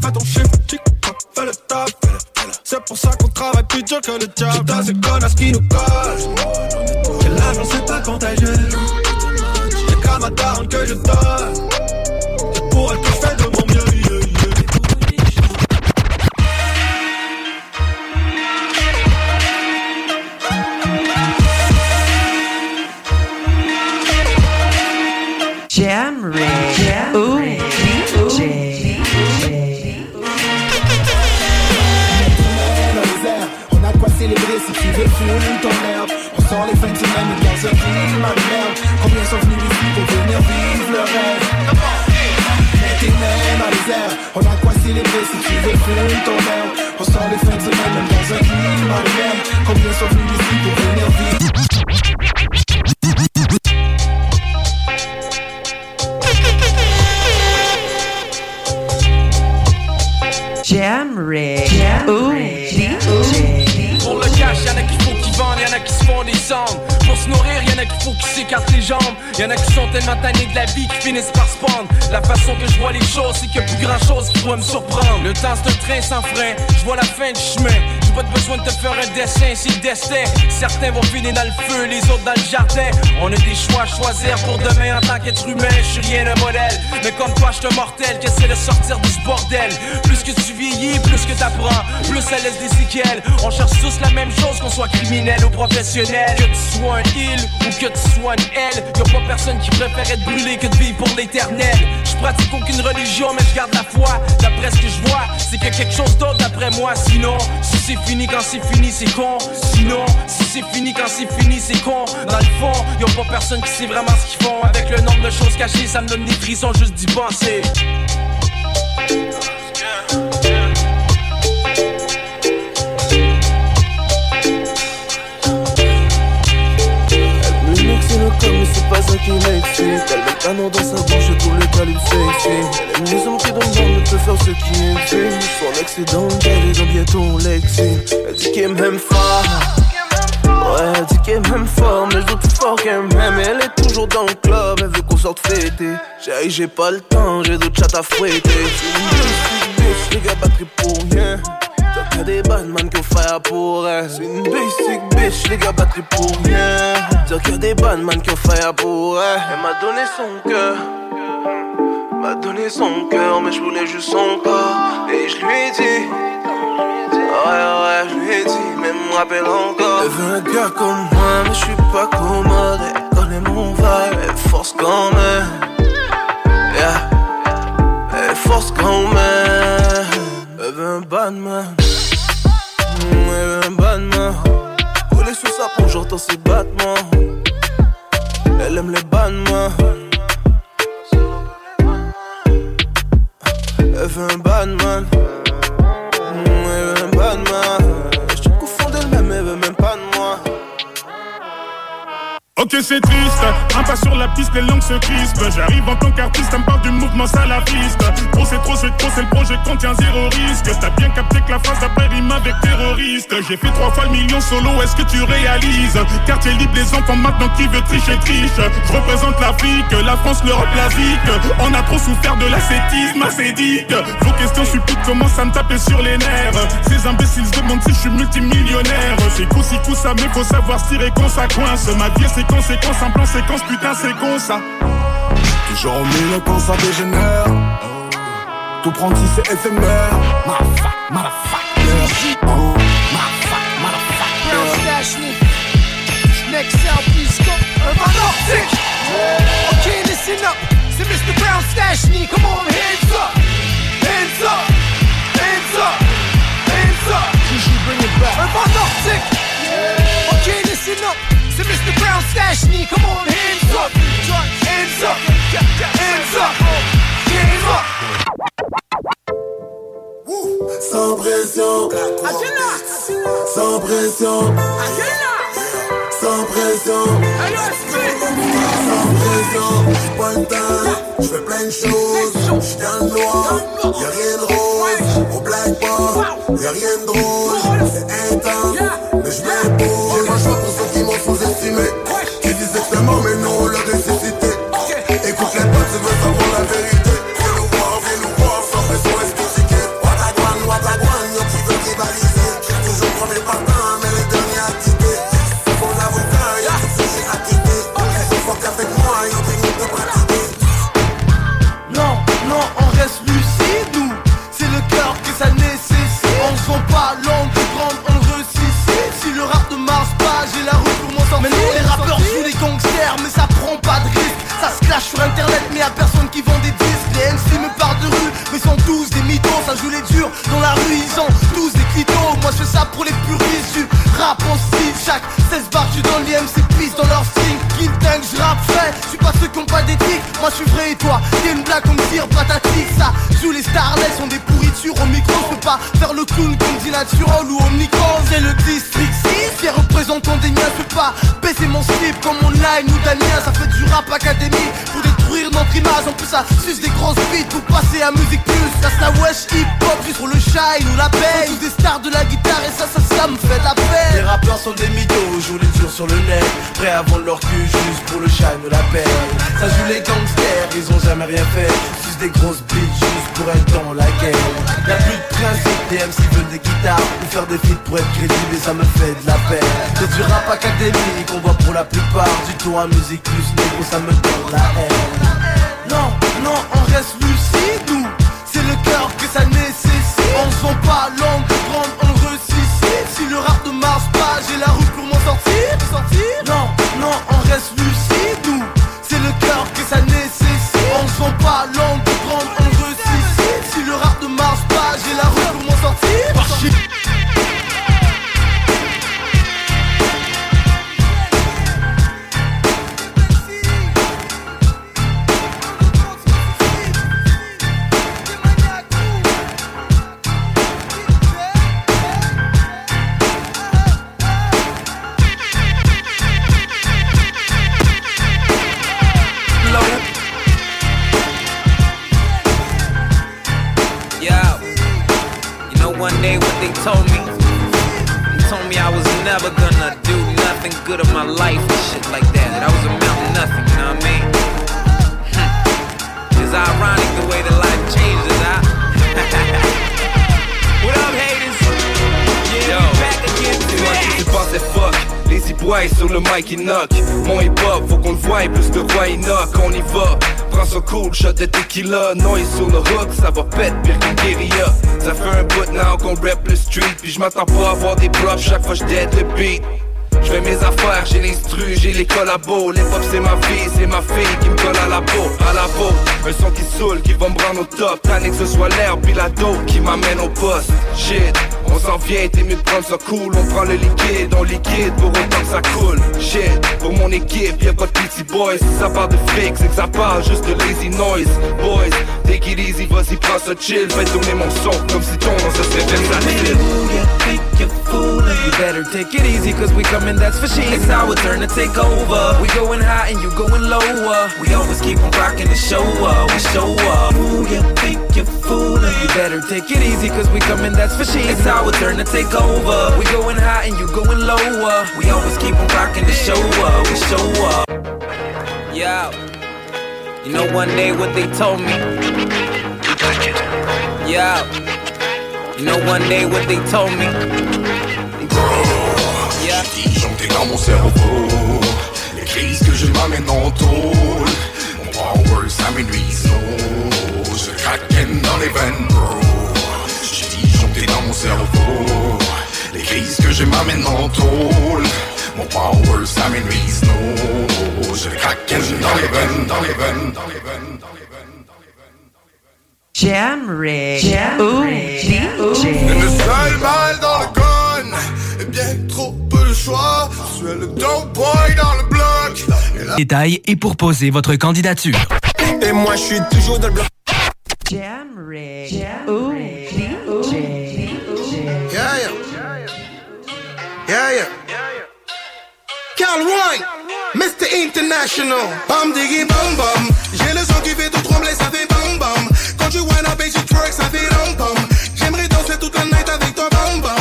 Speaker 54: Fais ton chiffre, tic toc, fais le taf, fais le, fais le. C'est pour ça qu'on travaille plus dur que le job. Putain, c'est connasse qui nous colle. Que l'argent c'est pas contagieux. C'est qu'à ma daronne que je donne.
Speaker 60: On sort les fins de semaine et dans un climat de merde. Combien sont venus ici pour venir vivre le rêve? Mets tes mains dans les airs. On a de quoi célébrer si tu veux ton herbe. On sort les fins de semaine même dans un climat de merde. Combien sont venus ici pour venir vivre?
Speaker 61: Jam. Ooh, DJ.
Speaker 62: Y'en a qui se font des cendres. Pour se nourrir, y'en a qui faut qu'ils s'écartent les jambes. Y'en a qui sont tellement tannés de la vie qu'ils finissent par se pendre. La façon que je vois les choses, c'est qu'il y a plus grand chose qui pourrait me surprendre. Le temps, c'est un train sans frein, je vois la fin du chemin. J'ai pas besoin de te faire un dessin, le destin. Certains vont finir dans le feu, les autres dans le jardin. On a des choix à choisir pour demain en tant qu'être humain. Je suis rien d'un modèle, mais comme toi, je te mortel, qu'essaie de sortir de ce bordel. Plus que tu vieillis, plus que t'apprends, plus ça laisse des séquelles. On cherche tous la même chose, qu'on soit criminel ou professionnel. Que tu sois un il ou que tu sois une elle, y'a pas personne qui préfère être brûlé que de vivre pour l'éternel. Je pratique aucune religion, mais je garde la foi. D'après ce que je vois, c'est a quelque chose d'autre d'après moi. Sinon, si c'est fini quand c'est fini, c'est con. Sinon, si c'est fini quand c'est fini, c'est con. Dans le fond, y'a pas personne qui sait vraiment ce qu'ils font. Avec le nombre de choses cachées, ça me donne des frissons juste d'y penser.
Speaker 63: Pas ça qui m'excite Elle met le canon dans sa bouche et tout le calibre sexy Elle aime les hommes qui donnent dans ne peut faire ce qui fait Son excédent elle est dans bientôt Lexi Elle dit qu'elle m'aime fort Ouais, elle dit qu'elle m'aime fort, mais je doute fort qu'elle m'aime. Elle est toujours dans le club, elle veut qu'on sorte fêter. J'ai j'ai pas le temps, j'ai d'autres chats à fouetter. Une basic bitch, les gars batterie pour rien. T'as que des bad man qui faire pour elle. C'est une basic bitch, les gars batterie pour rien. T'as que des bad man qui faire pour elle. Elle m'a donné son cœur. M'a donné son cœur, mais je voulais juste son corps. Et je lui ai dit. Ouais, ouais, je lui ai dit, mais me rappelle encore. Elle veut un gars comme moi, mais je suis pas commode. Elle connaît mon vibe, elle force quand même. Yeah, elle force quand même. Elle veut un bad man. Mm, Elle veut un bad man. Collé sous sa peau, j'entends ses battements. Elle aime les bad man. Elle veut un bad
Speaker 64: Ok c'est triste, un pas sur la piste, les langues se crispent. J'arrive en tant qu'artiste, me parle du mouvement salafiste. Trop c'est trop c'est trop, c'est le projet contient zéro risque. T'as bien capté que la phrase d'après rime avec terroriste. J'ai fait trois fois le million solo, est-ce que tu réalises? Quartier libre, les enfants maintenant qui veut tricher triche Je représente l'Afrique, la France, l'Europe, l'Asie On a trop souffert de l'ascétisme acédique Vos questions suppliquent commencent à me taper sur les nerfs. Ces imbéciles demandent si je suis multimillionnaire. C'est coup si coup ça mais faut savoir tirer quand ça coince. Ma vie c'est conséquence, en plan séquence, putain c'est con ça
Speaker 60: Toujours au milieu quand ça dégénère. Tout prendre si c'est éphémère. Motherfuck, motherfucker. Oh, motherfuck, motherfucker.
Speaker 65: Next out, please go. Urban. Okay, listen up. C'est Mr. Brown Stashny. Come on, hands up. Hands up. Hands up. Hands up. Gigi, bring it back. Urban.
Speaker 66: Mr. Brown Stash knee. Come on, hands up, hands up, hands up, hands up.
Speaker 14: Sans pression, sans pression, sans pression, sans pression. J'suis pas le temps, j'fais plein de choses. Noir, y'a rien de rose. Au y'a rien de drôle. C'est
Speaker 67: 12 et clitos Moi je fais ça pour les puristes du rap en Chaque 16 bar je suis dans l'IMC pisse dans leur style. Kim Tank je rappe frais Je suis pas ceux qui ont pas d'éthique. Moi je suis vrai et toi T'es une blague on me tire patatique ça Tous les starlets sont des pourritures au micro. Je peux pas faire le clown comme dit Natural ou au micro C'est le 10 représentant des miens Je peux pas baisser mon slip comme online ou Damien Ça fait du rap académie. Pour détruire notre image En plus ça suce des grosses beats pour passer à musique plus Ça la wesh hip hop juste pour le shine ou la Tous des stars de la guitare et ça ça ça me fait de la peine. Les rappeurs sont des mythos, jouent les durs sur le net. Prêts à vendre leur cul juste pour le shine ou la paix Ça joue les gangsters, ils ont jamais rien fait. Juste des grosses juste pour être dans la guerre. Y'a plus de principe, des MC veulent des guitares Ou faire des feats pour être crédible et ça me fait de la peine. C'est du rap académique qu'on voit pour la plupart Du tour à musique plus négro, ça me donne la haine. Non, non, on reste lucide, nous. C'est le cœur que ça nécessite. On se pas langue de grande, on le ressuscite. Si le rap ne marche pas, j'ai la route pour m'en sortir Sortir. Non, non, on reste lucide, nous. C'est le cœur que ça nécessite
Speaker 30: il knock. Mon hip hop faut qu'on le voie plus de roi knock. On y va. Prends son cool shot de tequila. Noise sur le hook ça va pète pire qu'une guérilla. Ça fait un bout now qu'on rap le street. Puis je m'attends pas à avoir des props chaque fois j'dead le beat. Je fais mes affaires, j'ai l'instru, j'ai les collabos. Les pop c'est ma vie, c'est ma fille qui me colle à la peau, à la peau. Un son qui saoule, qui va me rendre au top. Tanné que ce soit l'air puis la dope qui m'amène au poste. Shit, on s'en vient, t'es mieux de prendre ça cool. On prend le liquide, on liquide pour autant que ça coule. Shit, pour mon équipe, y'a pas de petit boys. Si ça part de fric, c'est que ça part juste de lazy noise. Boys, take it easy, vas-y prends ça chill. Fais tourner mon son comme si ton nom ce serait
Speaker 68: You better take it easy cause we coming, that's for sure. It's our turn to take over. We going high and you going lower. We always keep on rocking the show up, we show up. Ooh, you think you're fooling? You better take it easy cause we coming, that's for sure. It's our turn to take over. We going high and you going lower. We always keep on rocking the show up, we show up. Yo. You know one day what they told me. Yo. You know one day what they told me Yeah
Speaker 14: Disjoncté dans mon cerveau. Les crises que je m'amène en tôle. Mon power ça m'énuise Je craquenne dans les veines bro. J'ai disjoncté dans mon cerveau. Les crises que je m'amène en tôle. Mon power ça m'énuise Je craquenne dans les veines, dans les veines, dans les veines
Speaker 69: Jam Rig. Ooh, DJ.
Speaker 14: Le seul mal dans le
Speaker 70: Détails et pour poser votre candidature.
Speaker 14: Et moi, je suis toujours dans le bloc. Yeah, yeah. Yeah, yeah. Carl White, Mr. International. Bam diggy bam bam. J'ai le son qui fait tout trembler, ça fait bam bam. Quand tu wind up et tu twerk, ça fait ram bam. J'aimerais danser toute la night avec toi bam bam.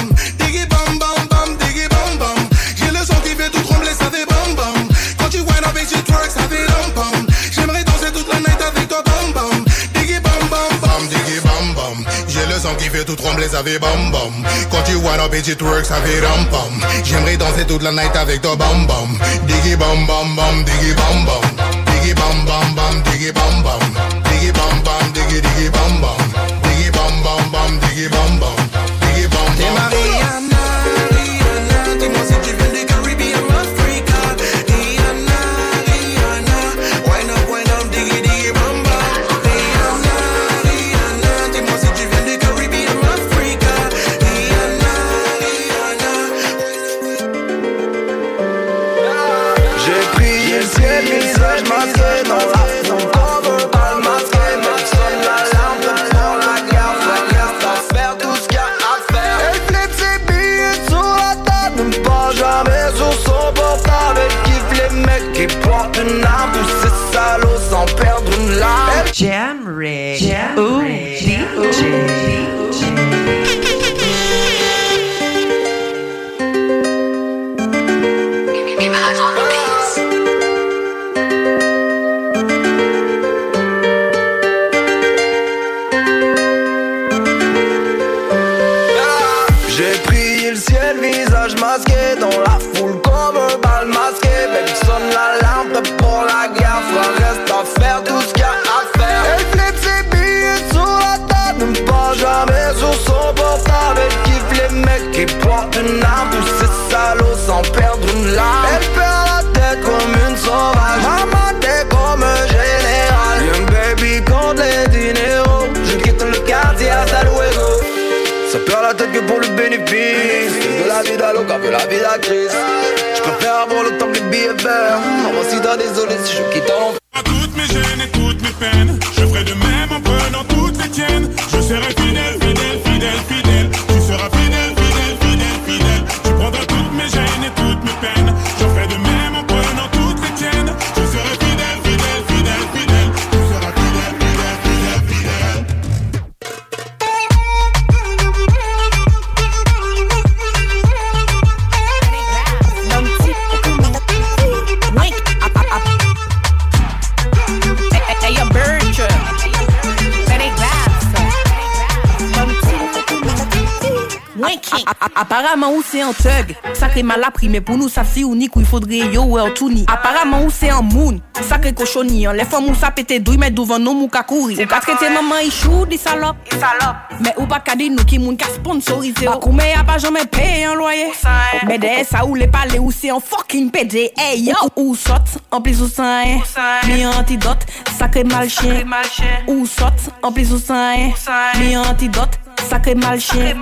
Speaker 14: Qui fait tout trembler, ça fait bam bam. Quand tu wind up et tu ça fait ram bam. J'aimerais danser toute la night avec toi bam bam. Diggy bam bam bam, diggy bam bam. Diggy bam bam bam, diggy bam bam. Diggy bam bam, diggy diggy bam bam. Diggy bam bam bam, diggy bam bam.
Speaker 71: Jam Rig.
Speaker 72: Bénéfice De la vie d'Aloca, que la vie d'actrice Je préfère avoir le temps que les billets verts. Maman si t'as désolé si je quitte en
Speaker 73: À toutes mes gênes et toutes mes peines, je ferai de même en prenant toutes les tiennes. Je serai
Speaker 74: Apparemment ou c'est un thug. Sacré mal appris mais pour nous ça c'est unique où il faudrait yo ou un touni Apparemment ou c'est un moon. Sacré cochonni Les femmes ou ça pété douille mais devant nous mou ka kouri Ou ka traité maman il chou des salopes. Mais ou pas ka nous qui moun ka sponsorisé Pas koume a pas jamais payé un loyer. Mais des ça ou les palais ou c'est un fucking PD Hey yo. Ou saute en plus ou ça Mi antidote Sacré mal chien Ou saute en plus ou ça Mi antidote Sakre mal chen,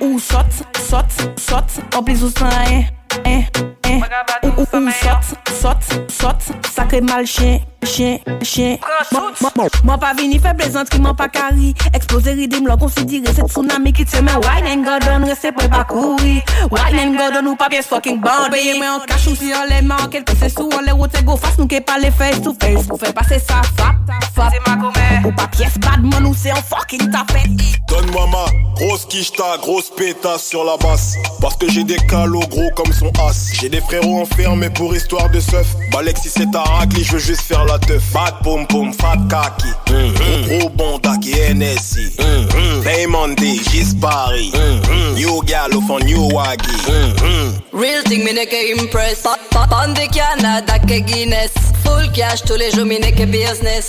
Speaker 74: ou, ou, ou, sot, sot, sot, an plis ou san, en, en eh. Ou ou ou saute saute saute Sacré mal chien chien chien. Moi- moi- moi- Moi pas vini faire plaisanterie moi pas carry Exploser ridim l'on considéré cette tsunami qui te met Wine and go down restez prêt pas courir. Wine and go down ou pas pièce fucking band Payez moi en cash ou si on les mains Quelque c'est sous on les routes go face nous qui pas les face to face. Pour faire passer ça fap fap Ou pas pièce bad man ou c'est un fucking tapette
Speaker 75: Donne-moi ma grosse quicheta, grosse pétasse sur la basse. Parce que j'ai des calots gros comme son as. J'ai des frérots enfermés pour histoire de seuf. Balexi c'est ta racli, je veux juste faire la teuf. Bad pom pom, fat kaki. Gros gros bondaki, NSI. Payment day, Paris. New gallo for new waggy.
Speaker 76: Real thing, me neke impress. Pa- pa- Pande Canada ke Guinness. Full cash tous les jours, me neke business.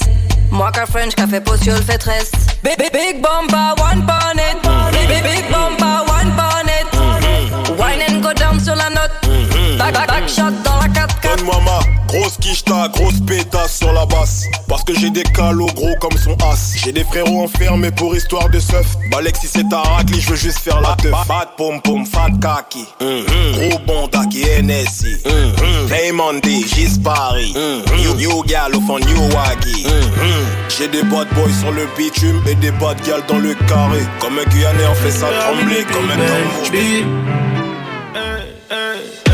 Speaker 76: Moi qu'un French, café potion, le fait reste. Big, big, big bumper, one pound it. Big, big, big bumper, one pound it. Wine and go down sur la note. Back, back, back shot dans la 4
Speaker 75: Donne-moi ma grosse
Speaker 77: Grosse quicheta, grosse pétasse sur la basse. Parce que j'ai des calots gros comme son as. J'ai des frérots enfermés pour histoire de seuf. Balek si c'est ta raclie, je veux juste faire la teuf. Bad pom pom, fat kaki. Gros bon taki, NSI. Raymond D, Gispari. New, new gal au fond, new waggy. J'ai des bad boys sur le bitume et des bad gal dans le carré. Comme un Guyanais, on fait ça trembler comme un tambour.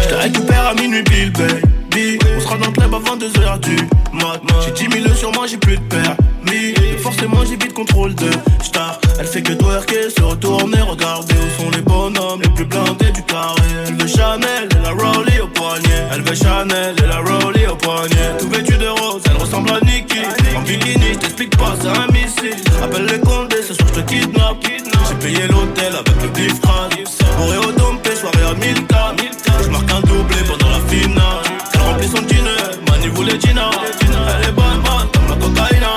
Speaker 54: Je te récupère à minuit, Bill, baby. On sera dans le club avant 2h du mat. J'ai 10 000 sur moi, j'ai plus de permis. Et forcément, j'ai vite contrôle de star. Elle fait que twerker, se retourner, regarder où sont les bonhommes les plus blindés du carré. Elle veut Chanel et la Rollie au poignet. Elle veut Chanel et la Rollie au poignet. Tout vêtu de rose, elle ressemble à Nikki. En bikini, je t'explique pas, c'est un missile. Appelle les condés, ce soir je te kidnappe. J'ai payé l'hôtel avec le beef crade. Bourré au dompé, soirée à 1000 k. Je marque un doublé pendant la finale. Elle remplit son dîner, Mani voulait Gina. Elle est bonne, bonne comme la cocaïne.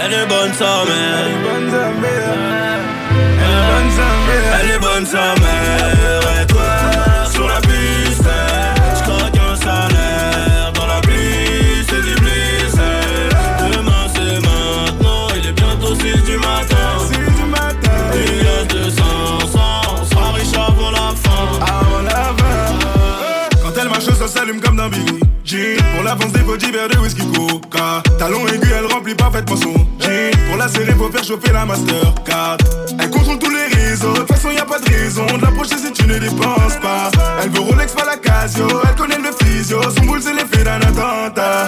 Speaker 54: Elle est bonne sa mère. Elle est bonne sa mère. Elle est bonne sa mère.
Speaker 78: Talon aigu, elle remplit parfaitement son jean. Pour la serrer, faut faire chauffer la Mastercard. Elle contrôle tous les réseaux, de toute façon y a pas de raison De l'approcher si tu ne dépenses pas. Elle veut Rolex, pas la Casio Elle connaît le physio, son boule c'est l'effet d'un attentat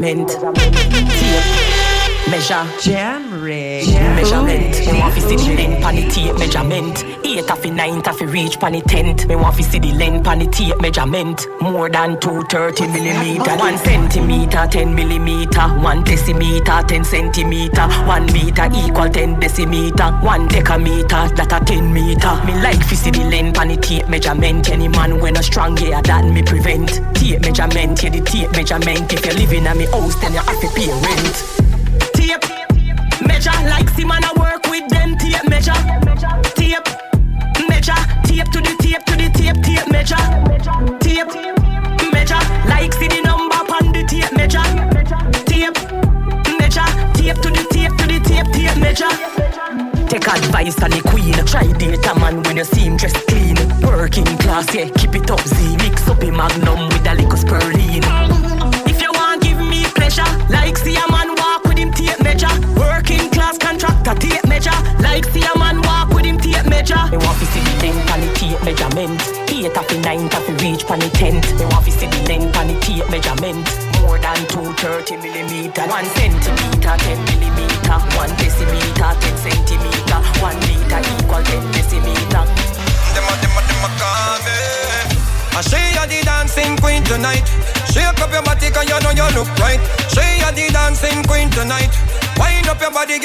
Speaker 79: measurement, measure,
Speaker 80: Jam rig.
Speaker 79: measurement. Me want fi see the length pon the tape measurement. Eight of the ninth of the reach pon the tenth. Me want fi see the length pon the tape measurement. More than two thirty millimeter, one centimeter, ten millimeter, one decimeter, ten centimeter, one meter equal ten decimeter, one decameter, that a ten meter. Me like fi see the length pon the tape measurement. Any man when a strong yeah that me prevent. Tape measurement, yeah the tape measurement. If you living in me house, then you have to pay rent.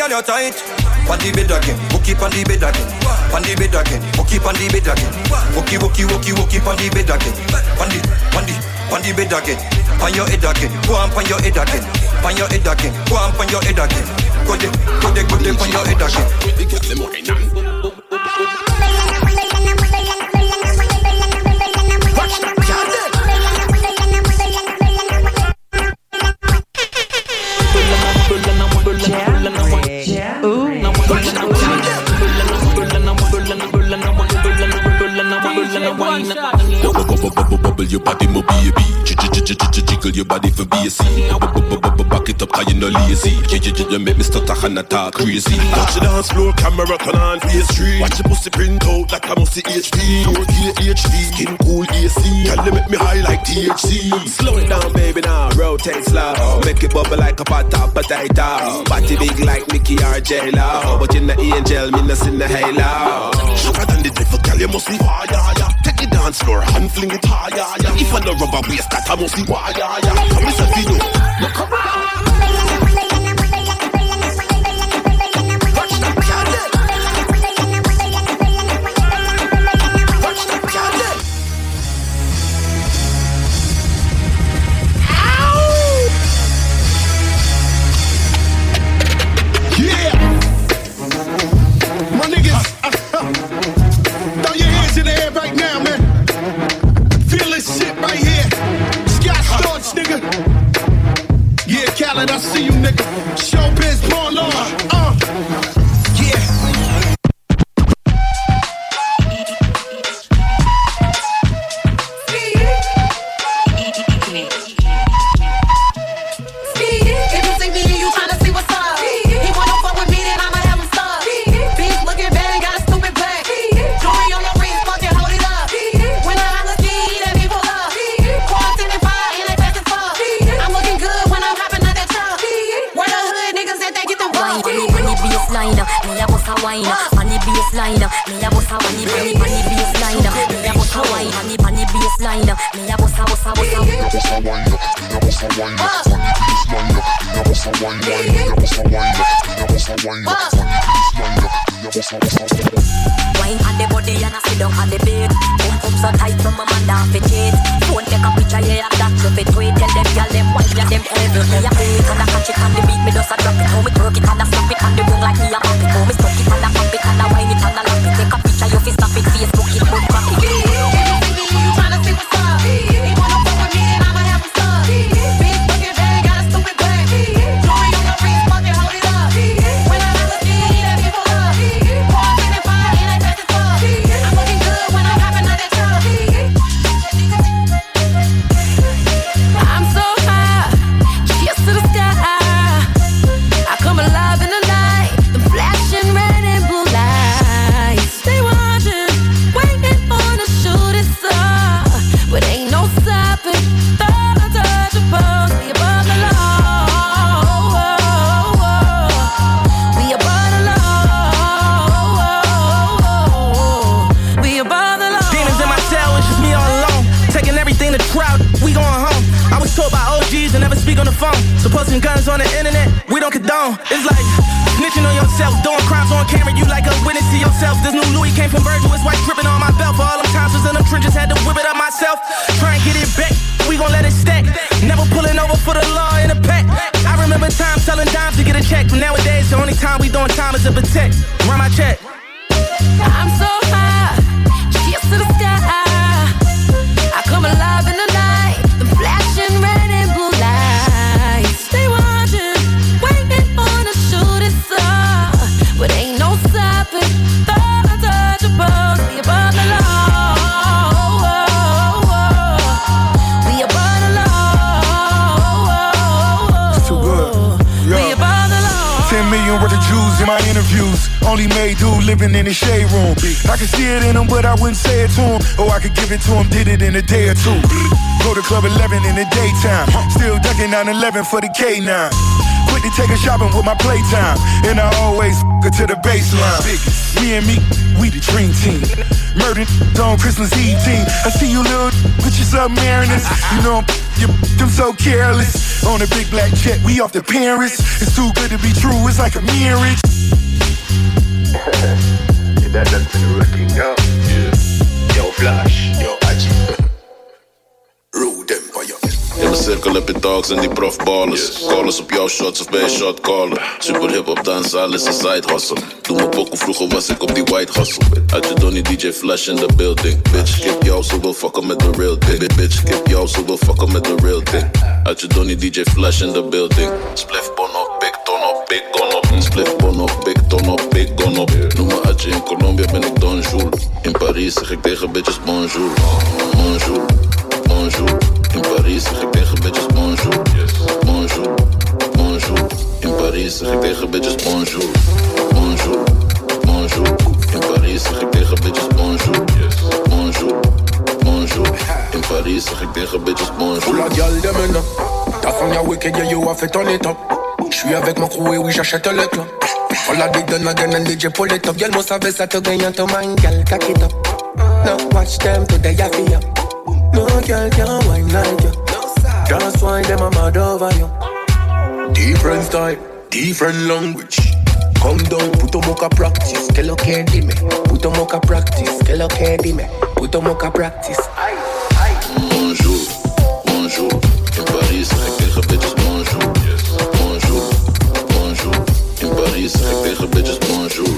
Speaker 30: Girl, you tight. On the bed again, hook on the bed again. On the bed again, hook on the bed again. Hooky, hooky, hooky, hooky on the bed again. On the, on the, on the bed again. On your head again, go on on your head again. On your head again, go on on your head again. Go there, go there, go there on your head again.
Speaker 81: Jiggle your body for. Bubble, bubble, bubble, back it up, cause you no lazy. You, you, you, you make me stutter and I talk crazy.
Speaker 82: Watch the dance floor, camera turn on face three. Watch the pussy print out like a musty HD. 4K HD, skin cool AC. Can they make me high like THC?
Speaker 11: Slow it down, baby, now rotate slow. Make it bubble like a pot top potato. Body big like Mickey or J Lo, but you the angel, me no see the halo.
Speaker 82: Sugar than the devil, girl, you must be fire. Take the dance floor and fling it higher, yeah. If I no rubber waist, that I must be wire, yeah. Come listen to you. Look around. Yeah, Khaled, I see you, nigga. Showbiz, born on.
Speaker 74: A.
Speaker 83: Wine on the body and I sit down on the bed. Boom boom so tight from my man down for cheat. Phone take a picture, yeah, that you fit tweet. Tell them, girl, them wine, yeah, them heavy. Me a it and I catch it on the beat. Me just a drop it, how me twerk it and I slap it on the room like me a pop it. How me stuck it and I pop it and I wine it and I lap it. Take a picture, you fi snap it, Facebook it, crack it.
Speaker 74: What's up? He wanna fuck with me,
Speaker 84: So
Speaker 85: posting guns on the internet, we don't condone. It's like snitching on yourself, doing crimes on camera. You like a witness to yourself. This new Louis came from Virgil, it's white dripping on my belt. For all them times was in them trenches, had to whip it up myself. Try and get it back, we gon' let it stack. Never pulling over for the law in a pack. I remember times selling dimes to get a check. But nowadays, the only time we doing time is to protect. Run my check.
Speaker 74: I'm so high, in
Speaker 27: my interviews. Only made dude living in the shade room. I can see it in him, but I wouldn't say it to him. Or I could give it to him, did it in a day or two. Go to Club 11 in the daytime. Still ducking 911 for the K9. Quick to take a shopping with my playtime. And I always to the baseline. Me and me, we the dream team. Murdered on Christmas Eve team. I see you little put your up mariners. You know you them so careless. On a big black jet, we off to Paris. It's too good to be true, it's like a marriage.
Speaker 86: that wrecking, yo. Yeah. Yo, Flash, yo.
Speaker 87: Mijn cirkel heb je dogs en die profballers. Callers op jouw shots of bij een shot caller. Super hip hop dansen, alles een side hustle. Doe me pokoe, vroeger was ik op die white hustle. Had je Donnie DJ Flash in the building. Bitch, kip jou, zo wil fucken met the real thing. Bitch, kip jou, zo wil fucken met the real thing. Had je Donnie DJ Flash in the building. Spliff bon op, big ton op, big gun op. Spliff bon op, big ton op, big gun op. Noem me Adje, in Colombia ben ik Don Jules. In Parijs zeg ik tegen bitches bonjour. Bonjour, bonjour. In ik tegen bitches bonjour. Bonjour, bonjour. In ik tegen bitches bonjour. Bonjour, bonjour. In ik tegen bitches bonjour. Bonjour, bonjour. In ik tegen bitches bonjour.
Speaker 10: of girl, them in Ta song ya wicked, yeah, you have to turn it up. J'suis avec mon crew et oui, j'achète le club. All of the done again and DJ pull it up. Girl, must have ça to gain to man, girl, cock it up. No, watch them today, I feel. No girl can wine like you. Just wine them, I'm mad over you. Different style, different language. Come down, put on mocha practice. Que lo que dime. Put on mocha practice. Que lo que dime. Put on mocha practice.
Speaker 87: Bonjour, bonjour. In ik tegen bitches bonjour. Bonjour, bonjour. In zeg ik tegen bitches. Bonjour,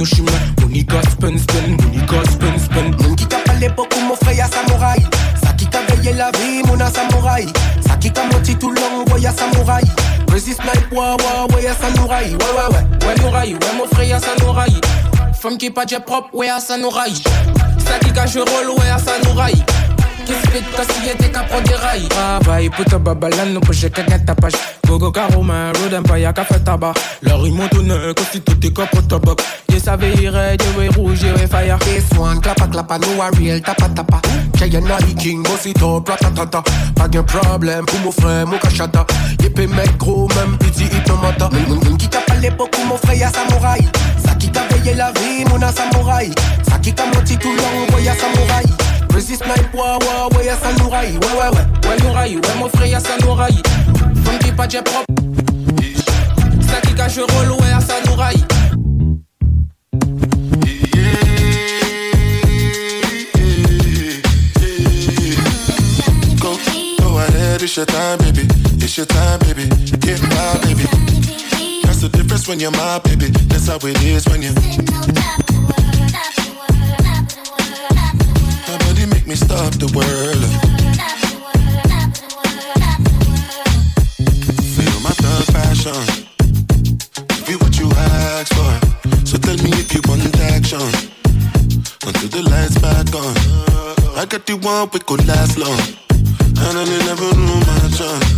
Speaker 88: no
Speaker 89: shima Monika spun spun,
Speaker 10: Monika spun spun. Monkika pale boku mo freya samouraï. Sakika veye la vie mona samouraï. Sakika moti tout long voya samouraï. Resist like wa wa voya samouraï. Ouais ouais ouais,
Speaker 88: ouais nouraï, ouais mon freya samouraï. Femme qui pas déjà propre, ouais à samouraï. Sakika je roll, ouais à samouraï. Qui spit ta siete qu'à prendre des
Speaker 90: rails. Travaille, puta babalano, poche cagna tapage Gogo caro man, road empire, café tabac. Leur ils m'ont donné, que si tout est cop au tabac Yes, il red, you way rouge, you way fire.
Speaker 10: This one, clapa clapa, no a real tapa tapa. Jayana the king, boss it up, ratatata Pas de problème pour mon frère, mon cachata. Yep, mec gros, même petit hypnomata Moun qui t'a l'époque où mon frère y'a samouraï Ça qui t'a veillé la vie, mon a samouraï Ça qui t'a menti tout long, ouais samouraï Resist snipe, ouais ouais ouais y'a samouraï Ouais
Speaker 90: y'a Pas propre Ça qui cache le rôle, ouais, y'a sa Nouraï
Speaker 91: Go, go ahead, it's your time, baby. It's your time, baby. Get my baby. That's the difference when you're my baby. That's how it is when you. Nobody make me stop the world. Passion. Give you what you asked for. So tell me if you want action. Until the lights back on. I got the one we could last long. And I never knew my chance.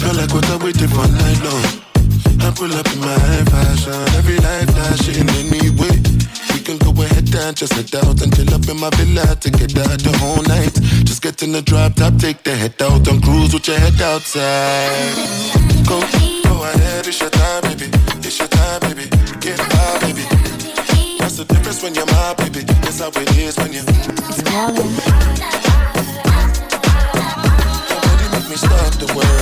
Speaker 91: Feel like what I waited for night long. I pull up in my fashion. Every life flashing anyway. We can go ahead and just head out and chill up in my villa to get out the whole night. Just get in the drop top, take the head out and cruise with your head outside. Go, go ahead, it's your time, baby. It's your time, baby. Get by, baby. That's the difference when you're my baby. That's how it is when you. Nobody make me stop the world.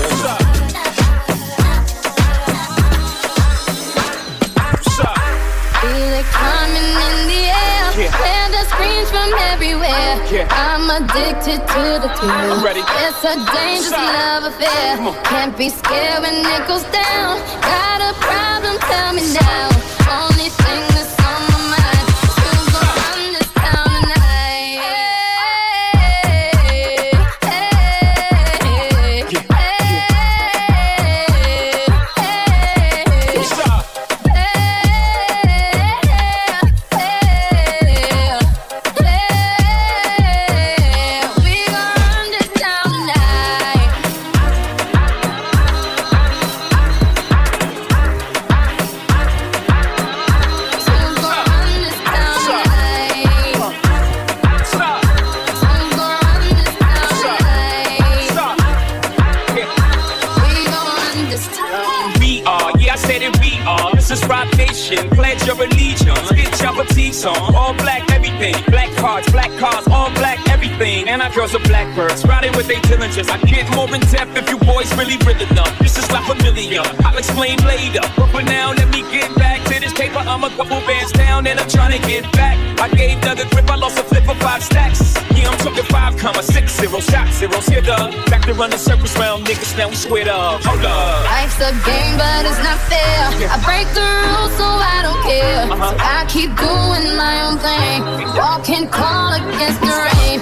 Speaker 92: Screams from everywhere.
Speaker 93: Yeah.
Speaker 92: I'm addicted to the thrill. It's a dangerous
Speaker 93: Stop.
Speaker 92: love affair. Can't be scared when it goes down. Got a problem? Tell me now. Only thing
Speaker 93: Nation, pledge your allegiance. Get your boutiques on, all black everything. Black cards, black cars, all black And our girls are blackbirds, riding with their diligence. I get more in depth if you boys really real enough. This is not familiar, I'll explain later. But for now, let me get back to this paper. I'm a couple bands down and I'm trying to get back. I gave Doug a grip, I lost a flip for five stacks. Yeah, I'm talking five comma six zero, shot zeros. Here, Doug. Back to run the circles round niggas, now we squared up. Hold up.
Speaker 92: Life's a game, but it's not fair. I break the rules, so I don't care. Uh-huh. So I keep doing my own thing. Walking call against the rain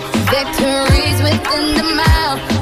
Speaker 92: arteries within the
Speaker 94: mouth.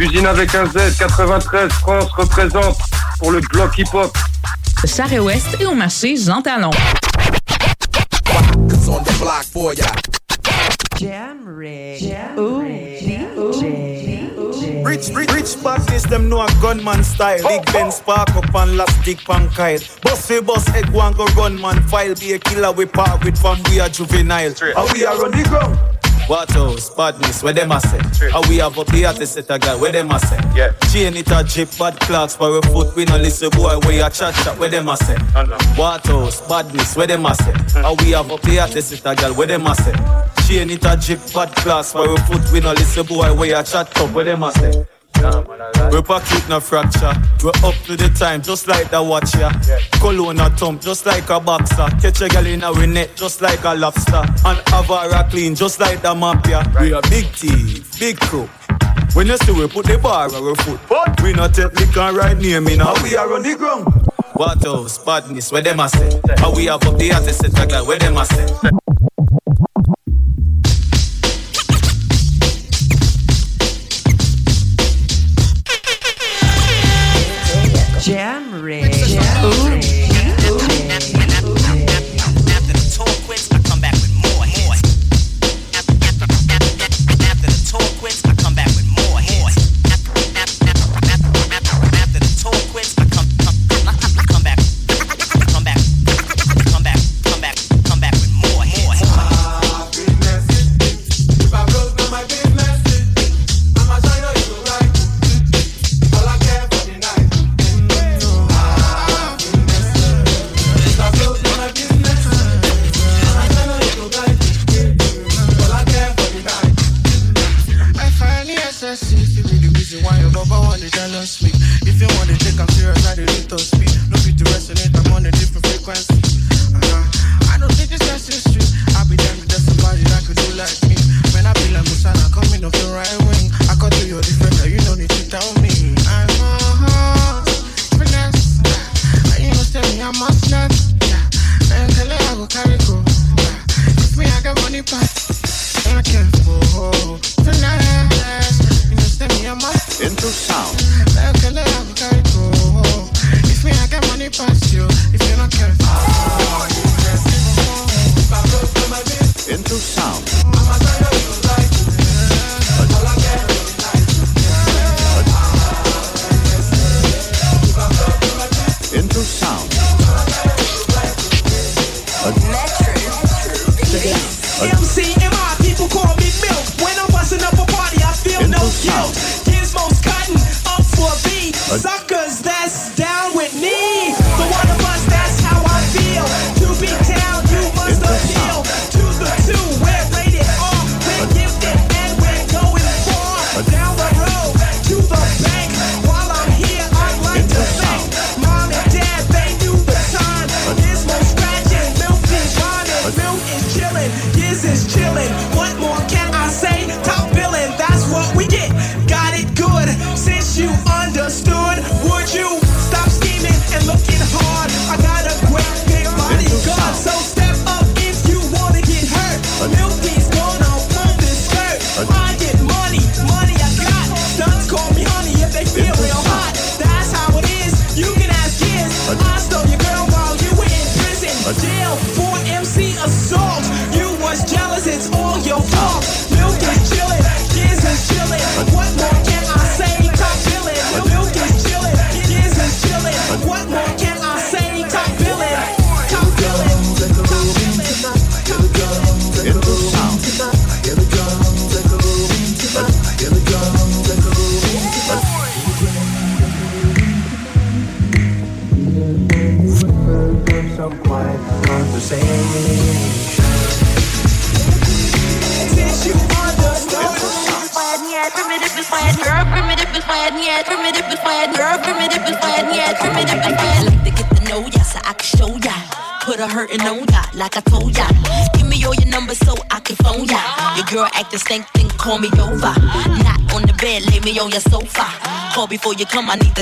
Speaker 94: Usine avec un Z, 93, France représente pour le bloc hip-hop.
Speaker 95: Charest-Ouest et au marché Jean Talon.
Speaker 96: Jam Rig.
Speaker 43: Rich, rich, rich parties, them know a gunman style. Big Ben spark up and last dick pan kyle. Boss we boss head one go gunman file. Be a killer we part with fam, we are juvenile. And we are on the ground? What else? Badness, where them a set? How we have up here to set a guy, where them a set? Yeah. Chain it a drip, bad clocks, for a foot, we no listen, boy, where a chat chat, where them a set? What else? Badness, where them a set? Hmm. How we have up here to set a guy, where them a set? Chain it a drip, bad clocks, for a foot, we no listen, boy, where a chat up, where them a set? We pocket no fracture. We up to the time, just like the watch ya. Yeah. Cologne a thump, just like a boxer. Catch a girl in our net, just like a lobster. And Avara clean, just like the mafia. Right. We a big thief, big crook. When you see we put the bar on our foot, but we not take liquor right near me now. We are on the ground. What else? Badness, where them a say? How we have up the artist, like where them a say?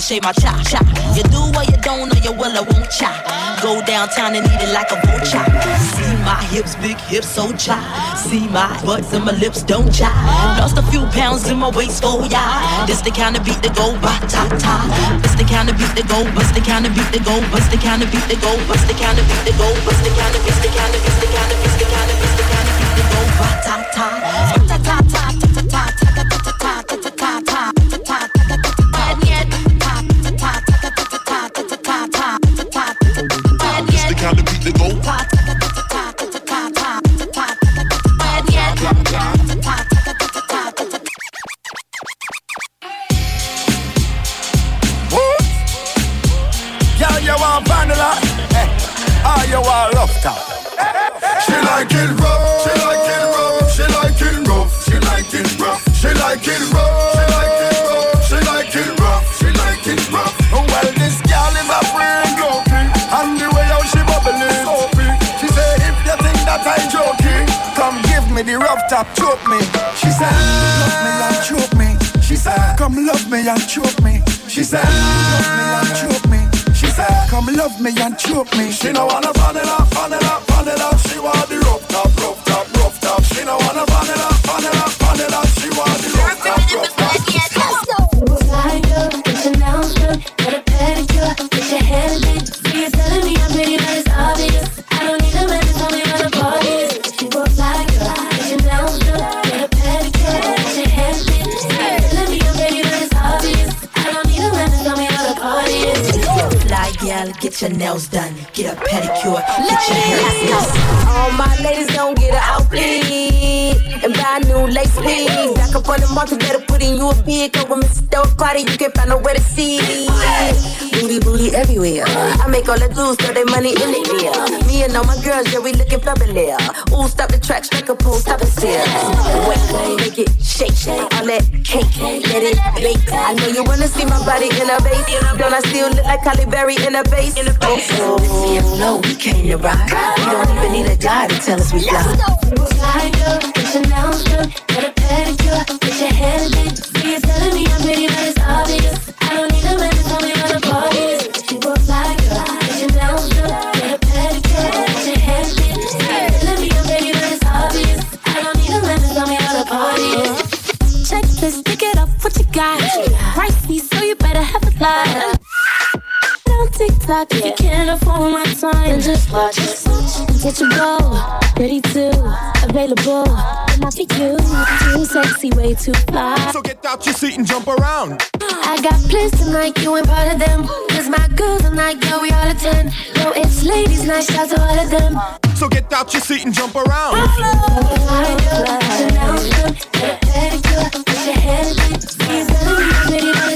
Speaker 43: Shave my chop chop. You do or you don't, or you will or won't chop. Go downtown and eat it like a vulture. See my hips, big hips, so chop. See my butts and my lips don't chop. Lost a few pounds in my waist, oh yeah. This the kind of beat that go ba ta ta. This the kind of beat that go, bust the kind of beat that go, bust the kind of beat that go, bust the kind of beat that go, bust the kind of beat the kind of beat the kind of beat the kind of beat the kind of
Speaker 27: you want vanilla? Eh. Oh, you want rough top?
Speaker 14: She like it rough, she like it rough, she like it rough, she like it rough, she like it rough, she like it rough, she like it rough, she like it rough.
Speaker 27: Well, this girl is a friend, dopey, and the way how she soapy. She say, if you think that I joking, come give me the rough top, choke me. She said, love me and choke me. She said, come love me and choke me. She said, love me and choke me. Said, come love me and choke me.
Speaker 14: She no wanna vanilla, vanilla, vanilla. She want the rough top, rough top, rough top. She no wanna vanilla, vanilla,
Speaker 97: your nails done, get a pedicure, get your hair done. All my ladies don't get an outfit and buy new lace wigs. Back up on the market, better put in you a big. Cause when Mr. Stove party, you can't find nowhere to see. Booty, booty everywhere. I make all the dudes throw their money in the air. Me and all my girls, yeah, we looking fabulous. Ooh, stop the track, strike a pose, stop it still. Wait, make it shake, all that cake, let it bake. I know you wanna see my body in a vase. Don't I still look like Halle Berry in a vase? Oh,
Speaker 43: You know we came to rock. We don't even need a guy to tell us we fly.
Speaker 97: Slide up, get your nails done, get a pedicure, get your hair did. See you telling me I'm pretty, but On TikTok, if you can't afford my time, then just watch it. Untouchable, ready to, available, not for you. Too sexy, way too fly.
Speaker 27: So get out your seat and jump around.
Speaker 97: I got plans tonight, you ain't part of them. Cause my girls are like, yo, we all attend. Yo, it's ladies' night, shout to all of them.
Speaker 27: So get out your seat and jump around. Pack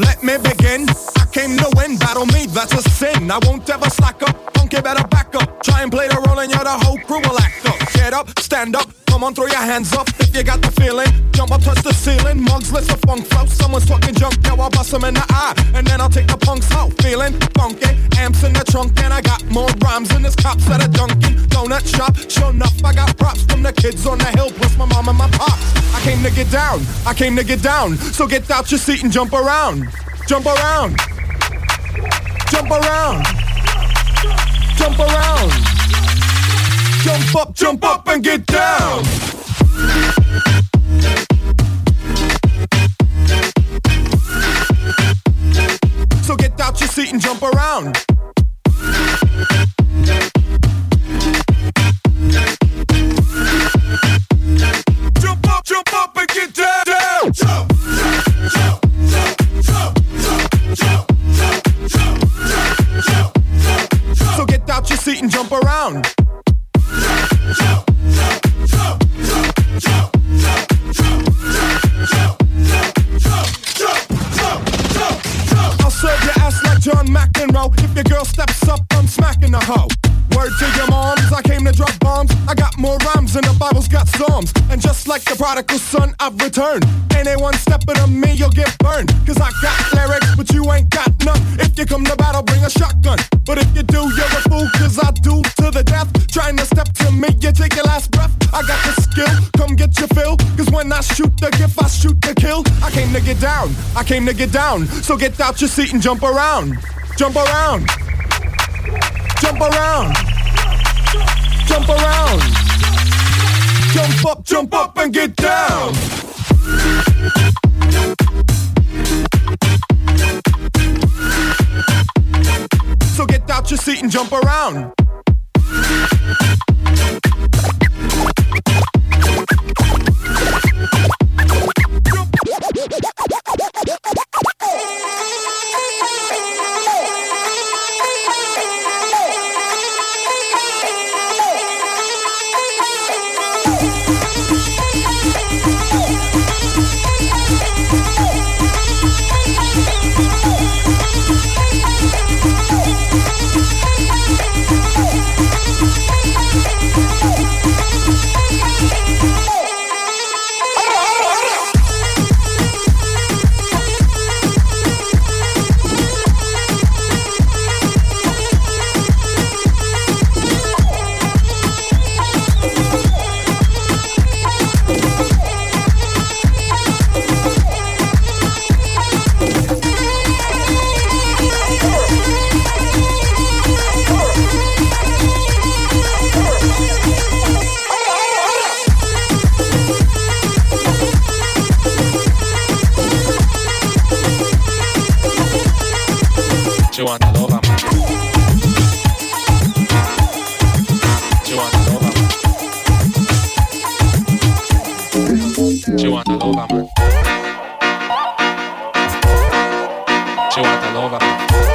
Speaker 27: let me begin. I came to win, battle me, that's a sin. I won't ever slack up, funky better back up. Try and play the role and you're the whole crew will act up. Stand up, come on, throw your hands up if you got the feeling. Jump up, touch the ceiling, mugs, let's a funk flow. Someone's talking junk, yo, I'll bust them in the eye. And then I'll take the punks out, feeling funky. Amps in the trunk, and I got more rhymes than this cops at a Dunkin' Donut shop. Sure enough, I got props from the kids on the hill, plus my mom and my pops. I came to get down, I came to get down. So get out your seat and jump around. Jump around. Jump around. Jump around. Jump up, jump up and get down. So get out your seat and jump around. Jump up, jump up and get down. down. Jump, jump, jump. So get out your seat and jump around. John McEnroe. If your girl steps up, I'm smacking the hoe. Word to your moms, I came to drop bombs. I got more rhymes than the Bible's got psalms. And just like the prodigal son, I've returned. Anyone stepping on me, you'll get burned. Cause I got lyrics, but you ain't got none. If you come to battle, bring a shotgun. But if you do, you're a fool, cause I do to the death. Trying to step to me, you take your last breath. I got the skill, come get your fill. Cause when I shoot the gift, I shoot the kill. I came to get down, I came to get down. So get out your seat and jump around. Jump around. Jump around. Jump around. Jump up, jump up and get down. So get out your seat and jump around.
Speaker 92: She want to love him. She want to love him. She want. She want.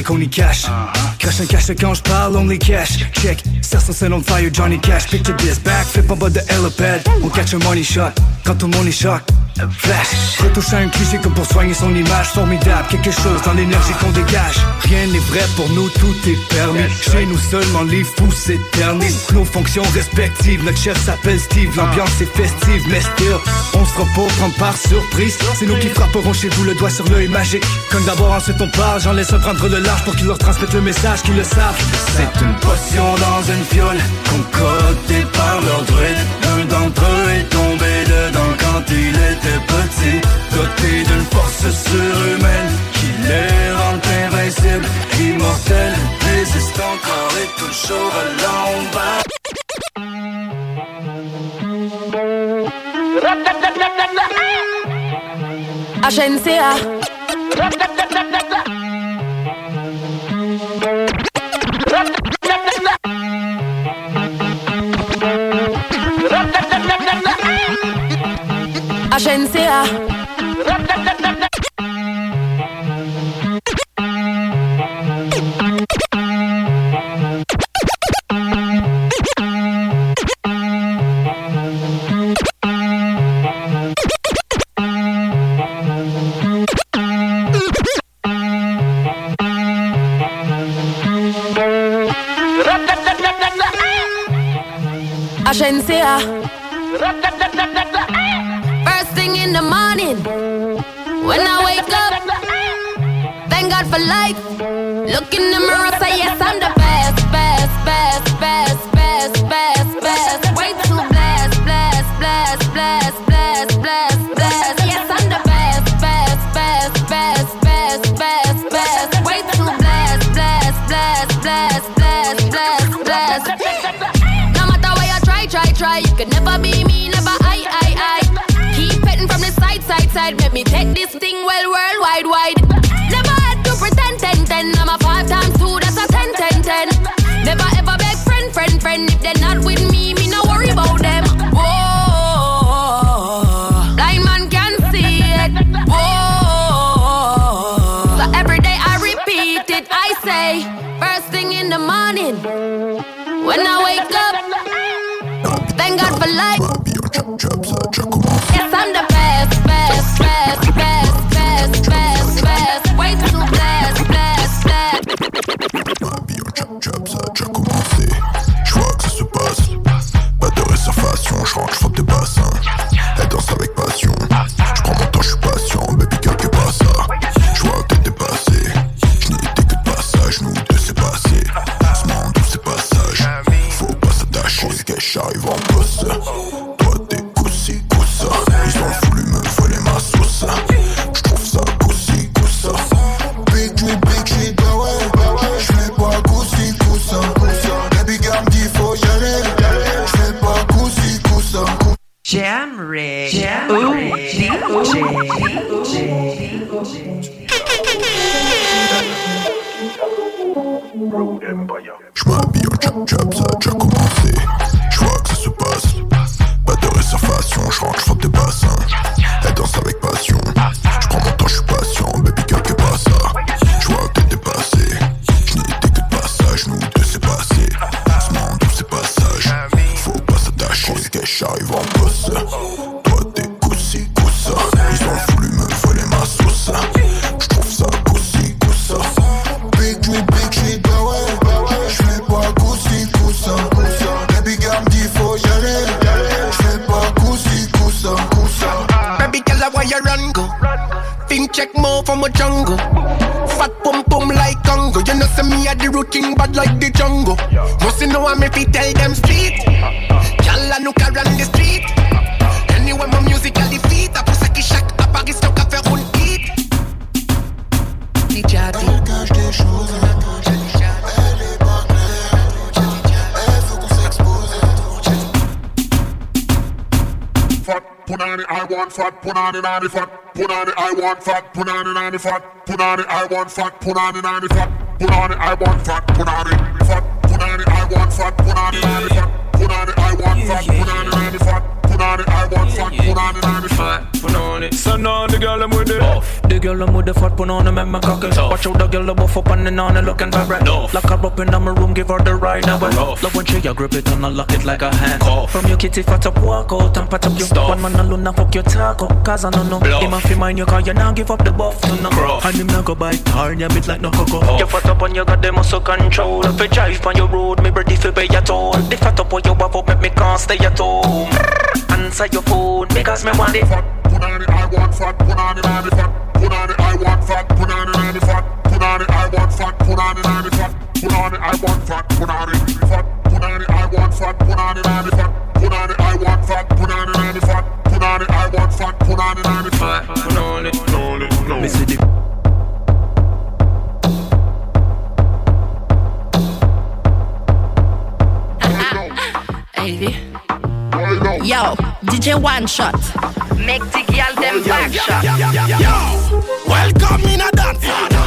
Speaker 98: c'est qu'on Cash cache. Cache un cache quand je only cash. Check, certains on fire, Johnny Cash. Picture this, back, flip en bas de helipad. On catch a money shot, quand tout le monde est shock vache. Retoucher un cliché comme pour soigner son image formidable. Quelque chose dans l'énergie qu'on dégage. Rien n'est vrai pour nous, tout est permis. Chez nous seulement les fous s'éternisent. Nos fonctions respectives, notre chef s'appelle Steve. L'ambiance est festive, mais still, on se repose, prendre par surprise. C'est nous qui frapperons chez vous le doigt sur l'œil magique. Comme d'abord, ensuite on parle, j'en laisse prendre le large pour qu'ils leur transmettent le message, qu'ils le savent. C'est une potion dans une fiole, concoctée par leur druide. L'un d'entre eux est quand il était petit, doté d'une force surhumaine qui les rend invincibles, immortels, résistent encore et toujours à l'ombre.
Speaker 74: HNCA
Speaker 92: Valencia on it fat, put on it I want fat, put on it on it fat, put on it I want fat, put on it on it fat, put on it I want fat, put on it.
Speaker 99: Girl,
Speaker 10: them with the fat put on them and my cock cocky. Watch out the girl, the buff up and then on and looking vibrant. Lock her up in my room, give her the ride now. Love when she a grip it and I lock it like a hand. From your kitty fat up, walk out and pat up your One man alone, now fuck your taco. Cause I don't know. Him a fi mind you, cause you now give up the buff to no. And him now go bite hard, you bit like no cocoa. You fat up and you got the muscle control. If you drive on your road, me ready fi pay your toll. The fat up when you have up, make me can't stay at home. Answer your phone because me want it.
Speaker 100: Put on it, I want fat. Put on it, on the fat. Put on it, I want fat. Put on it, on the fat. Put on it, I want fat. Put on it, on the fat. Put on it, I want fat. Put on it, fat. Put on it, I want fat. Put on it, on the fat. Put on it, I want fat. Put on it, on the fat. Put on it, I want fat. Put on it, on the fat. Put on it, put on it, put on it.
Speaker 43: Baby. Yo, DJ One Shot. Make the girl them back shot. Yo,
Speaker 11: Welcome in a dance.